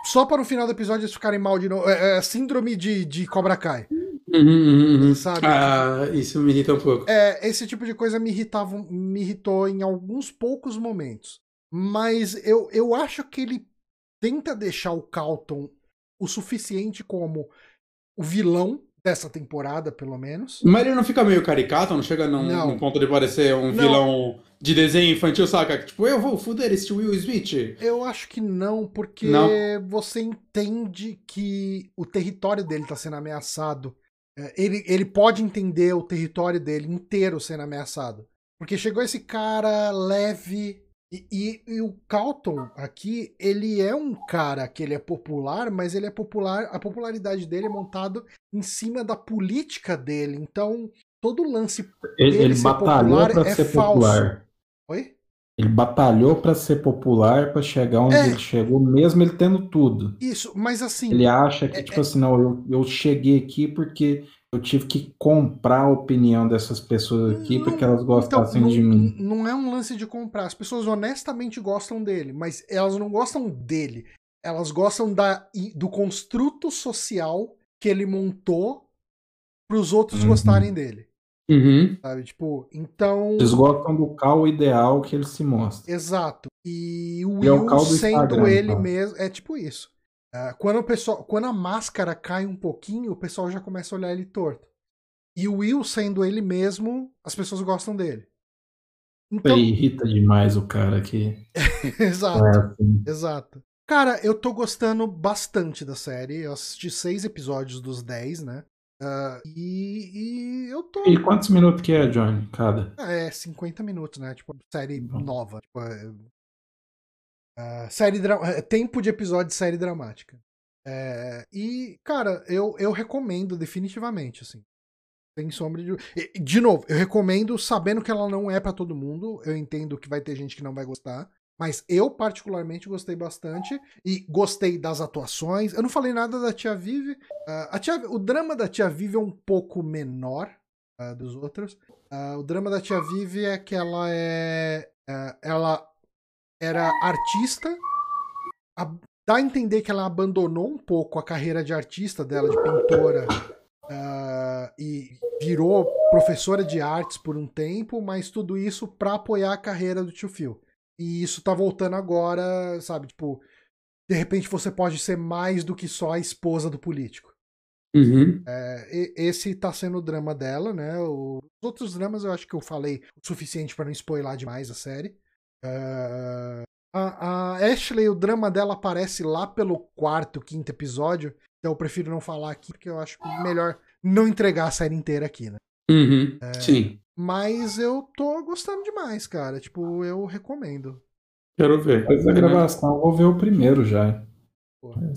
Só para no final do episódio eles ficarem mal de novo. É, é síndrome de, de Cobra Kai. Uhum, uhum, uhum. Sabe? Ah, isso me irrita um pouco. É, esse tipo de coisa me irritava, me irritou em alguns poucos momentos. Mas eu, eu acho que ele tenta deixar o Calton o suficiente como o vilão dessa temporada, pelo menos. Mas ele não fica meio caricato, não chega num, não. num ponto de parecer um não. vilão de desenho infantil, saca? Tipo, eu vou fuder esse Will Smith. Eu acho que não, porque não. você entende que o território dele tá sendo ameaçado ele, ele pode entender o território dele inteiro sendo ameaçado. Porque chegou esse cara leve. E, e, e, o Calton aqui, ele é um cara que ele é popular, mas ele é popular. A popularidade dele é montado em cima da política dele. Então, todo lance ele, ele batalhou para é ser falso. popular. Oi? Ele batalhou para ser popular, para chegar onde é. ele chegou, mesmo ele tendo tudo. Isso, mas assim. Ele acha que, é, tipo é... assim, não, eu, eu cheguei aqui porque eu tive que comprar a opinião dessas pessoas aqui não, porque elas gostassem então, de mim. Não é um lance de comprar. As pessoas honestamente gostam dele, mas elas não gostam dele. Elas gostam da, do construto social que ele montou para os outros uhum. gostarem dele. Uhum. Sabe? Tipo, então. Eles gostam do cal ideal que ele se mostra. Exato. E o Will é o sendo ele então. mesmo. É tipo isso. Uh, quando, o pessoal, quando a máscara cai um pouquinho, o pessoal já começa a olhar ele torto. E o Will sendo ele mesmo, as pessoas gostam dele. Então... Ele irrita demais o cara aqui. *laughs* exato. É assim. Exato. Cara, eu tô gostando bastante da série. Eu assisti seis episódios dos dez, né? Uh, e, e, eu tô. E quantos minutos que é, Johnny? Cada? É, 50 minutos, né? Tipo, série nova. Tipo, Uh, série dra... Eh, tempo de episódio de série dramática. É, e, cara, eu, eu recomendo definitivamente, assim. Sem sombra de. De novo, eu recomendo sabendo que ela não é para todo mundo. Eu entendo que vai ter gente que não vai gostar. Mas eu, particularmente, gostei bastante. E gostei das atuações. Eu não falei nada da Tia Vive. Uh, a tia, o drama da Tia Vive é um pouco menor uh, dos outros. Uh, o drama da Tia Vive é que ela é. ela era artista. A, dá a entender que ela abandonou um pouco a carreira de artista dela, de pintora, uh, e virou professora de artes por um tempo, mas tudo isso para apoiar a carreira do tio Phil. E isso tá voltando agora, sabe? Tipo, de repente você pode ser mais do que só a esposa do político. Uhum. É, e- esse tá sendo o drama dela, né? Os outros dramas eu acho que eu falei o suficiente pra não spoiler demais a série. É, a, a Ashley, o drama dela aparece lá pelo quarto, quinto episódio. Então eu prefiro não falar aqui, porque eu acho melhor não entregar a série inteira aqui, né? Uhum. Sim, Mas eu tô gostando demais, cara. Tipo, eu recomendo. quero ver. Depois da gravação, eu vou ver o primeiro já. É,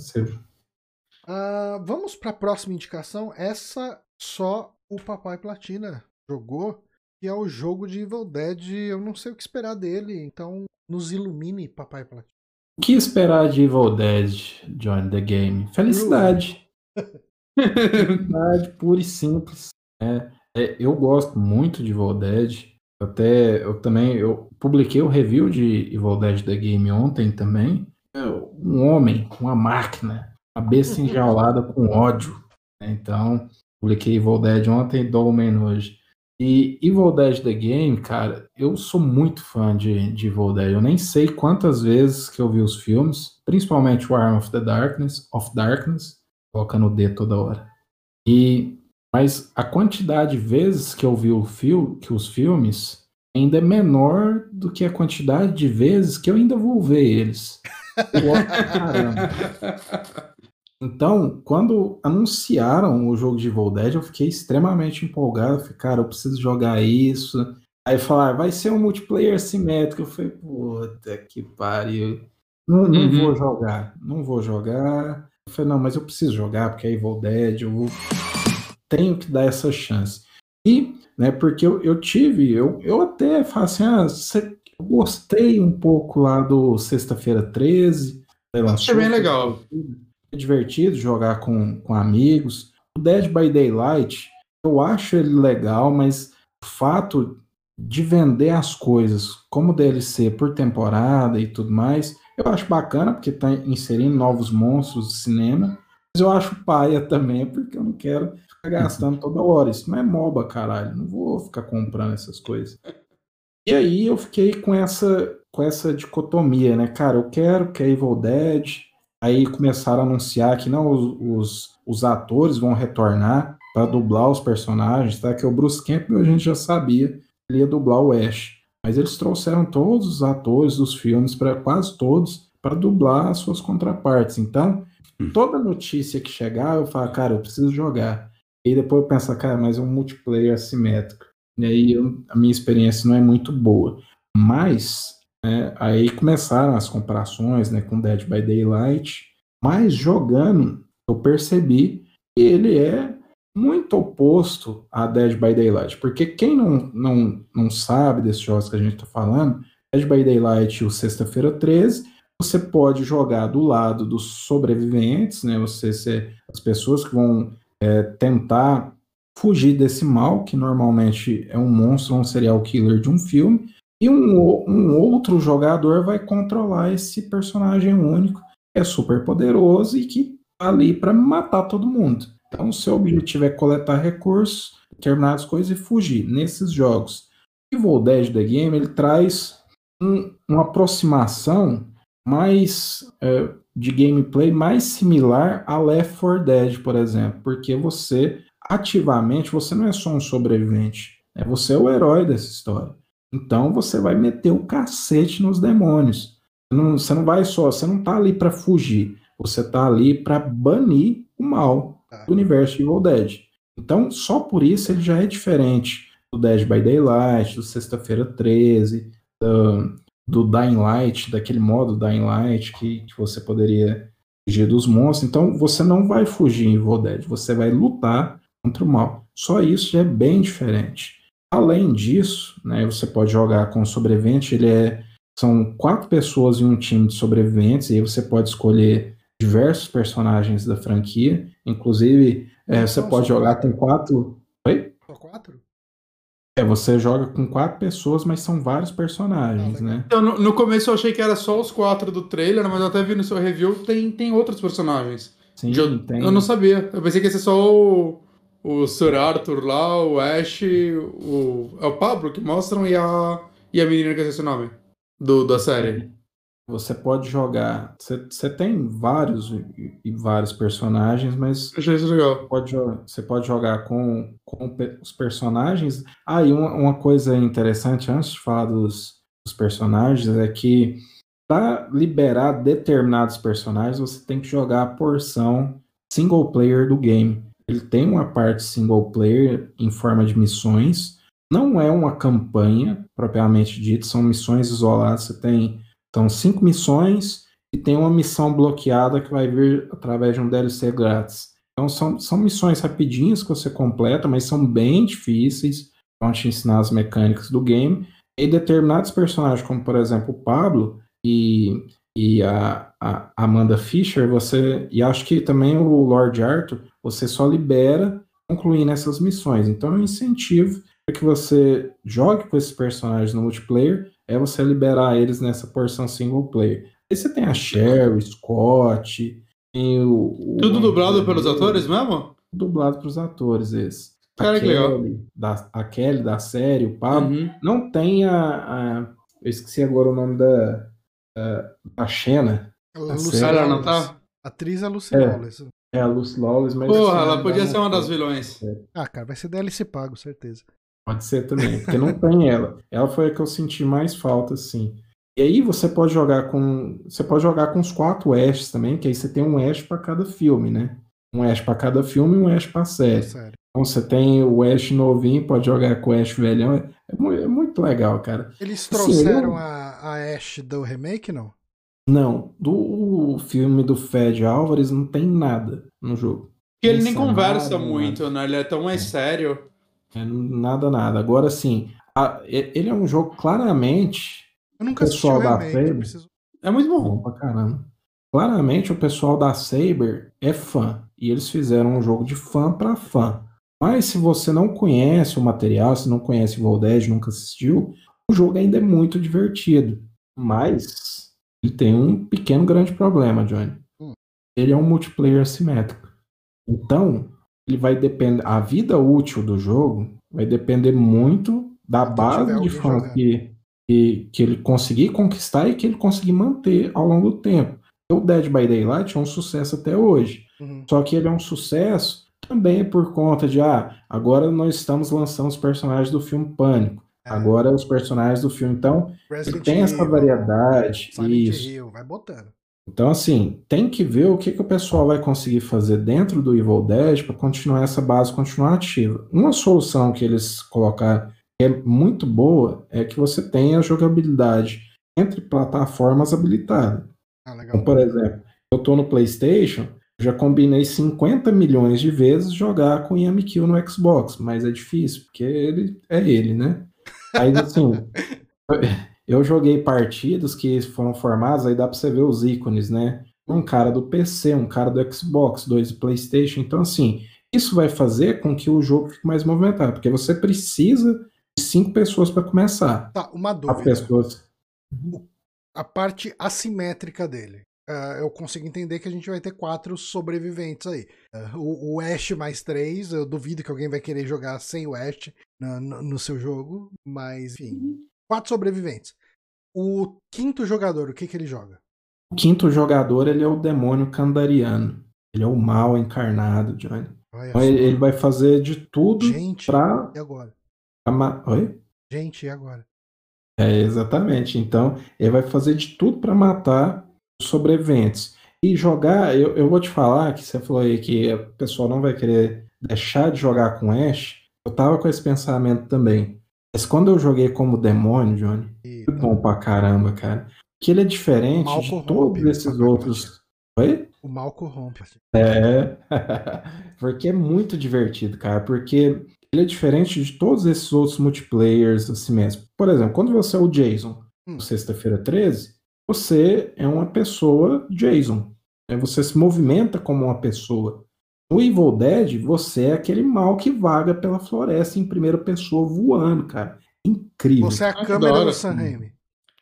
Ah, vamos pra próxima indicação. Essa só o Papai Platina jogou, que é o jogo de Evil Dead. Eu não sei o que esperar dele, então nos ilumine, Papai Platina. O que esperar de Evil Dead, Join the Game? Felicidade. *laughs* Felicidade pura e simples. É, é, eu gosto muito de Evil Dead. Até eu também eu publiquei o review de Evil Dead The Game ontem também. É, um homem, uma máquina, uma besta *laughs* enjaulada com ódio. né? Então, publiquei Evil Dead ontem e Dolmen hoje. E Evil Dead The Game, cara, eu sou muito fã de, de Evil Dead. Eu nem sei quantas vezes que eu vi os filmes, principalmente o Arm of the Darkness, of Darkness, colocando o D toda hora. E mas a quantidade de vezes que eu vi o fil que os filmes ainda é menor do que a quantidade de vezes que eu ainda vou ver eles. *laughs* Então, quando anunciaram o jogo de Evil Dead, eu fiquei extremamente empolgado. Falei, cara, eu preciso jogar isso. Aí falaram, vai ser um multiplayer simétrico. Eu falei, puta que pariu. Não, não Uhum. vou jogar, não vou jogar. Eu falei, não, mas eu preciso jogar, porque é Evil Dead, eu vou... tenho que dar essa chance. E, né, porque eu, eu tive, eu, eu até falo assim, ah, eu gostei um pouco lá do Sexta-feira 13. sei lá, Achei bem legal. é divertido jogar com, com amigos. O Dead by Daylight, eu acho ele legal, mas o fato de vender as coisas como DLC por temporada e tudo mais, eu acho bacana, porque tá inserindo novos monstros do cinema. Mas eu acho paia também, porque eu não quero gastando toda hora. Isso não é MOBA, caralho. Não vou ficar comprando essas coisas. E aí eu fiquei com essa, com essa dicotomia, né? Cara, eu quero que é Evil Dead, Aí começaram a anunciar que não os, os, os atores vão retornar para dublar os personagens, tá? Que o Bruce Campbell a gente já sabia que ele ia dublar o Ash. Mas eles trouxeram todos os atores dos filmes, para quase todos, para dublar as suas contrapartes. Então, toda notícia que chegar, eu falo, cara, eu preciso jogar. E depois eu penso, cara, mas é um multiplayer assimétrico. E aí eu- a minha experiência não é muito boa. Mas né, aí começaram as comparações né, com Dead by Daylight, mas jogando eu percebi que ele é muito oposto a Dead by Daylight, porque quem não, não, não sabe desses jogos que a gente está falando, Dead by Daylight o Sexta-feira 13, você pode jogar do lado dos sobreviventes, né, você ser as pessoas que vão é, tentar fugir desse mal, que normalmente é um monstro, um serial killer de um filme, e um, o- um outro jogador vai controlar esse personagem único, que é super poderoso e que tá ali para matar todo mundo. Então, o seu objetivo é coletar recursos, determinadas coisas e fugir nesses jogos. Evil Dead The Game ele traz um- uma aproximação mais é, de gameplay mais similar a Left 4 Dead, por exemplo, porque você ativamente você não é só um sobrevivente, né? você é o herói dessa história. Então você vai meter o cacete nos demônios. Você não, você não vai só, você não tá ali para fugir, você tá ali para banir o mal Tá. do universo de Evil Dead. Então, só por isso ele já é diferente do Dead by Daylight, do Sexta-feira 13, do, do Dying Light, daquele modo Dying Light que, que você poderia fugir dos monstros. Então, você não vai fugir em Evil Dead, você vai lutar contra o mal. Só isso já é bem diferente. Além disso, né, você pode jogar com sobrevivente, ele é são quatro pessoas em um time de sobreviventes, e aí você pode escolher diversos personagens da franquia, inclusive é, você Então, pode jogar quatro? com quatro. Oi? Só quatro? É, você joga com quatro pessoas, mas são vários personagens, Ah, né? Então, no, no começo eu achei que era só os quatro do trailer, mas eu até vi no seu review tem, tem outros personagens. Sim, eu, tem. eu não sabia. Eu pensei que ia ser só o, o Sir Arthur lá, o Ash, o, é o Pablo que mostram e a, e a menina que é esse nome do, da série. Você pode jogar. Você, tem vários e, e vários personagens, mas Achei isso legal. pode, você pode jogar com, com os personagens. Ah, e uma, uma coisa interessante antes de falar dos, dos personagens é que para liberar determinados personagens você tem que jogar a porção single player do game. Ele tem uma parte single player em forma de missões. Não é uma campanha propriamente dita, são missões isoladas. Você tem então, cinco missões e tem uma missão bloqueada que vai vir através de um DLC grátis. Então são, são missões rapidinhas que você completa, mas são bem difíceis, vão te ensinar as mecânicas do game. E determinados personagens, como por exemplo o Pablo e, e a, a Amanda Fisher, você. E acho que também o Lord Arthur, você só libera concluindo essas missões. Então é um incentivo para que você jogue com esses personagens no multiplayer, é você liberar eles nessa porção single player. Aí você tem a Cher, o Scott, tem o. o Tudo dublado pelos atores mesmo? dublado para os atores esse. Cara, a que legal. Kelly, da, a Kelly da série, o Pablo. Uhum. Não tem a, a- Eu esqueci agora o nome da. da, da Xena. Lucy sério? Ela não tá? A atriz é a Lucy É. Lawless. É a Lucy Lawless, mas. Porra, assim, ela podia ser uma muito- das vilões. Ah, cara, vai ser DLC pago, certeza. Pode ser também, porque não tem ela. Ela foi a que eu senti mais falta, assim. E aí você pode jogar com. Você pode jogar com os quatro Ashes também, que aí você tem um Ash para cada filme, né? Um Ash para cada filme e um Ash para série. Então você tem o Ash novinho, pode jogar com o Ash velhão. É, é é muito legal, cara. Eles Assim, trouxeram eu- a, a Ash do remake, não? Não, do filme do Fed Álvares não tem nada no jogo. Porque ele nem conversa cenário, muito, né? Ele é tão mais sério. É nada, nada. Agora sim, a- ele é um jogo claramente Eu nunca assisti Pessoal o da remake. Fable. preciso... É muito bom. bom pra caramba. Claramente o pessoal da Saber é fã. E eles fizeram um jogo de fã pra fã. Mas se você não conhece o material, se não conhece Evil Dead, nunca assistiu, o jogo ainda é muito divertido. Mas ele tem um pequeno grande problema, Johnny. Hum. Ele é um multiplayer assimétrico. Então, ele vai depender. A vida útil do jogo vai depender muito da Enquanto base de jogando. que, que, que ele conseguir conquistar e que ele conseguir manter ao longo do tempo. O Dead by Daylight é um sucesso até hoje. Uhum. Só que ele é um sucesso também por conta de, ah, agora nós estamos lançando os personagens do filme Pânico. É, Agora os personagens do filme. Então, ele tem essa variedade. Silent Isso. Hill, vai botando. Então, assim, tem que ver o que, que o pessoal vai conseguir fazer dentro do Evil Dead para continuar essa base continuar ativa. Uma solução que eles colocaram que é muito boa é que você tenha jogabilidade entre plataformas habilitada. Ah, legal. Então, por exemplo, eu estou no PlayStation, já combinei 50 milhões de vezes jogar com YamiKill no Xbox, mas é difícil, porque ele é ele, né? Aí, assim, *laughs* eu joguei partidas que foram formadas, aí dá pra você ver os ícones, né? Um cara do PC, um cara do Xbox, dois do PlayStation. Então, assim, isso vai fazer com que o jogo fique mais movimentado, porque você precisa de cinco pessoas para começar. Tá, uma dúvida. pessoas. A parte assimétrica dele. Ah, eu consigo entender que a gente vai ter quatro sobreviventes aí. Ah, o, o Ash mais três, eu duvido que alguém vai querer jogar sem o Ash na- no, no seu jogo, mas enfim. Quatro sobreviventes. O quinto jogador, o que, que ele joga? O quinto jogador, ele é o demônio Kandariano. Ele é o mal encarnado, Johnny. Então, ele, ele vai fazer de tudo Gente, pra... e agora? pra ma- Oi? Gente, e agora? É, exatamente. Então, ele vai fazer de tudo para matar os sobreviventes. E jogar, eu, eu vou te falar que você falou aí que o pessoal não vai querer deixar de jogar com Ash. Eu tava com esse pensamento também. Mas quando eu joguei como demônio, Johnny, E, foi bom pra caramba, cara. Que ele é diferente de corrompe, todos esses papai outros. Oi? o mal corrompe. É, *laughs* porque é muito divertido, cara, porque ele é diferente de todos esses outros multiplayers assim mesmo. Por exemplo, quando você é o Jason, Hum. sexta-feira 13, você é uma pessoa Jason. né? Você se movimenta como uma pessoa. No Evil Dead, você é aquele mal que vaga pela floresta em primeira pessoa voando, cara. Incrível. Você é a que câmera da hora. do Sam Raimi.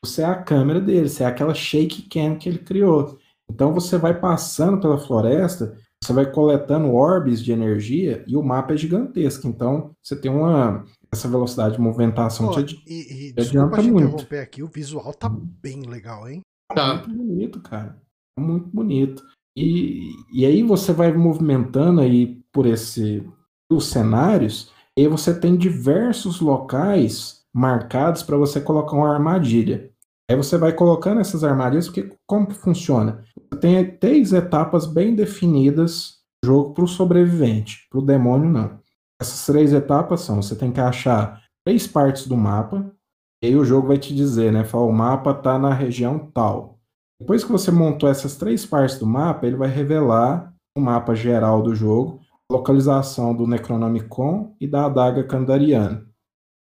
Você é a câmera dele, você é aquela shake cam que ele criou. Então você vai passando pela floresta, você vai coletando orbes de energia e o mapa é gigantesco. Então você tem uma essa velocidade de movimentação Pô, te- e, e te adianta muito. interromper aqui, o visual tá bem legal, hein? Tá. Muito bonito, cara. Muito bonito. E, e aí você vai movimentando aí por esse os cenários, e você tem diversos locais marcados para você colocar uma armadilha. Aí você vai colocando essas armadilhas, porque como que funciona? Tem três etapas bem definidas jogo para o sobrevivente, para o demônio não. Essas três etapas são: você tem que achar três partes do mapa, e aí o jogo vai te dizer, né? Fala, o mapa está na região tal. Depois que você montou essas três partes do mapa, ele vai revelar o mapa geral do jogo, localização do Necronomicon e da adaga Kandariana.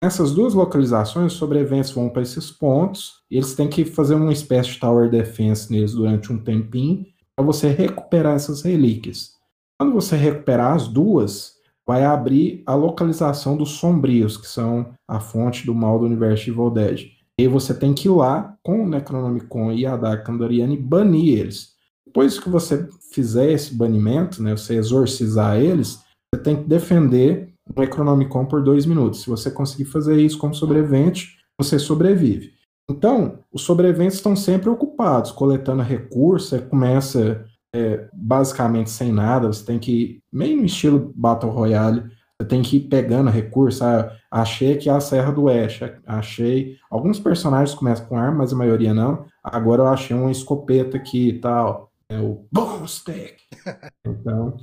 Nessas duas localizações, os sobreviventes vão para esses pontos, e eles têm que fazer uma espécie de tower defense neles durante um tempinho, para você recuperar essas relíquias. Quando você recuperar as duas, vai abrir a localização dos sombrios, que são a fonte do mal do universo de Evil Dead. E você tem que ir lá com o Necronomicon e a Adaga Kandariana e banir eles. Depois que você fizer esse banimento, né, você exorcizar eles, você tem que defender o Necronomicon por dois minutos. Se você conseguir fazer isso como sobrevivente, você sobrevive. Então, os sobreviventes estão sempre ocupados, coletando recursos, começa é, basicamente sem nada, você tem que, meio no estilo Battle Royale, você tem que ir pegando recursos. Ah, achei aqui a Serra do Oeste, achei. Alguns personagens começam com arma, mas a maioria não. Agora eu achei uma escopeta aqui e tal. É o Boomstick. *laughs* Então,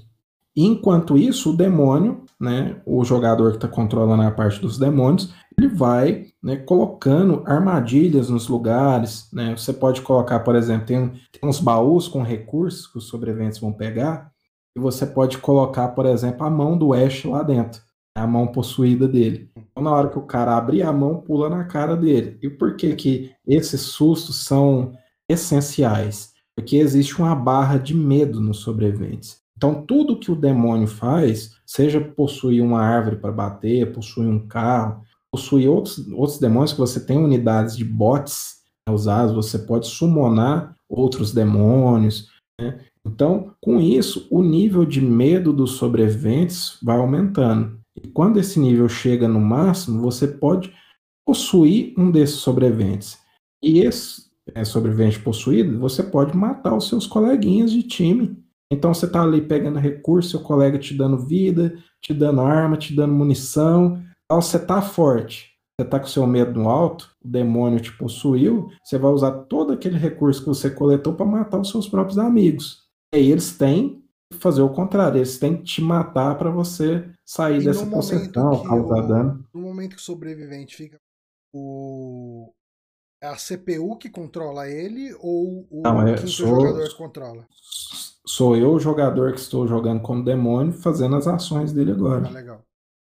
enquanto isso, o demônio, né, o jogador que está controlando a parte dos demônios, ele vai né, colocando armadilhas nos lugares. Né? Você pode colocar, por exemplo, tem, tem uns baús com recursos que os sobreviventes vão pegar e você pode colocar, por exemplo, a mão do Ash lá dentro, a mão possuída dele. Então, na hora que o cara abrir a mão, pula na cara dele. E por que que esses sustos são essenciais? Porque existe uma barra de medo nos sobreviventes. Então, tudo que o demônio faz, seja possuir uma árvore para bater, possuir um carro, possuir outros, outros demônios que você tem unidades de bots usados, você pode summonar outros demônios. Né? Então, com isso, o nível de medo dos sobreviventes vai aumentando. E quando esse nível chega no máximo, você pode possuir um desses sobreviventes. E esse é, sobrevivente possuído, você pode matar os seus coleguinhas de time. Então você está ali pegando recurso, seu colega te dando vida, te dando arma, te dando munição. Então você está forte, você está com seu medo no alto, o demônio te possuiu, você vai usar todo aquele recurso que você coletou para matar os seus próprios amigos. E aí eles têm que fazer o contrário, eles têm que te matar para você sair e dessa possessão, causar dano. No momento que o sobrevivente fica. O... É a CPU que controla ele ou o Não, é, quinto sou, jogador que controla? Sou eu o jogador que estou jogando como demônio fazendo as ações dele agora. Ah, legal.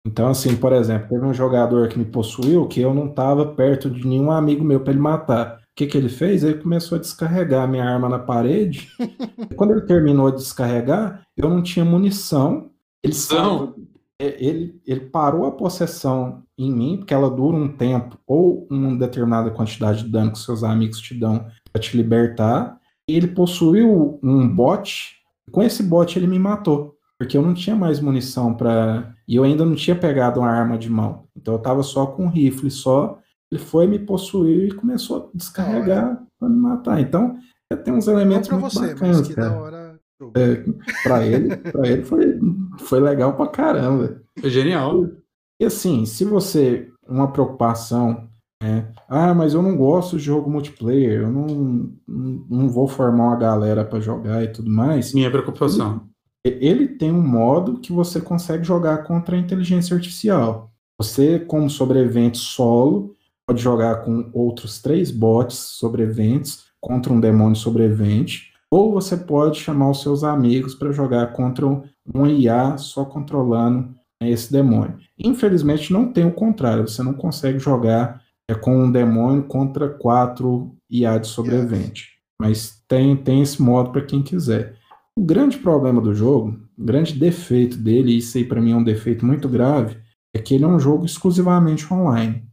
Então, assim, por exemplo, teve um jogador que me possuiu que eu não estava perto de nenhum amigo meu para ele matar que, que ele fez? Ele começou a descarregar a minha arma na parede. *laughs* quando ele terminou de descarregar, eu não tinha munição. Ele, saiu, é, ele, ele parou a possessão em mim, porque ela dura um tempo, ou uma determinada quantidade de dano que seus amigos te dão para te libertar. E ele possuiu um bot. Com esse bot ele me matou. Porque eu não tinha mais munição para. E eu ainda não tinha pegado uma arma de mão. Então eu tava só com um rifle só ele foi me possuir e começou a descarregar para me matar. Então, tem uns elementos muito você, bacanas, cara. Hora... É, para ele, para ele foi, foi legal pra caramba. Foi genial. E, e assim, se você uma preocupação é, ah, mas eu não gosto de jogo multiplayer, eu não, não vou formar uma galera para jogar e tudo mais. Minha preocupação. Ele, ele tem um modo que você consegue jogar contra a inteligência artificial. Você, como sobrevivente solo, pode jogar com outros três bots sobreviventes contra um demônio sobrevivente, ou você pode chamar os seus amigos para jogar contra um IA só controlando esse demônio. Infelizmente não tem o contrário, você não consegue jogar é, com um demônio contra quatro IA de sobrevivente. Mas tem, tem esse modo para quem quiser. O grande problema do jogo, o grande defeito dele, e isso aí para mim é um defeito muito grave, é que ele é um jogo exclusivamente online.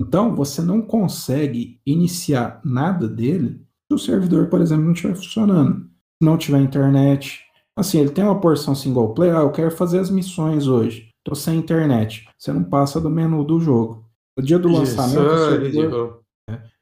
Então, você não consegue iniciar nada dele se o servidor, por exemplo, não estiver funcionando. Não tiver internet. Assim, ele tem uma porção single player. Ah, eu quero fazer as missões hoje. Estou sem internet. Você não passa do menu do jogo. No dia do Isso, lançamento, o servidor,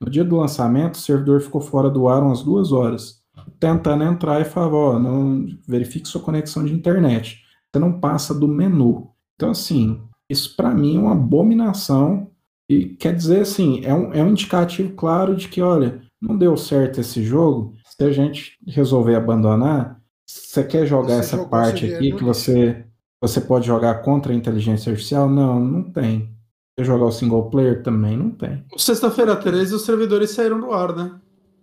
No dia do lançamento, o servidor ficou fora do ar umas duas horas, tentando entrar e falava, ó, não verifique sua conexão de internet. Você não passa do menu. Então, assim, isso para mim é uma abominação. E quer dizer, assim, é um, é um indicativo claro de que, olha, não deu certo esse jogo. Se a gente resolver abandonar, você quer jogar Você essa jogou parte aqui que você, você pode jogar contra a inteligência artificial? Não, não tem. Quer jogar o single player? Também não tem. Sexta-feira 13 os servidores saíram do ar, né?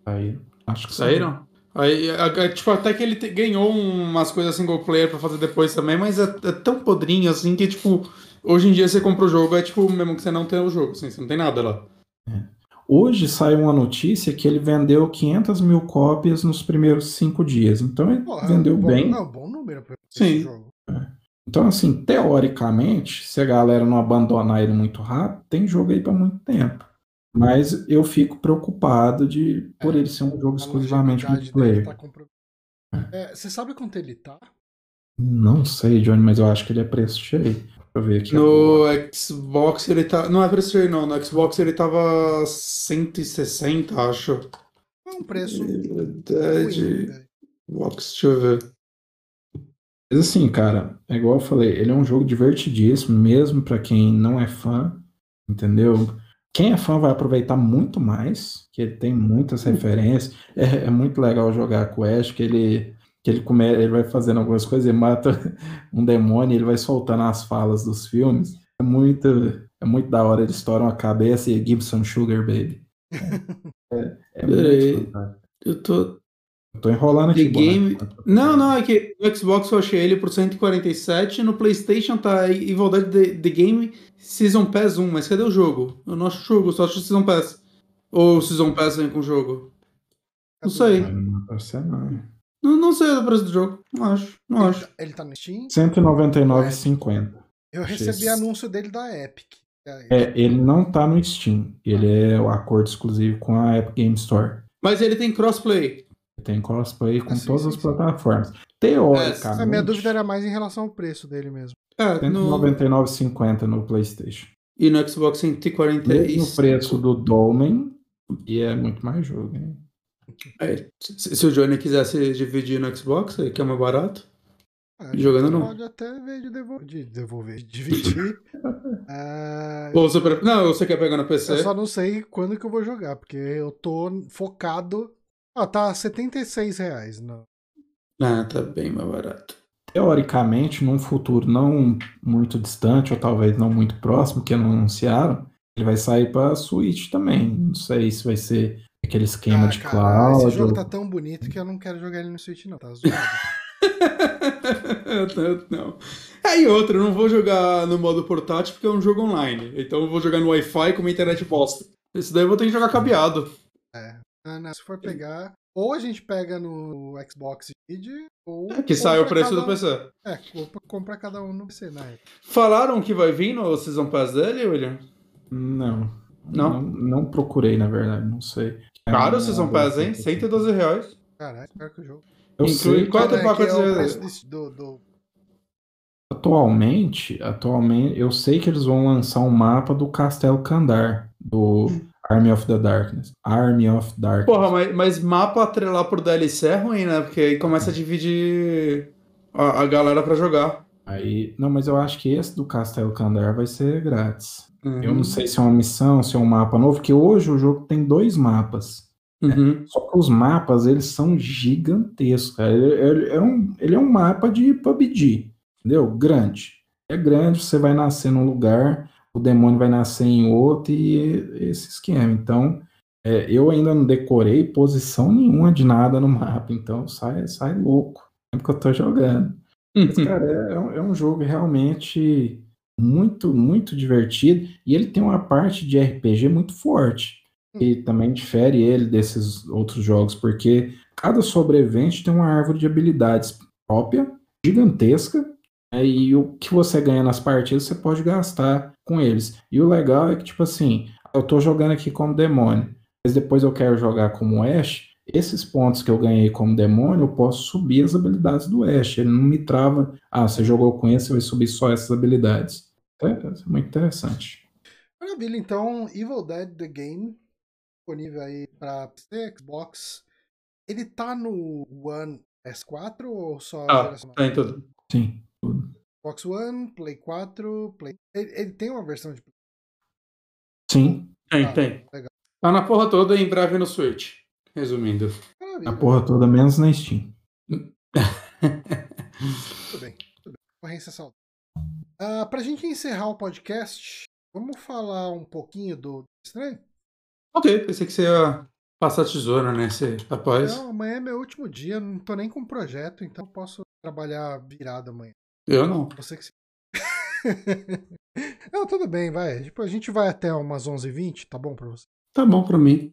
Aí, acho que sim. Saíram? Aí, a- a- tipo, até que ele te- ganhou umas coisas single player pra fazer depois também, mas é, é tão podrinho assim que, tipo, hoje em dia você compra o jogo, é tipo, mesmo que você não tenha o jogo, assim, você não tem nada lá. Hoje saiu uma notícia que ele vendeu 500 mil cópias nos primeiros cinco dias. Então ele Pô, é um vendeu bom- bem. É um bom número pra Sim. esse jogo. Então, assim, teoricamente, se a galera não abandonar ele muito rápido, tem jogo aí para muito tempo. Mas eu fico preocupado de por É, ele ser um jogo exclusivamente multiplayer. tá compro- É, Você sabe quanto ele tá? Não sei, Johnny, mas eu acho que ele é preço cheio. Deixa eu ver aqui. No Xbox ele tá. Não é preço cheio, não. No Xbox ele tava 160, acho. É um preço É ruim. de? Xbox, deixa eu ver. Mas assim, cara, é igual eu falei, ele é um jogo divertidíssimo, mesmo pra quem não é fã, entendeu? Quem é fã vai aproveitar muito mais, que ele tem muitas referências. É, é muito legal jogar com o Ash, que ele, que ele, come, ele vai fazendo algumas coisas, ele mata *laughs* um demônio, ele vai soltando as falas dos filmes. É muito, é muito da hora, ele estoura uma cabeça e Gibson Sugar Baby. É, é Peraí. muito fantástico. Eu tô. Eu tô enrolando aqui. Game. Não, não, é que no Xbox eu achei ele por 147, no PlayStation tá Evil Dead The, The Game Season Pass 1, mas cadê o jogo? Eu não acho o jogo, eu só acho o Season Pass. Ou o Season Pass vem com o jogo? Não sei. Não não. Não, não sei o preço do jogo. Não acho, não Ele acho. tá- Ele tá no Steam? 199,50. Eu recebi anúncio dele da Epic. É, ele não tá no Steam. Ele é o acordo exclusivo com a Epic Game Store. Mas ele tem crossplay. Tem crossplay com Ah, sim, todas sim, as sim. plataformas. É, Teoricamente, A minha dúvida era mais em relação ao preço dele mesmo. É, no... 199,50 no PlayStation. E no Xbox 145. Mesmo preço do Dolmen, e é muito mais jogo, hein? É, se, se o Johnny quisesse dividir no Xbox, aí que é mais barato. Ah, Jogando você não. Pode até ver de devolver, de, devolver, de dividir. Ah, *laughs* Ou você pre- Não, você quer pegar no PC? eu só não sei quando que eu vou jogar, porque eu tô focado. Ó, tá 76 reais. Não. Ah, tá bem mais barato. Teoricamente, num futuro não muito distante, ou talvez não muito próximo, que não anunciaram, ele vai sair pra Switch também. Não sei se vai ser aquele esquema Ah, de cara, cloud. esse jogo ou- tá tão bonito que eu não quero jogar ele no Switch, não. Tá zoado. *laughs* não. Aí outra, eu não vou jogar no modo portátil porque é um jogo online. Então eu vou jogar no Wi-Fi com uma internet bosta. Esse daí eu vou ter que jogar cabeado. Ah, não, se for pegar, ou a gente pega no Xbox Video, ou. É Que sai o preço do PC. É, compra, compra cada um no PC, né? Falaram que vai vir no Season Pass dele, William? Não. Não? não. Não procurei, na verdade, não sei. Caro É, o Season Pass, hein? 112 reais. Caralho, pior que o jogo. Eu Inclui sei, quatro é pacotes é o de- preço desse- do, do- atualmente, atualmente, eu sei que eles vão lançar um mapa do Castelo Kandar, do *laughs* Army of the Darkness. Army of Darkness. Porra, mas, mas mapa atrelar por DLC é ruim, né? Porque aí começa a dividir a, a galera pra jogar. Aí, não, mas eu acho que esse do Castelo Kandar vai ser grátis. Uhum. Eu não sei se é uma missão, se é um mapa novo, porque hoje o jogo tem dois mapas. Uhum. Só que os mapas, eles são gigantescos, cara. Ele, ele é, um, ele é um mapa de PUBG, entendeu? Grande. É grande, você vai nascer num lugar, o demônio vai nascer em outro e esse esquema. Então, é, eu ainda não decorei posição nenhuma de nada no mapa, então sai, sai louco. É que eu tô jogando. Mas, cara, é, é um- é um jogo realmente muito, muito divertido. E ele tem uma parte de RPG muito forte. E também difere ele desses outros jogos, porque cada sobrevivente tem uma árvore de habilidades própria, gigantesca, né, e o que você ganha nas partidas você pode gastar com eles. E o legal é que, tipo assim, eu tô jogando aqui como demônio, mas depois eu quero jogar como Ash, esses pontos que eu ganhei como demônio, eu posso subir as habilidades do Ash. Ele não me trava, ah, você jogou com esse, você vai subir só essas habilidades. Então, é muito interessante. Maravilha, então, Evil Dead The Game disponível aí pra PC, Xbox. Ele tá no One S4 ou só Ah, tá em tudo. Sim. Xbox One, Play 4, Play. Ele, ele tem uma versão de Sim. Tem, Ah, tem. legal. Tá na porra toda e em breve no Switch. Resumindo. Maravilha. A porra toda, menos na Steam. Tudo bem, tudo bem. Concorrência saudável. Ah, pra gente encerrar o podcast, vamos falar um pouquinho do Estranho? ok, pensei que você ia passar a tesoura, né? Você, rapaz. Não, amanhã é meu último dia, não tô nem com projeto, então eu posso trabalhar virado amanhã. Eu não. Você que se. *laughs* não, tudo bem, vai. Tipo, a gente vai até umas 11h20, tá bom pra você? Tá bom pra mim.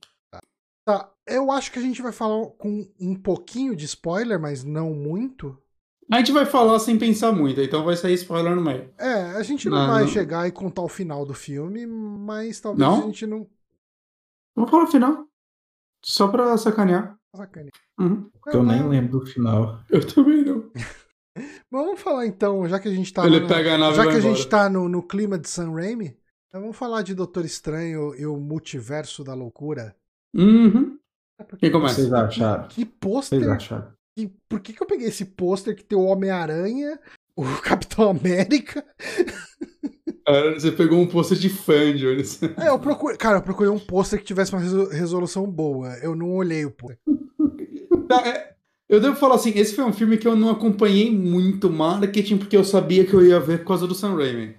Tá, eu acho que a gente vai falar com um pouquinho de spoiler, mas não muito. A gente vai falar sem pensar muito, então vai sair spoiler no meio. É, a gente não, Não, vai não. chegar e contar o final do filme, mas talvez Não? a gente não. Vou falar o final. Só pra sacanear. Sacane. Uhum. Eu nem lembro do final. Eu também não. *laughs* Vamos falar então, já que a gente tá. Ele na- pega a nave já que a gente embora. tá no, no clima de Sam Raimi, então vamos falar de Doutor Estranho e o multiverso da loucura. Uhum. É porque- Quem O que começa? vocês acharam? Que que pôster. vocês acharam? que- Por que, que eu peguei esse pôster que tem o Homem-Aranha, o *laughs* Capitão América? Cara, você pegou um pôster de fã, Jones. É, eu procurei. Cara, eu procurei um pôster que tivesse uma resolu- resolução boa. Eu não olhei o pôster. *laughs* Tá, é, Eu devo falar assim, esse foi um filme que eu não acompanhei muito marketing, porque eu sabia que eu ia ver por causa do Sam Raimi.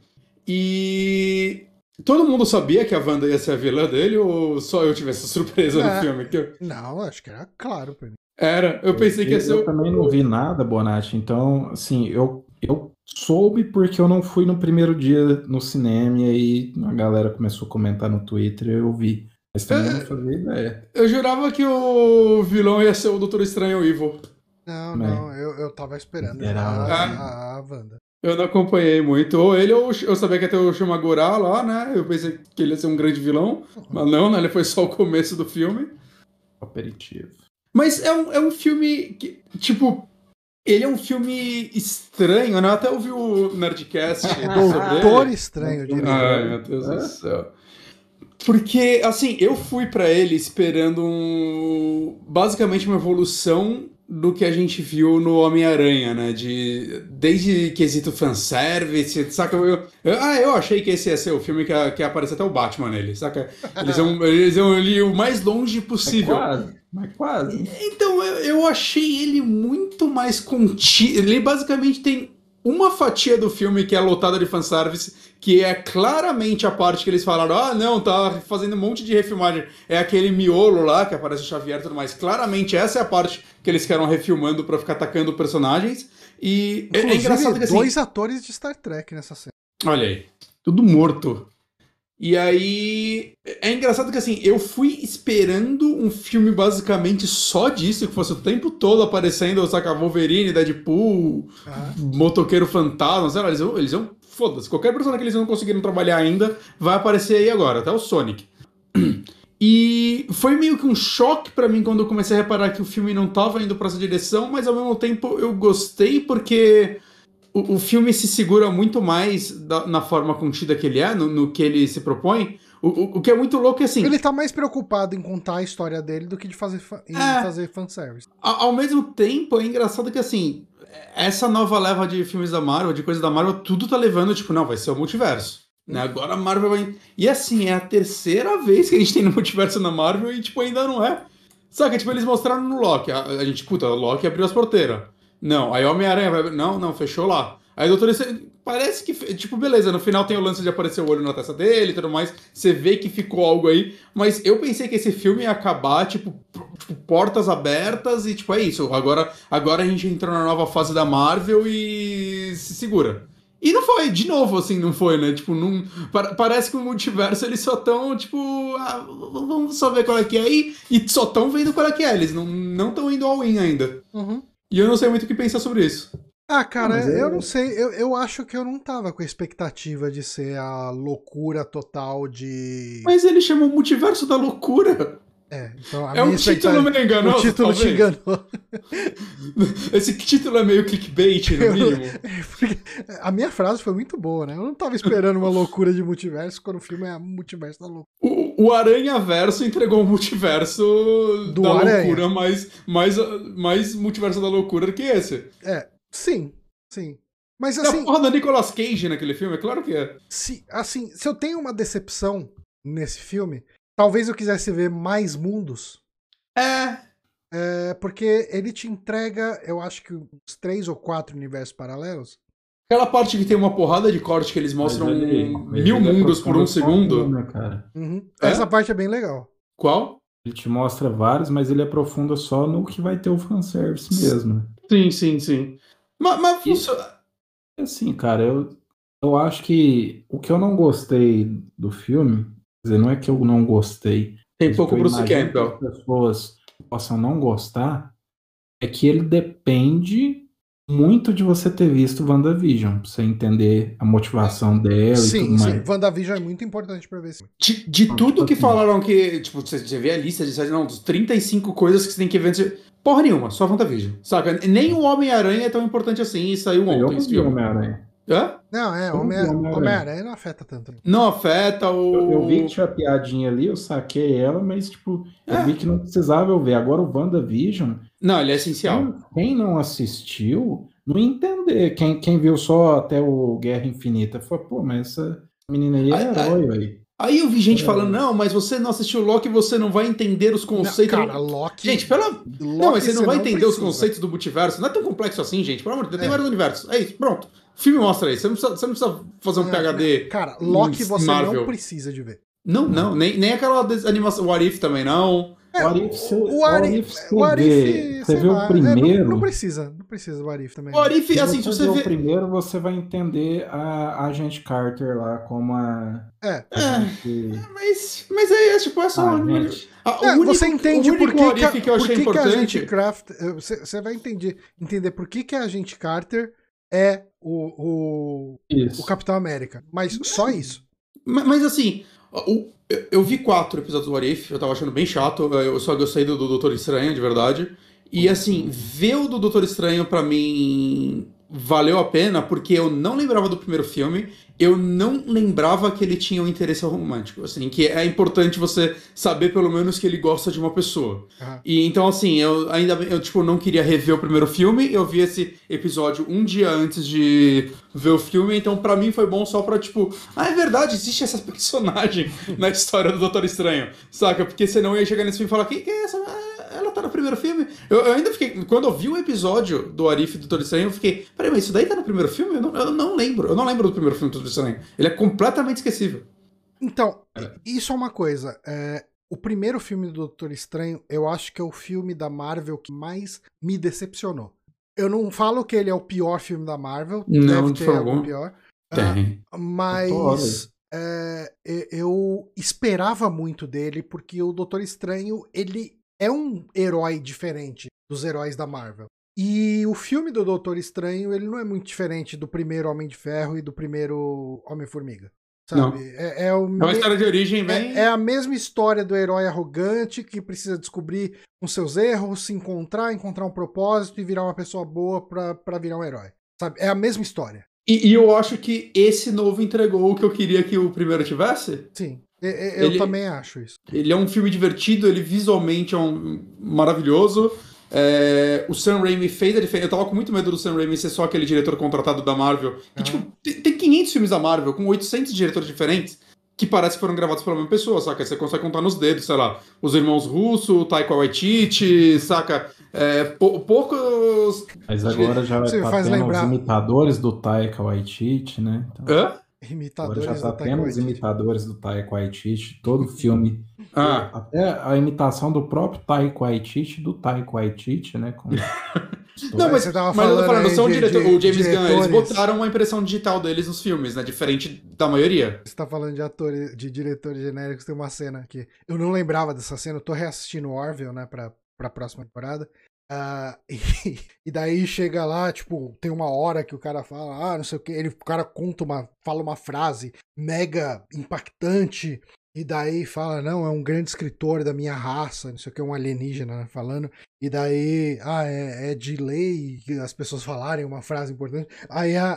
E... Todo mundo sabia que a Wanda ia ser a vilã dele, ou só eu tive essa *laughs* surpresa É. no filme? Que eu- Não, acho que era claro pra mim. Era, eu pensei que ia ser Eu o... também não vi nada, Bonatti. Então, assim, eu, eu soube porque eu não fui no primeiro dia no cinema e aí a galera começou a comentar no Twitter e eu vi. Mas também eu não fazia ideia. Eu jurava que o vilão ia ser o Doutor Estranho Evil. Não, Bem. não, eu, eu tava esperando Era- a, a, a Wanda. Eu não acompanhei muito. Ou ele, ou eu sabia que ia ter o Shumagura lá, né? Eu pensei que ele ia ser um grande vilão. Mas não, né? Ele foi só o começo do filme. Aperitivo. Mas é um, é um filme que, tipo, ele é um filme estranho, né? Eu até ouvi o Nerdcast *laughs* sobre Doutor ele. Estranho, eu diria. Ai, meu Deus do céu. Porque, assim, eu fui pra ele esperando um, basicamente uma evolução do que a gente viu no Homem-Aranha, né? De, desde quesito fanservice, saca? Eu, eu- ah, eu achei que esse ia ser o filme que que aparecer até o Batman nele, saca? Eles iam, eles iam ali o mais longe possível. Mas quase, mas quase. Então, eu, eu achei ele muito mais contido. Ele basicamente tem uma fatia do filme que é lotada de fanservice, que é claramente a parte que eles falaram: ah, não, tá fazendo um monte de refilmagem. É aquele miolo lá que aparece o Xavier e tudo mais. Claramente essa é a parte que eles querem refilmando pra ficar atacando personagens. E é- é, engraçado que assim. dois atores de Star Trek nessa cena. Olha aí, tudo morto. E aí. É engraçado que assim, eu fui esperando um filme basicamente só disso, que fosse o tempo todo aparecendo, saca, Wolverine, Deadpool, Ah, Motoqueiro Fantasma, sei lá, eles vão. Eles vão Foda-se, qualquer personagem que eles não conseguiram trabalhar ainda vai aparecer aí agora, até o Sonic. E foi meio que um choque pra mim quando eu comecei a reparar que o filme não tava indo pra essa direção, mas ao mesmo tempo eu gostei porque o, o filme se segura muito mais da- na forma contida que ele é, no, no que ele se propõe. O, o, o que é muito louco é assim. Ele tá mais preocupado em contar a história dele do que de fazer, fa- em É. fazer fanservice. A- Ao mesmo tempo, é engraçado que assim, essa nova leva de filmes da Marvel, de coisas da Marvel, tudo tá levando, tipo, não, vai ser o multiverso. Né? Agora a Marvel vai. E assim, é a terceira vez que a gente tem no multiverso na Marvel e, tipo, ainda não é. Saca? Tipo, eles mostraram no Loki. A, a gente, puta, o Loki abriu as porteiras. Não, aí Homem-Aranha vai. Não, não, fechou lá. Aí Doutor. Parece que. Tipo, beleza, no final tem o lance de aparecer o olho na testa dele e tudo mais. Você vê que ficou algo aí. Mas eu pensei que esse filme ia acabar, tipo, tipo, portas abertas e, tipo, é isso. Agora, agora a gente entrou na nova fase da Marvel e se segura. E não foi, de novo, assim, não foi, né? Tipo, não, pa- parece que o multiverso eles só tão, tipo, ah, vamos só ver qual é que é aí, e só tão vendo qual é que é, eles não estão indo all in ainda. E eu não sei muito o que pensar sobre isso. Ah, cara, Mas é- eu não sei. Eu, eu acho que eu não tava com a expectativa de ser a loucura total de. Mas ele chamou multiverso da loucura. É, então a É um título meio enganoso, O título te talvez. enganou. *laughs* Esse título é meio clickbait, no *laughs* mínimo. *laughs* Porque a minha frase foi muito boa, né? Eu não tava esperando uma loucura de multiverso quando o filme é multiverso da loucura. O, o Aranha Verso entregou um multiverso Do da Aranha. loucura, mais, mais, mais multiverso da loucura do que esse. É, sim, sim. Mas Tem a assim, porra da Nicolas Cage naquele filme, é claro que é. se, assim, se eu tenho uma decepção nesse filme, talvez eu quisesse ver mais mundos. É. É, porque ele te entrega, eu acho que uns três ou quatro universos paralelos. Aquela parte que tem uma porrada de corte que eles mostram ele- mil ele é mundos por um segundo. né, cara? Uhum. É? Essa parte é bem legal. Qual? Ele te mostra vários, mas ele aprofunda só no que vai ter o fanservice mesmo. Sim, sim, sim. Mas, mas funciona. Assim, cara, eu, eu acho que o que eu não gostei do filme, dizer, não é que eu não gostei, Tem pouco o que eu Bruce Campbell. que as pessoas possam não gostar, é que ele depende muito de você ter visto WandaVision, pra você entender a motivação dela e sim, tudo sim. mais. WandaVision é muito importante pra ver filme. De, de Não, tudo tipo que assim. falaram que. Tipo, você, você vê a lista de não, dos 35 coisas que você tem que ver. Porra nenhuma, só WandaVision. Saca? Nem o Homem-Aranha é tão importante assim e saiu Eu ontem esse vi filme. Homem-Aranha. Hã? Não, é, vi Homem-Aranha. Homem-Aranha não afeta tanto. Não afeta o. Eu, eu vi que tinha piadinha ali, eu saquei ela, mas tipo, eu É. vi que não precisava eu ver. Agora o WandaVision, Não, ele é essencial. Quem, quem não assistiu, não entender. Quem, quem viu só até o Guerra Infinita, falou, pô, mas essa menina aí é Ai, ai. herói, velho. Aí eu vi gente É. falando, não, mas você não assistiu Loki, você não vai entender os Não, conceitos. cara, Loki. Gente, pela. Loki Não, mas você não vai entender os precisa. conceitos do multiverso. Não é tão complexo assim, gente. Pelo amor de Deus, tem É. vários universos. É isso, pronto. O filme mostra isso. Você não precisa, você não precisa fazer um Não, PHD. Cara, Loki você Marvel. não precisa de ver. Não, não. Nem, nem aquela animação. What If também não. É, O Arif, você, o Arif, Arif, você o Arif, vê, você sei vê lá, o é, não- primeiro. não, precisa, não precisa do Arif também. O What If, se assim, se você você vê o primeiro, você vai entender a, Agente Carter lá como a. É. a gente- Mas, mas é, é tipo, é só. Ah, um- gente. Ah, o É, único- você entende por que, que, a- If que eu por achei que, que a gente Craft. eh, Você, você vai entender, entender por que, que a gente Carter é o, o, Isso. o Capitão América. Mas só isso. Mas, mas, assim, o- eu, vi quatro episódios do What If, eu tava achando bem chato, eu só gostei do, do Doutor Estranho, de verdade. E assim, ver o do Doutor Estranho pra mim valeu a pena, porque eu não lembrava do primeiro filme, eu não lembrava que ele tinha um interesse romântico, assim, que é importante você saber pelo menos que ele gosta de uma pessoa. Aham. E então, assim, eu ainda eu, tipo, não queria rever o primeiro filme, eu vi esse episódio um dia antes de ver o filme, então pra mim foi bom só pra, tipo, ah, é verdade, existe essa *laughs* personagem na história do Doutor Estranho, saca? Porque senão eu ia chegar nesse filme e falar, quem que é essa? No primeiro filme? Eu, eu ainda fiquei, quando eu vi o episódio do Arif do Doutor Estranho, eu fiquei, peraí, mas isso daí tá no primeiro filme? Eu não, eu não lembro, eu não lembro do primeiro filme do Doutor Estranho. Ele é completamente esquecível. Então, isso é uma coisa. é, o primeiro filme do Doutor Estranho, eu acho que é o filme da Marvel que mais me decepcionou. Eu não falo que ele é o pior filme da Marvel, Não, deve de ter algum pior. ah, Tem. Mas é, eu esperava muito dele, porque o Doutor Estranho, ele é um herói diferente dos heróis da Marvel. E o filme do Doutor Estranho, ele não é muito diferente do primeiro Homem de Ferro e do primeiro Homem-Formiga. Sabe? É, é o É uma me- história de origem bem... é, é a mesma história do herói arrogante que precisa descobrir os seus erros, se encontrar, encontrar um propósito e virar uma pessoa boa pra, pra virar um herói. Sabe? É a mesma história. E, e eu acho que esse novo entregou o que eu queria que o primeiro tivesse. Sim. E- e- Eu Ele- também acho isso. Ele é um filme divertido, ele visualmente é um maravilhoso. É, o Sam Raimi fez a diferença. Eu tava com muito medo do Sam Raimi ser só aquele diretor contratado da Marvel. Que, tipo, tem, tem 500 filmes da Marvel com 800 diretores diferentes que parece que foram gravados pela mesma pessoa, saca? Você consegue contar nos dedos, sei lá, os irmãos Russo, o Taika Waititi, saca? É, pou- poucos... Mas agora já Você tá faz lembrar- os imitadores do Taika Waititi, né? Então, Hã? Agora Imitadores já tá os imitadores do Taika Waititi, todo filme. Ah, Até a imitação do próprio Taika Waititi, do Taika Waititi, né? Com... *laughs* Não, mas, Você tava mas eu tô falando falando, aí são de- diretor- de- o James Gunn, eles diretores. botaram uma impressão digital deles nos filmes, né? Diferente da maioria. Você tá falando de atores, de diretores genéricos, tem uma cena aqui. Eu não lembrava dessa cena, eu tô reassistindo Orville, né, pra, pra próxima temporada. Ah, *laughs* e, e daí chega lá, tipo, tem uma hora que o cara fala, ah, não sei o que, ele, o cara conta uma, fala uma frase mega impactante, E daí fala, não, é um grande escritor da minha raça, não sei o que, um alienígena né, falando. E daí, ah, é, é de lei as pessoas falarem uma frase importante. Aí a,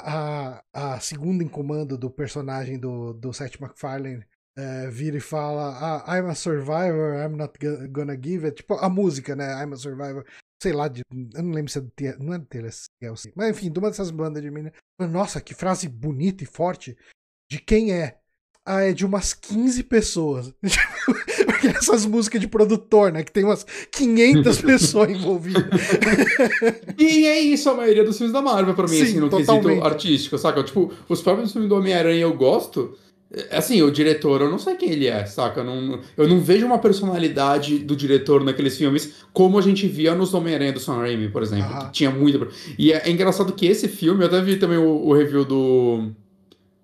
a, a segunda em comando do personagem do, do Seth MacFarlane é, vira e fala, ah, I'm a survivor, I'm not gonna give it. Tipo, a música, né? I'm a survivor. Sei lá, de, eu não lembro se é do não é do TLC, mas enfim, de uma dessas bandas de mina. Nossa, que frase bonita e forte. De quem é? Ah, é de umas 15 pessoas. *laughs* Porque essas músicas de produtor, né? Que tem umas 500 *laughs* pessoas envolvidas. *laughs* e é isso a maioria dos filmes da Marvel, pra mim, Sim, assim, no totalmente. quesito artístico, saca? Tipo, os próprios filmes do Homem-Aranha eu gosto. É, assim, o diretor, eu não sei quem ele é, saca? Eu não, eu não vejo uma personalidade do diretor naqueles filmes como a gente via nos Homem-Aranha do Sam Raimi, por exemplo. Que tinha muita. E é, é, engraçado que esse filme, eu até vi também o, o review do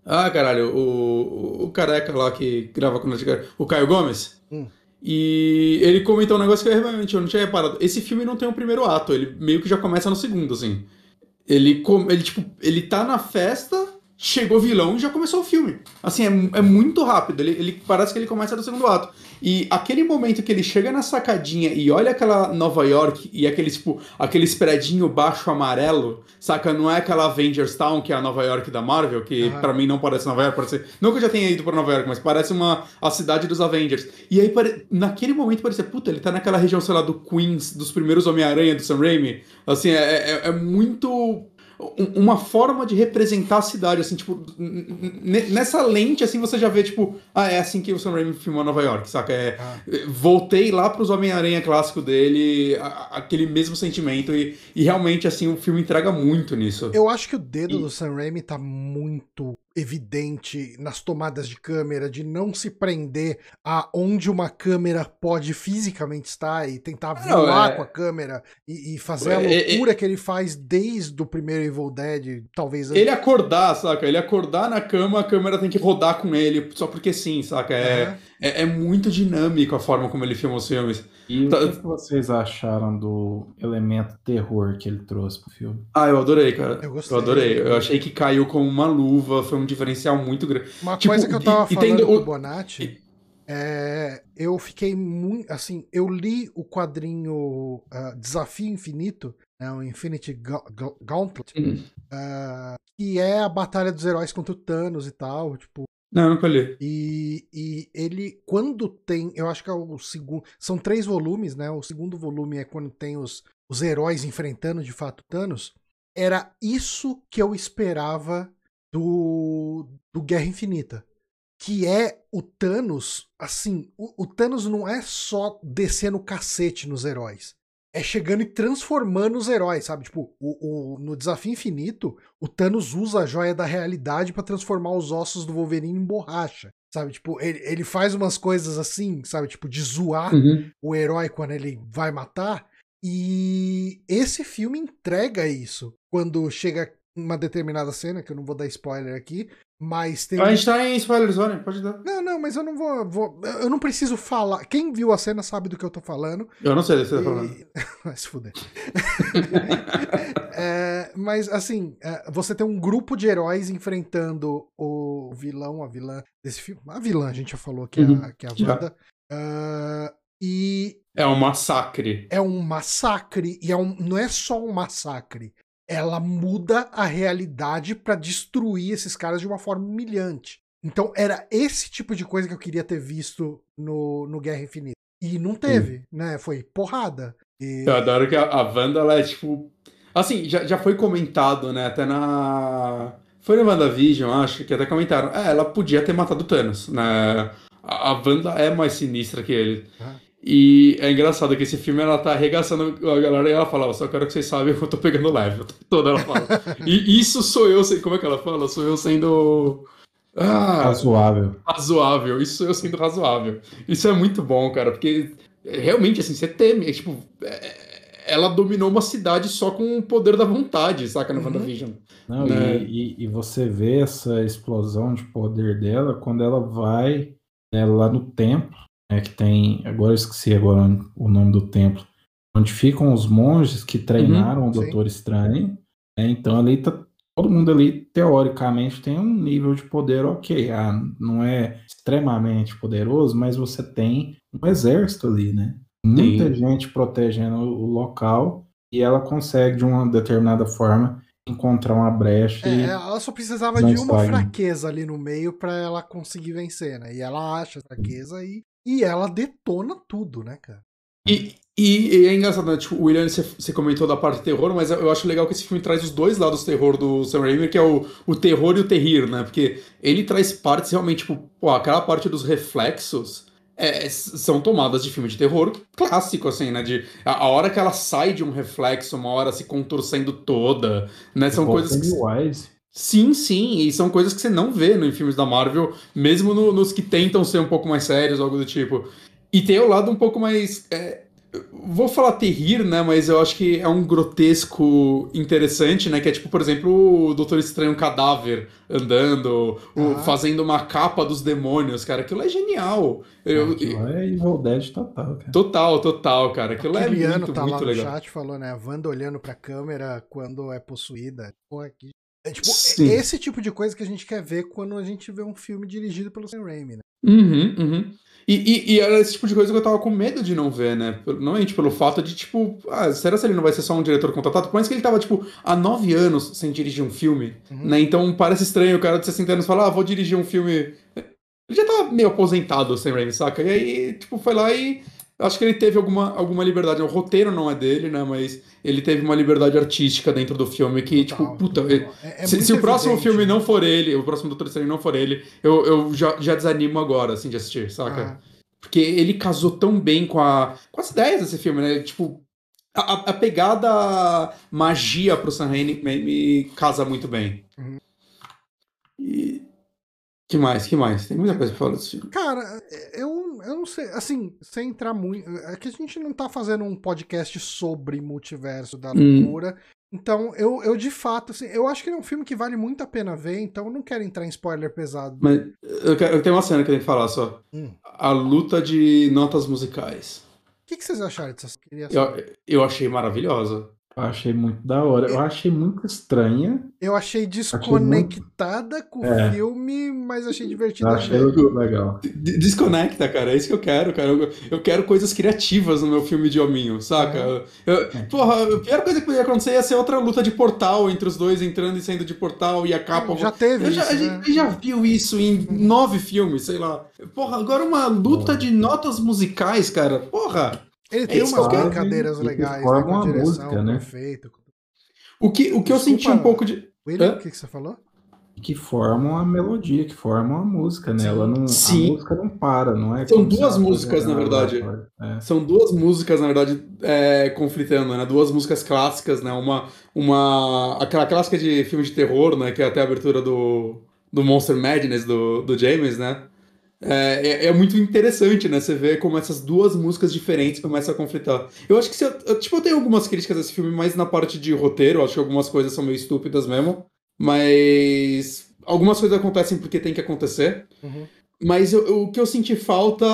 ah, caralho, o, o careca lá que grava com nós, o Caio Gomes. Hum. E ele comentou um negócio que eu realmente eu não tinha reparado. Esse filme não tem um primeiro ato, ele meio que já começa no segundo, assim. Ele, ele tipo, ele tá na festa chegou o vilão e já começou o filme. Assim, é, é muito rápido. Ele, ele, parece que ele começa no segundo ato. E aquele momento que ele chega na sacadinha e olha aquela Nova York e aquele, tipo, aquele spreadinho baixo amarelo, saca? Não é aquela Avengers Town, que é a Nova York da Marvel, que uhum. para mim não parece Nova York, parece. Não que eu já tenha ido pra Nova York, mas parece uma a cidade dos Avengers. E aí, naquele momento, parecia, puta, ele tá naquela região, sei lá, do Queens, dos primeiros Homem-Aranha do Sam Raimi. Assim, é, é, é muito uma forma de representar a cidade, assim, tipo, nessa lente, assim, você já vê, tipo, ah, é assim que o Sam Raimi filmou Nova York, saca? É, ah. Voltei lá pros Homem-Aranha clássico dele, a, aquele mesmo sentimento, e, e realmente, assim, o filme entrega muito nisso. Eu acho que o dedo e... do Sam Raimi tá muito evidente nas tomadas de câmera, de não se prender a onde uma câmera pode fisicamente estar e tentar voar é... com a câmera e, e fazer a é, é, loucura é... que ele faz desde o primeiro Evil Dead, talvez. Ele acordar, saca? Ele acordar na cama, a câmera tem que rodar com ele, só porque sim, saca? É, é, é muito dinâmico a forma como ele filma os filmes. E tá... o que, vocês acharam do elemento terror que ele trouxe pro filme? Ah, eu adorei, cara. Eu gostei. Eu adorei. Eu achei que caiu como uma luva, foi um diferencial muito grande. Uma tipo, coisa que eu tava e, falando e com o Bonatti, e... é, eu fiquei muito, assim, eu li o quadrinho uh, Desafio Infinito, né, o Infinity Gauntlet, uhum. uh, que é a batalha dos heróis contra o Thanos e tal, tipo, não, nunca li. E, e ele, quando tem, eu acho que é o segundo, são três volumes, né? O segundo volume é quando tem os, os heróis enfrentando de fato Thanos. Era isso que eu esperava do, do Guerra Infinita. Que é o Thanos, assim, o, o Thanos não é só descendo o cacete nos heróis é chegando e transformando os heróis, sabe? Tipo, o, o, no Desafio Infinito, o Thanos usa a joia da realidade para transformar os ossos do Wolverine em borracha. Sabe, tipo, ele, ele faz umas coisas assim, sabe, tipo, de zoar uhum. o herói quando ele vai matar. E esse filme entrega isso. Quando chega uma determinada cena, que eu não vou dar spoiler aqui, mas tem. A gente tá em spoiler zone, pode dar. Não, não, mas eu não vou, vou, Eu não preciso falar. Quem viu a cena sabe do que eu tô falando. Eu não sei do que você tá falando. *laughs* Vai se fuder. *laughs* é, mas, assim, é, você tem um grupo de heróis enfrentando o vilão, a vilã desse filme. A vilã, a gente já falou que, uhum. é, a, que é a Wanda. Uh, e. É um massacre. É um massacre. E é um, não é só um massacre ela muda a realidade para destruir esses caras de uma forma humilhante. Então era esse tipo de coisa que eu queria ter visto no, no Guerra Infinita. E não teve, hum. né? Foi porrada. E... Eu adoro que a, a Wanda, ela é tipo. Assim, já, já foi comentado, né? Até na. Foi no WandaVision, acho, que até comentaram. É, ela podia ter matado o Thanos, né? A, a Wanda é mais sinistra que ele. Ah. E é engraçado que esse filme ela tá arregaçando a galera e ela fala, só quero que vocês saibam que eu tô pegando leve. Toda ela fala. *laughs* e isso sou eu, como é que ela fala? Sou eu sendo. Ah, razoável. Razoável, isso sou eu sendo razoável. Isso é muito bom, cara, porque realmente, assim, você teme. É, tipo, é, ela dominou uma cidade só com o poder da vontade, saca, no uhum. WandaVision. Não, né? e, e, e, você vê essa explosão de poder dela quando ela vai né, lá no templo é, que tem, agora eu esqueci agora o nome do templo, onde ficam os monges que treinaram uhum, o Doutor sim. Estranho. É, então ali tá todo mundo ali, teoricamente, tem um nível de poder ok. Ah, não é extremamente poderoso, mas você tem um exército ali, né? Muita Sim. gente protegendo o local e ela consegue, de uma determinada forma, encontrar uma brecha. É, ela só precisava de uma fraqueza ali no meio para ela conseguir vencer, né? E ela acha a fraqueza e, e ela detona tudo, né, cara? E, e, e, é engraçado, né? Tipo, o William, você, você comentou da parte terror, mas eu acho legal que esse filme traz os dois lados do terror do Sam Raimi, que é o, o terror e o terrir, né? Porque ele traz partes realmente, tipo, pô, aquela parte dos reflexos é, são tomadas de filme de terror clássico, assim, né? De, a, a, hora que ela sai de um reflexo, uma hora se contorcendo toda, né? São coisas que... Wise. Sim, sim, e são coisas que você não vê em filmes da Marvel, mesmo no, nos que tentam ser um pouco mais sérios, algo do tipo. E tem o lado um pouco mais... É, vou falar terrir, né? Mas eu acho que é um grotesco interessante, né? Que é tipo, por exemplo, o Doutor Estranho Cadáver andando, o, fazendo uma capa dos demônios, cara. Aquilo é genial. Eu, aquilo é Evil Dead total, cara. Total, total, cara. Aquilo é muito, tá muito lá legal. No chat falou, né? A Wanda olhando pra câmera quando é possuída. Pô, aqui. É, tipo, Sim. esse tipo de coisa que a gente quer ver quando a gente vê um filme dirigido pelo Sam Raimi, né? Uhum, uhum. E, e, e, era esse tipo de coisa que eu tava com medo de não ver, né? Normalmente pelo fato de, tipo, ah, será que ele não vai ser só um diretor contratado? Por mais que ele tava, tipo, há nove anos sem dirigir um filme, uhum. né? Então parece estranho o cara de 60 anos falar, ah, vou dirigir um filme. Ele já tava meio aposentado, sem Raimi, saca? E aí, tipo, foi lá e acho que ele teve alguma, alguma liberdade. O roteiro não é dele, né? Mas ele teve uma liberdade artística dentro do filme que, total, tipo, puta. É, é se, se o próximo filme não for ele, o próximo Doutor Estranho não for ele, eu, eu já, já desanimo agora, assim, de assistir, saca? Ah. Porque ele casou tão bem com, a, com as ideias desse filme, né? Tipo, a, a pegada magia pro Sam Raimi me casa muito bem. Uhum. E que mais? Que mais? Tem muita coisa pra falar desse filme. Cara, eu, eu não sei, assim, sem entrar muito. É que a gente não tá fazendo um podcast sobre multiverso da hum. loucura. Hum. Então, eu, eu de fato, assim, eu acho que é um filme que vale muito a pena ver, então eu não quero entrar em spoiler pesado. Mas eu, quero, eu tenho uma cena que eu tenho que falar só. Hum. A luta de notas musicais. O que, que vocês acharam dessa eu, eu achei maravilhosa. Eu achei muito da hora. Eu achei muito estranha. Eu achei desconectada achei muito... com o é. filme, mas achei divertida. Eu achei muito legal. Desconecta, cara. É isso que eu quero, cara. Eu, eu quero coisas criativas no meu filme de hominho, saca? É. Eu, é. porra, a pior coisa que podia acontecer ia ser outra luta de portal entre os dois entrando e saindo de portal e a capa. Já teve. isso, já, a gente já viu isso em nove filmes, sei lá. Porra, agora uma luta de notas musicais, cara. Porra. Ele tem é umas brincadeiras legais, né, com a direção música, né? perfeito. O que, o que eu senti um pouco de. William, o que, que você falou? Que formam a melodia, que formam a música, né? Ela não, Sim. A música não para, não é? São duas músicas, na verdade. É. São duas músicas, na verdade, é, conflitando, né? Duas músicas clássicas, né? Uma, uma. Aquela clássica de filme de terror, né? Que é até a abertura do, do Monster Madness do, do James, né? É, é, é, muito interessante, né? Você vê como essas duas músicas diferentes começam a conflitar. Eu acho que se eu, tipo, eu tenho algumas críticas desse filme, mais na parte de roteiro, eu acho que algumas coisas são meio estúpidas mesmo. Mas algumas coisas acontecem porque tem que acontecer. Uhum. Mas eu, o que eu senti falta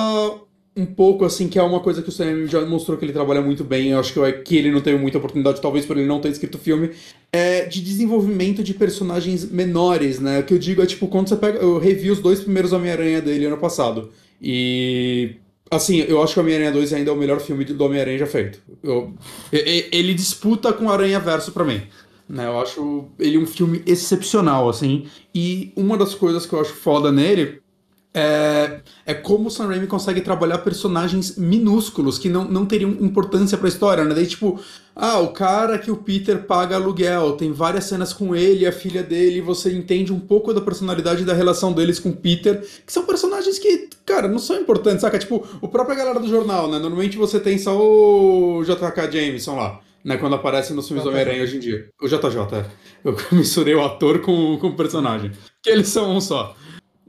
um pouco, assim, que é uma coisa que o Sam já mostrou que ele trabalha muito bem, eu acho que, que ele não teve muita oportunidade, talvez por ele não ter escrito filme, é de desenvolvimento de personagens menores, né? O que eu digo é, tipo, quando você pega... Eu revi os dois primeiros Homem-Aranha dele ano passado, e... Assim, eu acho que Homem-Aranha 2 ainda é o melhor filme do Homem-Aranha já feito. Eu, ele disputa com Aranha Verso para mim. Né, eu acho ele um filme excepcional, assim. E uma das coisas que eu acho foda nele é, é como o Sam Raimi consegue trabalhar personagens minúsculos que não, não teriam importância pra história, né? Daí, tipo, ah, o cara que o Peter paga aluguel, tem várias cenas com ele, a filha dele, você entende um pouco da personalidade e da relação deles com o Peter, que são personagens que, cara, não são importantes, saca? Tipo, o próprio galera do jornal, né? Normalmente você tem só o JK Jameson lá. Né, quando aparece nos filmes do Homem-Aranha hoje em dia. O JJ, é. Eu *laughs* misturei o ator com, com o personagem. Que eles são um só.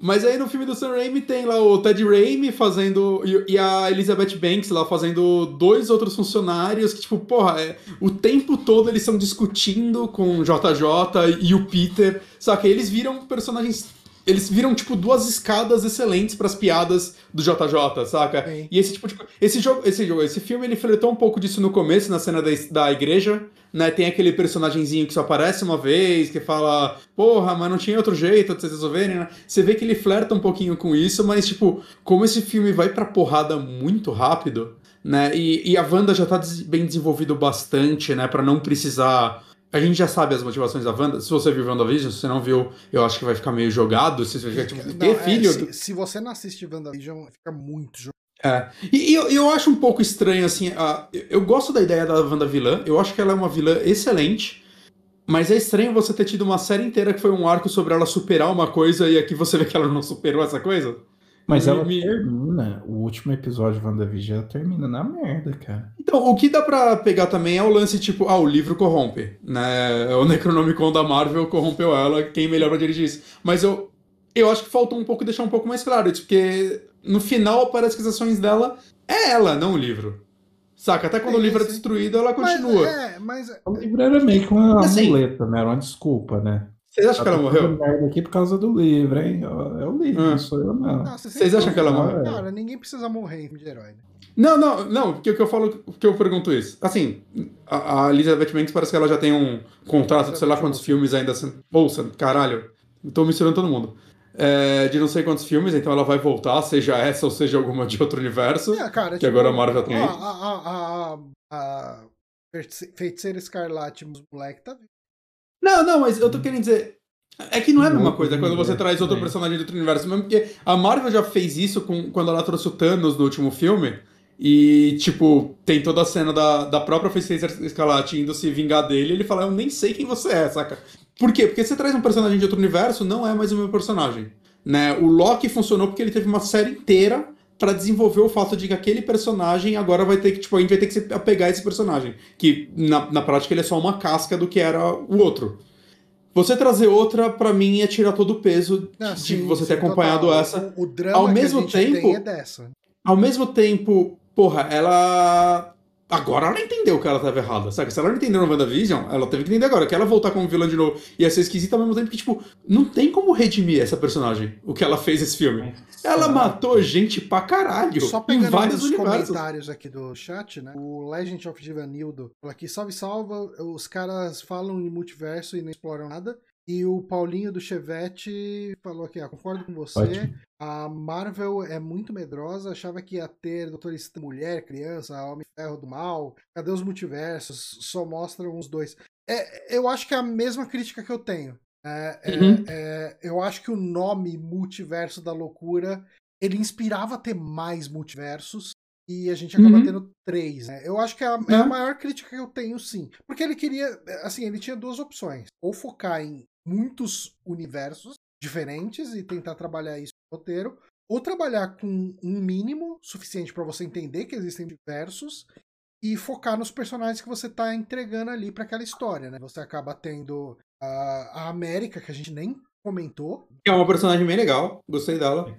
Mas aí no filme do Sam Raimi tem lá o Ted Raimi fazendo. E a Elizabeth Banks lá fazendo dois outros funcionários que, tipo, porra, é, o tempo todo eles estão discutindo com o JJ e o Peter. Só que eles viram personagens eles viram, tipo, duas escadas excelentes pras piadas do JJ, saca? Sim. E esse tipo de coisa. Esse jogo, esse jogo, esse filme, ele flertou um pouco disso no começo, na cena da, da igreja, né? Tem aquele personagemzinho que só aparece uma vez, que fala, porra, mas não tinha outro jeito de vocês resolverem, né? Você vê que ele flerta um pouquinho com isso, mas, tipo, como esse filme vai pra porrada muito rápido, né? E, e a Wanda já tá bem desenvolvido bastante, né? Pra não precisar. A gente já sabe as motivações da Wanda. Se você viu WandaVision, se você não viu, eu acho que vai ficar meio jogado. Se você tipo, Não, ter é, filho. se, se você não assiste WandaVision, fica muito jogado. É. E, e eu, eu acho um pouco estranho, assim. a- eu, eu gosto da ideia da Wanda vilã. Eu acho que ela é uma vilã excelente. Mas é estranho você ter tido uma série inteira que foi um arco sobre ela superar uma coisa e aqui você vê que ela não superou essa coisa. Mas ela me- termina, o último episódio de WandaVision ela termina na merda, cara. Então, o que dá pra pegar também é o lance tipo, ah, o livro corrompe, né? O Necronomicon da Marvel corrompeu ela, quem melhor pra dirigir isso. Mas eu, eu acho que faltou um pouco deixar um pouco mais claro isso, porque no final parece que as ações dela é ela, não o livro. Saca? Até quando Sim, o livro é destruído, ela Mas, continua. é, mas O livro era meio que uma Assim- muleta, né? Era uma desculpa, né? Vocês acham que ela Tá morreu? merda aqui por causa do livro, hein? É o livro, Ah. não sou eu, não. Nossa, Vocês acham que ela morreu? Cara, ninguém precisa morrer em filme de herói, né? Não, não, não, porque o que eu falo, o que eu pergunto isso. Assim, a, a Elizabeth Banks parece que ela já tem um contrato de sei lá quantos filmes ainda sendo. Bolsa, caralho. Tô misturando todo mundo. É, de não sei quantos filmes, então ela vai voltar, seja essa ou seja alguma de outro universo. É, cara, Que agora a Marvel tem ó, aí. A, a, a, a, a Feitice- Feiticeira Escarlate, os moleque tá vivo. Não, não, mas eu tô querendo dizer. É que não é a mesma Não, coisa quando você é, traz outro é. personagem de outro universo, mesmo porque a Marvel já fez isso com, quando ela trouxe o Thanos no último filme. E, tipo, tem toda a cena da, da própria Feiticeira Escarlate indo se vingar dele e ele fala, eu nem sei quem você é, saca? Por quê? Porque você traz um personagem de outro universo, não é mais o meu personagem. Né? O Loki funcionou porque ele teve uma série inteira pra desenvolver o fato de que aquele personagem agora vai ter que, tipo, a gente vai ter que se apegar a esse personagem. Que na, na prática ele é só uma casca do que era o outro. Você trazer outra, pra mim, é tirar todo o peso Não, de sim, você sim, ter acompanhado total. essa. O, o drama Ao que mesmo a gente tempo- tem é dessa. Ao mesmo tempo, porra, ela. Agora ela entendeu que ela estava errada, sabe? Se ela não entendeu no WandaVision, ela teve que entender agora. Que ela voltar como vilã de novo ia ser esquisita ao mesmo tempo que, tipo, não tem como redimir essa personagem, o que ela fez nesse filme. Ela matou gente pra caralho Só em pegando vários os comentários aqui do chat, né? O Legend of Divanildo falou aqui, salve, salva, os caras falam de multiverso e não exploram nada. E o Paulinho do Chevette falou aqui, ah, concordo com você. Ótimo. A Marvel é muito medrosa, achava que ia ter Doutor Estranho, mulher, criança, Homem-Ferro do Mal. Cadê os multiversos? Só mostram os dois. É, eu acho que é a mesma crítica que eu tenho. É, é, Uhum. é, eu acho que o nome Multiverso da Loucura ele inspirava a ter mais multiversos e a gente acaba Uhum. tendo três. Né? Eu acho que é a, é a maior crítica que eu tenho, sim. Porque ele queria, assim, ele tinha duas opções: ou focar em muitos universos diferentes e tentar trabalhar isso no roteiro, ou trabalhar com um mínimo suficiente para você entender que existem diversos e focar nos personagens que você tá entregando ali para aquela história, né? Você acaba tendo a, a América, que a gente nem comentou, Que é uma personagem bem legal, gostei dela.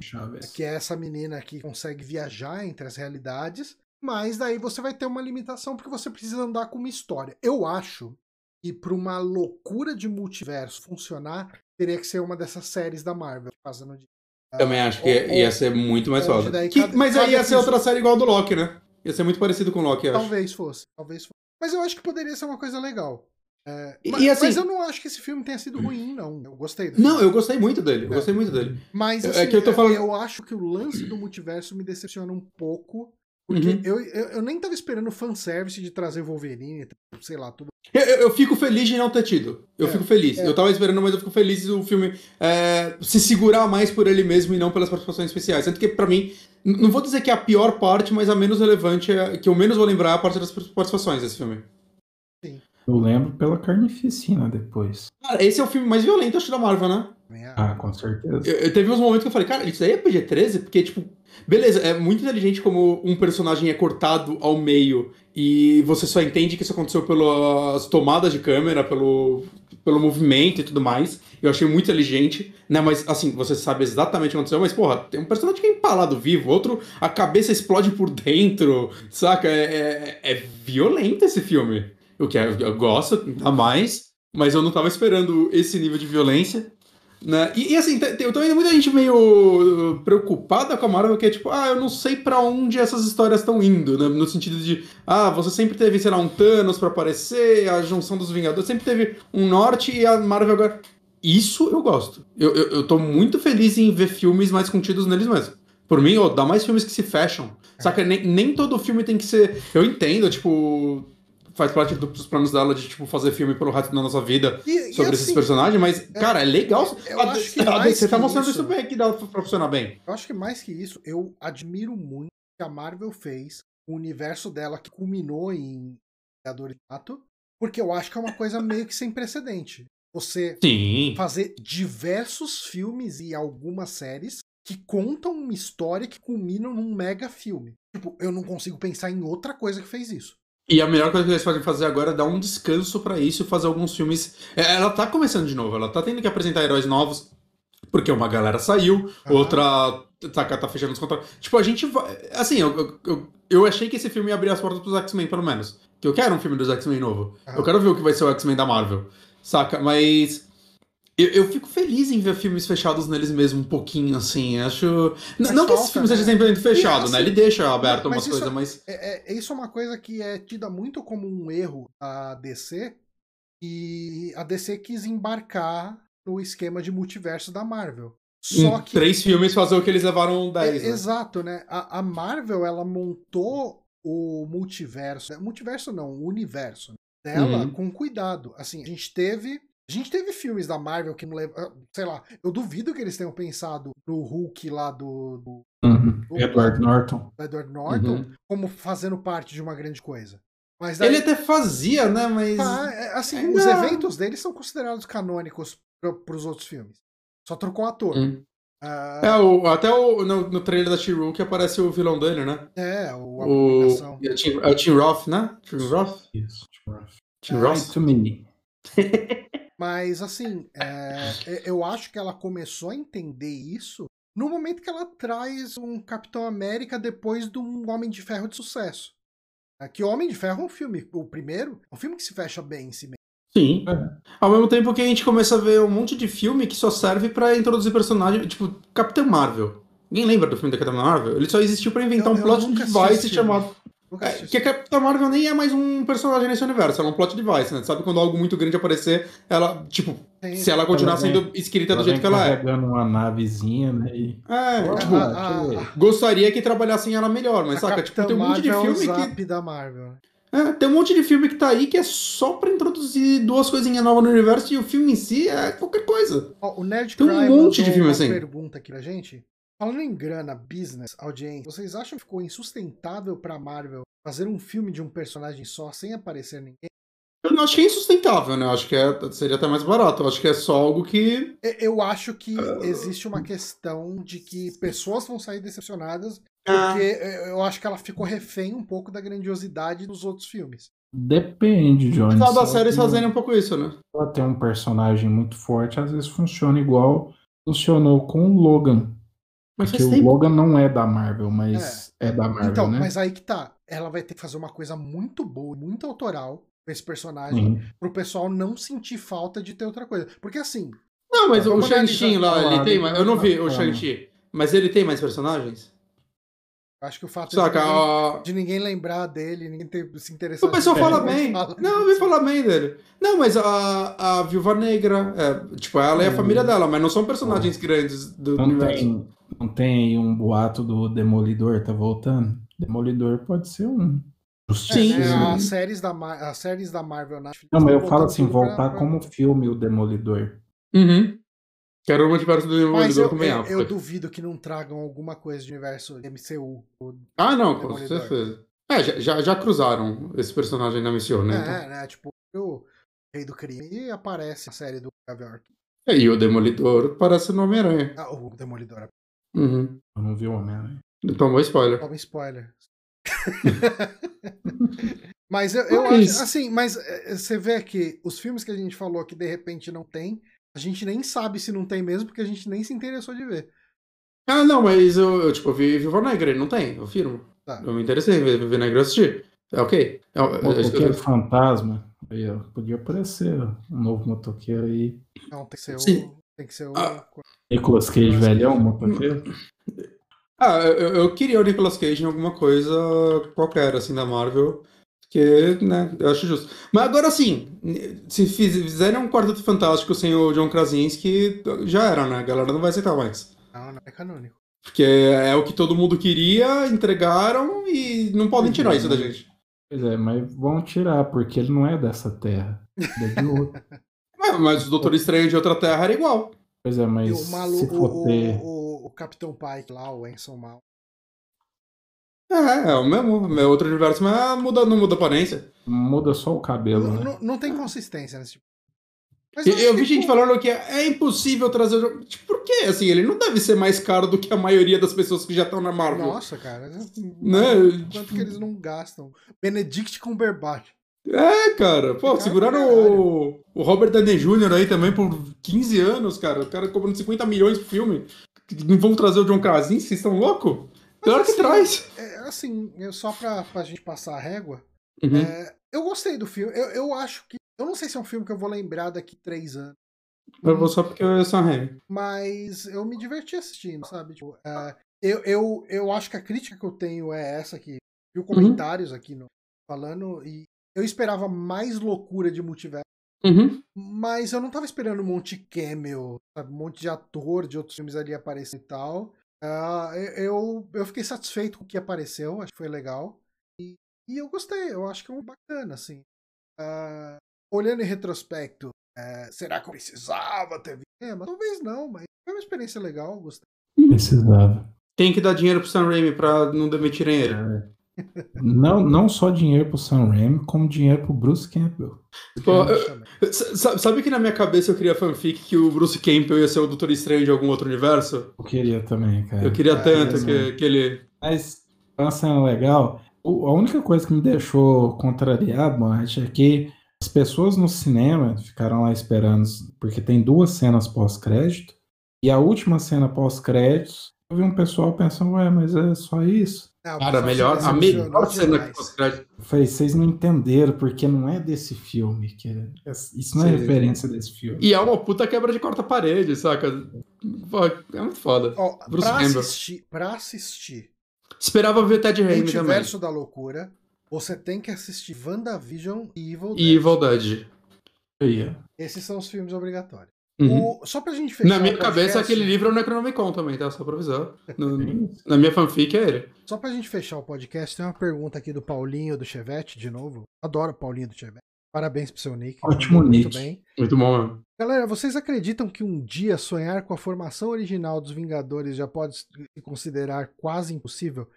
Que é essa menina que consegue viajar entre as realidades, mas daí você vai ter uma limitação porque você precisa andar com uma história. Eu acho que para uma loucura de multiverso funcionar, teria que ser uma dessas séries da Marvel no dia. Também acho que ou- ia ser muito mais foda. mas aí ia ser outra série igual a do Loki, né? Ia ser muito parecido com o Loki, eu acho. Talvez fosse, talvez fosse. Mas eu acho que poderia ser uma coisa legal. É, E- mas, e assim- mas eu não acho que esse filme tenha sido ruim, não. Eu gostei do Não, eu gostei muito dele. Eu É. gostei muito dele. Mas É assim, que eu tô falando- eu acho que o lance do multiverso me decepciona um pouco. Porque Uhum. eu, eu, eu nem tava esperando fanservice de trazer Wolverine, sei lá, tudo. Eu, eu- eu fico feliz de não ter tido. Eu É, fico feliz. é. Eu tava esperando, mas eu fico feliz do filme é, se segurar mais por ele mesmo e não pelas participações especiais. Tanto que, pra mim, não vou dizer que é a pior parte, mas a menos relevante, é, que eu menos vou lembrar é a parte das participações desse filme. Eu lembro pela carnificina depois. Cara, esse é o filme mais violento, acho, da Marvel, né? Ah, com certeza. Eu, eu teve uns momentos que eu falei, cara, isso aí é PG-13? Porque, tipo, beleza, é muito inteligente como um personagem é cortado ao meio e você só entende que isso aconteceu pelas tomadas de câmera, pelo, pelo movimento e tudo mais. Eu achei muito inteligente, né? Mas, assim, você sabe exatamente o que aconteceu, mas, porra, tem um personagem que é empalado vivo, outro, a cabeça explode por dentro, saca? É, é, é violento esse filme. O que é, eu gosto, a mais, mas eu não tava esperando esse nível de violência. Né? E, e, assim, eu tô vendo muita gente meio preocupada com a Marvel, que é tipo, ah, eu não sei para onde essas histórias estão indo, né? No sentido de, ah, você sempre teve, sei lá, um Thanos para aparecer, a junção dos Vingadores, sempre teve um norte e a Marvel agora. Isso eu gosto. Eu, eu, eu tô muito feliz em ver filmes mais contidos neles mesmo. Por mim, oh, dá mais filmes que se fecham. É. Saca? Nem, nem todo filme tem que ser. Eu entendo, tipo faz parte dos planos dela de, tipo, fazer filme pelo resto da nossa vida e, sobre e assim, esses personagens, mas, é, cara, é legal. Eu a, acho que a, você tá mostrando isso, bem, que dá pra funcionar bem. Eu acho que mais que isso, eu admiro muito que a Marvel fez o universo dela que culminou em Vingadores Nato, porque eu acho que é uma coisa meio que sem precedente. Você Sim. fazer diversos filmes e algumas séries que contam uma história que culminam num mega filme. Tipo, eu não consigo pensar em outra coisa que fez isso. E a melhor coisa que eles podem fazer agora é dar um descanso para isso, fazer alguns filmes. É, ela tá começando de novo, ela tá tendo que apresentar heróis novos, porque uma galera saiu, uhum. outra tá, tá fechando os contratos. Tipo, a gente vai. Assim, eu, eu, eu achei que esse filme ia abrir as portas pros X-Men, pelo menos. Que eu quero um filme dos X-Men novo. Uhum. Eu quero ver o que vai ser o X-Men da Marvel. Saca? Mas. Eu, eu, fico feliz em ver filmes fechados neles mesmo um pouquinho, assim. Acho. Mas não que esses filmes né? sejam sempre fechado, né? Ele deixa aberto umas coisas, é, mas. É, é, isso é uma coisa que é tida muito como um erro a DC. E a DC quis embarcar no esquema de multiverso da Marvel. Só em que. Três filmes fazer o que eles levaram dez. É, né? Exato, né? A, a, Marvel, ela montou o multiverso. Multiverso não, o universo dela uhum. com cuidado. Assim, a gente teve a gente teve filmes da Marvel que não levam. Ah, sei lá, eu duvido que eles tenham pensado no Hulk lá do. do, uhum. do Edward Norton. Edward Norton uhum. como fazendo parte de uma grande coisa. Mas daí, Ele até fazia, né? Mas. Ah, assim, os eventos dele são considerados canônicos para os outros filmes. Só trocou ator. Hum. Uh... É, o, até o, no, no trailer da She-Hulk aparece o vilão dele, né? É, o, o é o, Tim, é o Tim Roth, né? Tim Roth? Isso, Tim Roth. Tim Roth. to me. *laughs* Mas, assim, é, eu acho que ela começou a entender isso no momento que ela traz um Capitão América depois de um Homem de Ferro de sucesso. É, que Homem de Ferro é um filme, o primeiro, é um filme que se fecha bem em si mesmo. Sim. É. Ao mesmo tempo que a gente começa a ver um monte de filme que só serve para introduzir personagens, tipo Capitão Marvel. Ninguém lembra do filme da Capitão Marvel? Ele só existiu para inventar eu, um plot device chamado é, que a Capitã Marvel nem é mais um personagem nesse universo, ela é um plot device, né? Sabe quando algo muito grande aparecer, ela, tipo, Sim. se ela continuar ela sendo escrita do jeito que ela é. pegando uma navezinha, né? E... É, tipo, gostaria que trabalhassem ela melhor, mas saca? Tipo, tem um monte de filme é o que. da Marvel. É, tem um monte de filme que tá aí que é só pra introduzir duas coisinhas novas no universo e o filme em si é qualquer coisa. o Nerd tem um monte de filme assim. pergunta aqui pra gente. Falando em grana, business, audiência, vocês acham que ficou insustentável pra Marvel fazer um filme de um personagem só sem aparecer ninguém? Eu não acho que é insustentável, né? Eu acho que é, seria até mais barato. Eu acho que é só algo que. Eu acho que uh... existe uma questão de que pessoas vão sair decepcionadas ah. porque ah. eu acho que ela ficou refém um pouco da grandiosidade dos outros filmes. Depende, Johnny. Apesar das séries fazendo um pouco isso, né? Ela tem um personagem muito forte, às vezes funciona igual funcionou com o Logan. Mas Porque o tempo... Logan não é da Marvel, mas é, é da Marvel, então, né? Mas aí que tá. Ela vai ter que fazer uma coisa muito boa, muito autoral com esse personagem, uhum. pro pessoal não sentir falta de ter outra coisa. Porque assim. Não, mas o Shang-Chi lá, ele tem mais. Eu não vi o Shang-Chi. Mas ele tem mais personagens? Acho que o fato Saca, de, ninguém, de, ninguém, lembrar dele, ninguém ter, se interessar. O pessoal fala bem. Fala não, eu falar bem dele. Não, mas a, a Viúva Negra, é, tipo, ela é a família dela, mas não são personagens grandes do não universo. Tem, não tem aí um boato do Demolidor tá voltando? Demolidor pode ser um. Sim, é, as séries da, as séries da Marvel na Não, mas eu falo assim, voltar pra... como filme o Demolidor. Uhum. Quero o multiverso do Demolidor também. Eu, eu, eu duvido que não tragam alguma coisa de universo MCU. Ah, não, com certeza. É, já, já, já, cruzaram esse personagem na missão, né? É, então. né? Tipo, o Rei do Crime aparece na série do Gavior. É, e o Demolidor parece no Homem-Aranha. Ah, o Demolidor. Uhum. Eu não vi o Homem-Aranha. Tomou spoiler. Toma spoiler. *laughs* mas eu, eu mas... acho, assim, mas eh, você vê que os filmes que a gente falou que de repente não tem, a gente nem sabe se não tem mesmo, porque a gente nem se interessou de ver. Ah, não, mas eu, eu tipo, eu vi Viva Negra, não tem, eu firmo. Tá. Eu me interessei em ver Viva Negra assistir. É ok. É, motoqueiro eu... fantasma. Aí, ó, podia aparecer um novo motoqueiro aí. Não, tem que ser Sim. Tem que ser o. Ah. Nicolas Cage velhão, motoqueiro. Ah, eu, eu queria o Nicolas Cage em alguma coisa qualquer, assim, da Marvel. Porque, né, eu acho justo. Mas agora, assim, se fiz- fizerem um Quarteto Fantástico sem o John Krasinski, já era, né? A galera não vai aceitar mais. Não, não é canônico. Porque é o que todo mundo queria, entregaram e não podem tirar isso da gente. Pois é, mas vão tirar, porque ele não é dessa terra. Ele é de outra. *laughs* Ah, Mas o Doutor Estranho de outra terra era igual. Pois é, E mas o se maluco, for o, ter... o, o Capitão Pike lá, o Enson Mal. É, é o mesmo, é outro universo, mas muda, não muda a aparência. Muda só o cabelo, Não, né? não, não tem consistência nesse tipo. Mas Eu, eu vi gente falando que é, é impossível trazer o jogo. Tipo, por quê? Assim, ele não deve ser mais caro do que a maioria das pessoas que já estão na Marvel. Nossa, cara. Né? Quanto que eles não gastam? Benedict Cumberbatch. É, cara. Pô, seguraram o, o Robert Downey Jr. aí também por 15 anos, cara. O cara cobrando 50 milhões pro filme. Não vão trazer o John Krasinski? Vocês estão loucos? Claro que assim, traz. É, assim, eu- só pra, pra gente passar a régua, Uhum. é, eu gostei do filme. Eu, eu acho que. Eu não sei se é um filme que eu vou lembrar daqui três anos. Eu vou só porque eu é Sam Raimi. Mas eu me diverti assistindo, sabe? Tipo, é, eu, eu, eu acho que a crítica que eu tenho é essa aqui. Vi comentários aqui no, falando e eu esperava mais loucura de multiverso. Uhum. Mas eu não tava esperando um monte de cameo, sabe? Um monte de ator de outros filmes ali aparecer e tal. Ah, eu, eu fiquei satisfeito com o que apareceu, acho que foi legal. E, e eu gostei, eu acho que é um bacana, assim. Ah, olhando em retrospecto, eh, será que eu precisava ter visto? É, mas talvez não, mas foi uma experiência legal, gostei. Precisava. Tem que dar dinheiro pro Sam Raimi pra não demitirem ele. Não, não só dinheiro pro Sam Raimi, como dinheiro pro Bruce Campbell. Pô, eu- Sabe que na minha cabeça eu queria fanfic que o Bruce Campbell ia ser o Doutor Estranho de algum outro universo? Eu queria também, cara. Eu queria É, tanto mesmo. que, que ele. Mas uma cena legal. O- A única coisa que me deixou contrariado, Bonatti, é que as pessoas no cinema ficaram lá esperando, porque tem duas cenas pós-crédito, e a última cena pós-créditos, eu vi um pessoal pensando, ué, mas é só isso? Não, Cara, a melhor, a melhor cena que pós-crédito. Eu falei, vocês não entenderam, porque não é desse filme. Que é- isso não é Sim. referência desse filme. E é uma puta quebra de quarta parede, saca? É muito foda. Ó, Bruce pra Campbell. assistir, pra assistir Esperava ver Ted Raimi também. Multiverso da Loucura, você tem que assistir WandaVision e Evil E Dead. Evil Dead. Ó. Esses são os filmes obrigatórios. Uhum. O- só pra gente fechar Na minha cabeça, podcast, aquele livro é o Necronomicon também, tá? Só pra avisar. *laughs* No- na minha fanfic é ele. Só pra gente fechar o podcast, tem uma pergunta aqui do Paulinho do Chevette, de novo. Adoro o Paulinho do Chevette. Parabéns pro seu nick. Ótimo mandou muito nick. bem. Muito bom mesmo. Galera, vocês acreditam que um dia sonhar com a formação original dos Vingadores já pode se considerar quase impossível?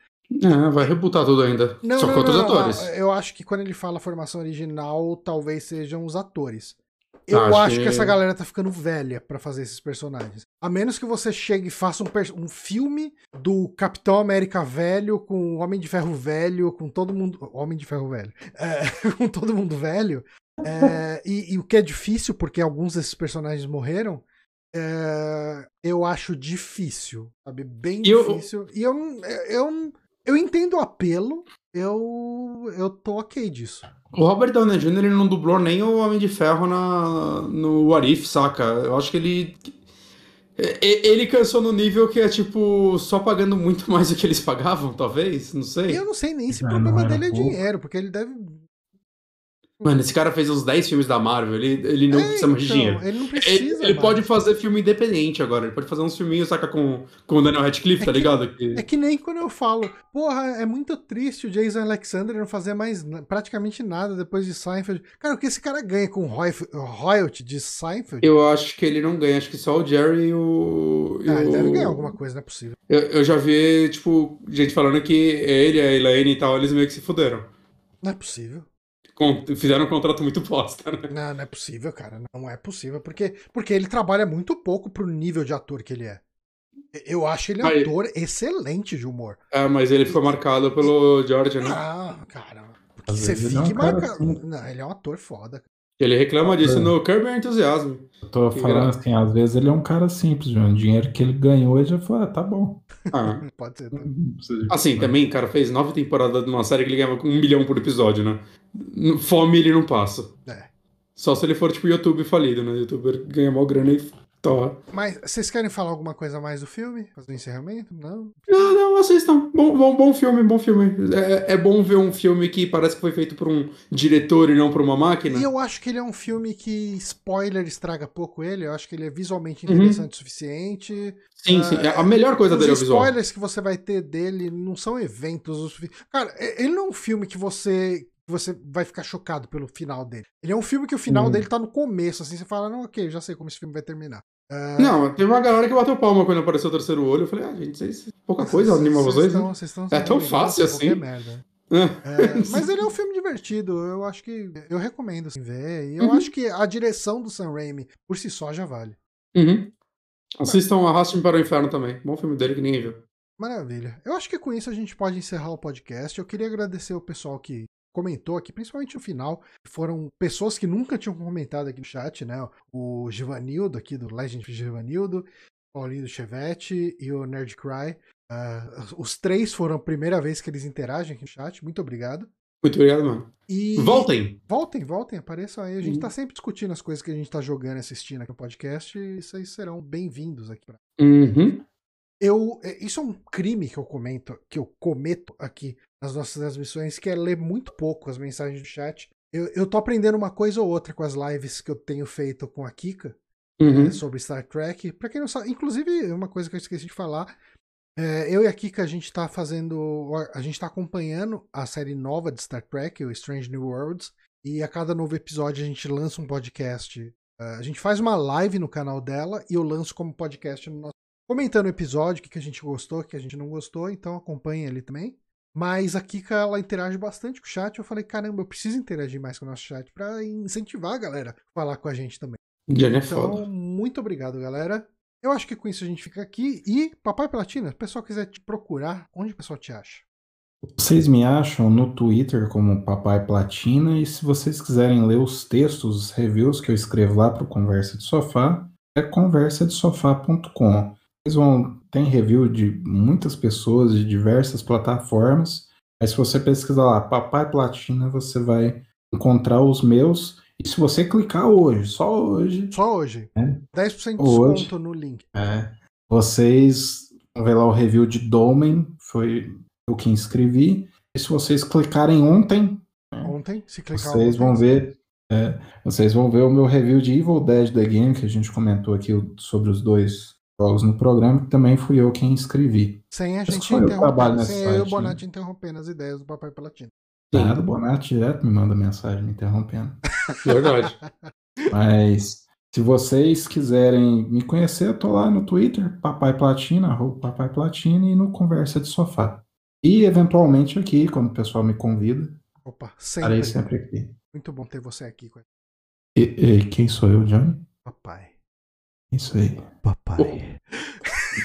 É, vai rebutar tudo ainda. Não, Só não, com outros não, não. atores. Eu acho que quando ele fala formação original, talvez sejam os atores. Eu Acho acho que... que- essa galera tá ficando velha pra fazer esses personagens. A menos que você chegue e faça um, um filme do Capitão América velho, com o Homem de Ferro velho, com todo mundo. Homem de Ferro velho. É, *laughs* com todo mundo velho. É, e, e o que é difícil, porque alguns desses personagens morreram. é, eu acho difícil, sabe? Bem E eu- difícil. E eu, não- eu, eu entendo o apelo, eu, eu tô ok disso. O Robert Downey Jr. ele não dublou nem o Homem de Ferro na, no What If, saca? Eu acho que ele. Ele cansou no nível que é tipo só pagando muito *laughs* mais do que eles pagavam, talvez? Não sei. Eu não sei nem se o problema dele é pouco. dinheiro, porque ele deve. Mano, esse cara fez uns 10 filmes da Marvel, ele, ele não É, precisa mais de então, dinheiro. Ele não Ele, precisa. ele mais. pode fazer filme independente agora, ele pode fazer uns filminhos, saca, com, com o Daniel Radcliffe, É tá que- ligado? Que- É que nem quando eu falo, porra, é muito triste o Jason Alexander não fazer mais praticamente nada depois de Seinfeld. Cara, o que esse cara ganha com roy- royalty de Seinfeld? Eu acho que ele não ganha, acho que só o Jerry e o. e Ah, ele o- deve ganhar alguma coisa, não é possível. Eu, eu já vi, tipo, gente falando que ele, a Elaine e tal, eles meio que se fuderam. Não é possível. Fizeram um contrato muito bosta, né? Não, não é possível, cara. Não é possível. Porque, porque ele trabalha muito pouco pro nível de ator que ele é. Eu acho ele um Aí- ator excelente de humor. É, mas ele ficou marcado pelo George, né? Ah, cara. Porque Às você é fica marcado. assim. Não, ele é um ator foda. Ele reclama disso É. no Curb Your Enthusiasm. Eu tô Que falando graça. assim, às vezes ele é um cara simples, João. O dinheiro que ele ganhou, ele já falou, ah, tá bom. Ah. *laughs* Pode ser. De- Assim, também, cara, fez nove temporadas de uma série que ele ganhava um milhão por episódio, né? Fome ele não passa. É. Só se ele for, tipo, YouTube falido, né? YouTuber ganha mó grana e Tô. Mas vocês querem falar alguma coisa mais do filme? Fazer um encerramento? Não? Não, não, assistam. Bom, bom, bom filme, bom filme. É, é bom ver um filme que parece que foi feito por um diretor e não por uma máquina. E eu acho que ele é um filme que spoiler estraga pouco ele. Eu acho que ele é visualmente Uhum. interessante o suficiente. Sim, sim. A melhor coisa Os dele é o visual. spoilers que você vai ter dele não são eventos. o Cara, ele não é um filme que você você vai ficar chocado pelo final dele. Ele é um filme que o final Uhum. dele tá no começo, assim, você fala, não, ok, já sei como esse filme vai terminar. Ah, Não, teve uma galera que bateu palma quando apareceu o terceiro olho. Eu falei, ah, gente, é pouca coisa anima vocês, né? estão- vocês estão É tão sendo fácil assim? merda. É. É, *laughs* mas ele é um filme divertido, eu acho que eu recomendo assim, ver. E eu Uhum. acho que a direção do Sam Raimi por si só já vale. Uhum. Assistam Arraste-me para o Inferno também. Bom filme dele que ninguém viu. Maravilha. Eu acho que com isso a gente pode encerrar o podcast. Eu queria agradecer o pessoal que comentou aqui, principalmente no final. Foram pessoas que nunca tinham comentado aqui no chat, né? O Givanildo, aqui do Legend Givanildo, Paulinho do Chevette e o Nerd Cry. Ah, os três foram a primeira vez que eles interagem aqui no chat. Muito obrigado. Muito obrigado, mano. E Voltem! Voltem, voltem, apareçam aí. A gente Uhum. tá sempre discutindo as coisas que a gente tá jogando e assistindo aqui no podcast. E vocês serão bem-vindos aqui. pra- Uhum. Eu, é, isso é um crime que eu comento, que eu cometo aqui nas nossas transmissões, que é ler muito pouco as mensagens do chat. Eu, eu tô aprendendo uma coisa ou outra com as lives que eu tenho feito com a Kika Uhum. né, sobre Star Trek. Pra quem não sabe, inclusive, uma coisa que eu esqueci de falar. é, eu e a Kika, a gente tá fazendo. A gente tá acompanhando a série nova de Star Trek, o Strange New Worlds. E a cada novo episódio a gente lança um podcast. É, a gente faz uma live no canal dela e eu lanço como podcast no nosso. Comentando o episódio, o que, que a gente gostou, o que a gente não gostou, então acompanha ali também. Mas a Kika, ela interage bastante com o chat. Eu falei, caramba, eu preciso interagir mais com o nosso chat pra incentivar a galera a falar com a gente também. Jenny é Então, foda. muito obrigado, galera. Eu acho que com isso a gente fica aqui. E, Papai Platina, se o pessoal quiser te procurar, onde o pessoal te acha? Vocês me acham no Twitter como Papai Platina e se vocês quiserem ler os textos, os reviews que eu escrevo lá para o Conversa de Sofá, é conversadesofá.com. Vocês vão tem review de muitas pessoas de diversas plataformas. Aí se você pesquisar lá Papai Platina, você vai encontrar os meus. E se você clicar hoje, só hoje, Só hoje. É. 10% de Hoje. desconto no link. é, vocês vão ver lá o review de Domain, foi eu que inscrevi. E se vocês clicarem ontem, Ontem, se clicar vocês ontem, vão ver. é, vocês vão ver o meu review de Evil Dead The Game, que a gente comentou aqui o- sobre os dois jogos no programa, que também fui eu quem escrevi. Sem a gente foi o trabalho interromper. nesse Sem eu e o né? Bonatti interrompendo as ideias do Papai Platina. Nada, o Bonatti direto me manda mensagem me interrompendo. *laughs* Verdade. Mas se vocês quiserem me conhecer, eu tô lá no Twitter, Papai Platina, arroba Papai Platina, e no Conversa de Sofá. E eventualmente aqui, quando o pessoal me convida, Opa, estarei sempre. sempre aqui. Muito bom ter você aqui com a E, e quem sou eu, Johnny? Papai. Isso aí. Papai.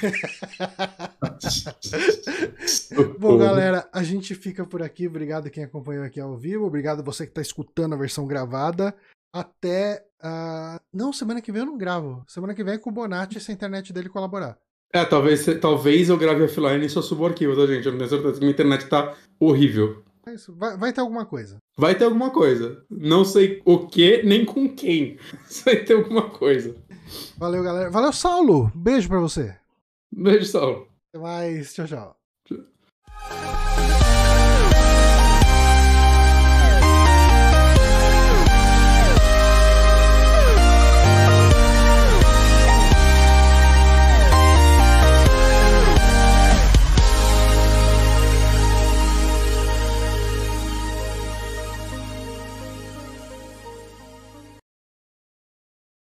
*laughs* Bom, galera, a gente fica por aqui. Obrigado quem acompanhou aqui ao vivo. Obrigado você que está escutando a versão gravada. Até. ah, Não, semana que vem eu não gravo. Semana que vem é com o Bonatti se a internet dele colaborar. É, talvez, talvez eu grave offline e só subo o arquivo, tá, gente? Eu não tenho certeza. Minha internet tá horrível. É isso. Vai, vai ter alguma coisa. Vai ter alguma coisa. Não sei o que, nem com quem. *laughs* Vai ter alguma coisa. Valeu, galera. Valeu, Saulo. Beijo pra você. Beijo, Saulo. Até mais. Tchau, tchau. Tchau.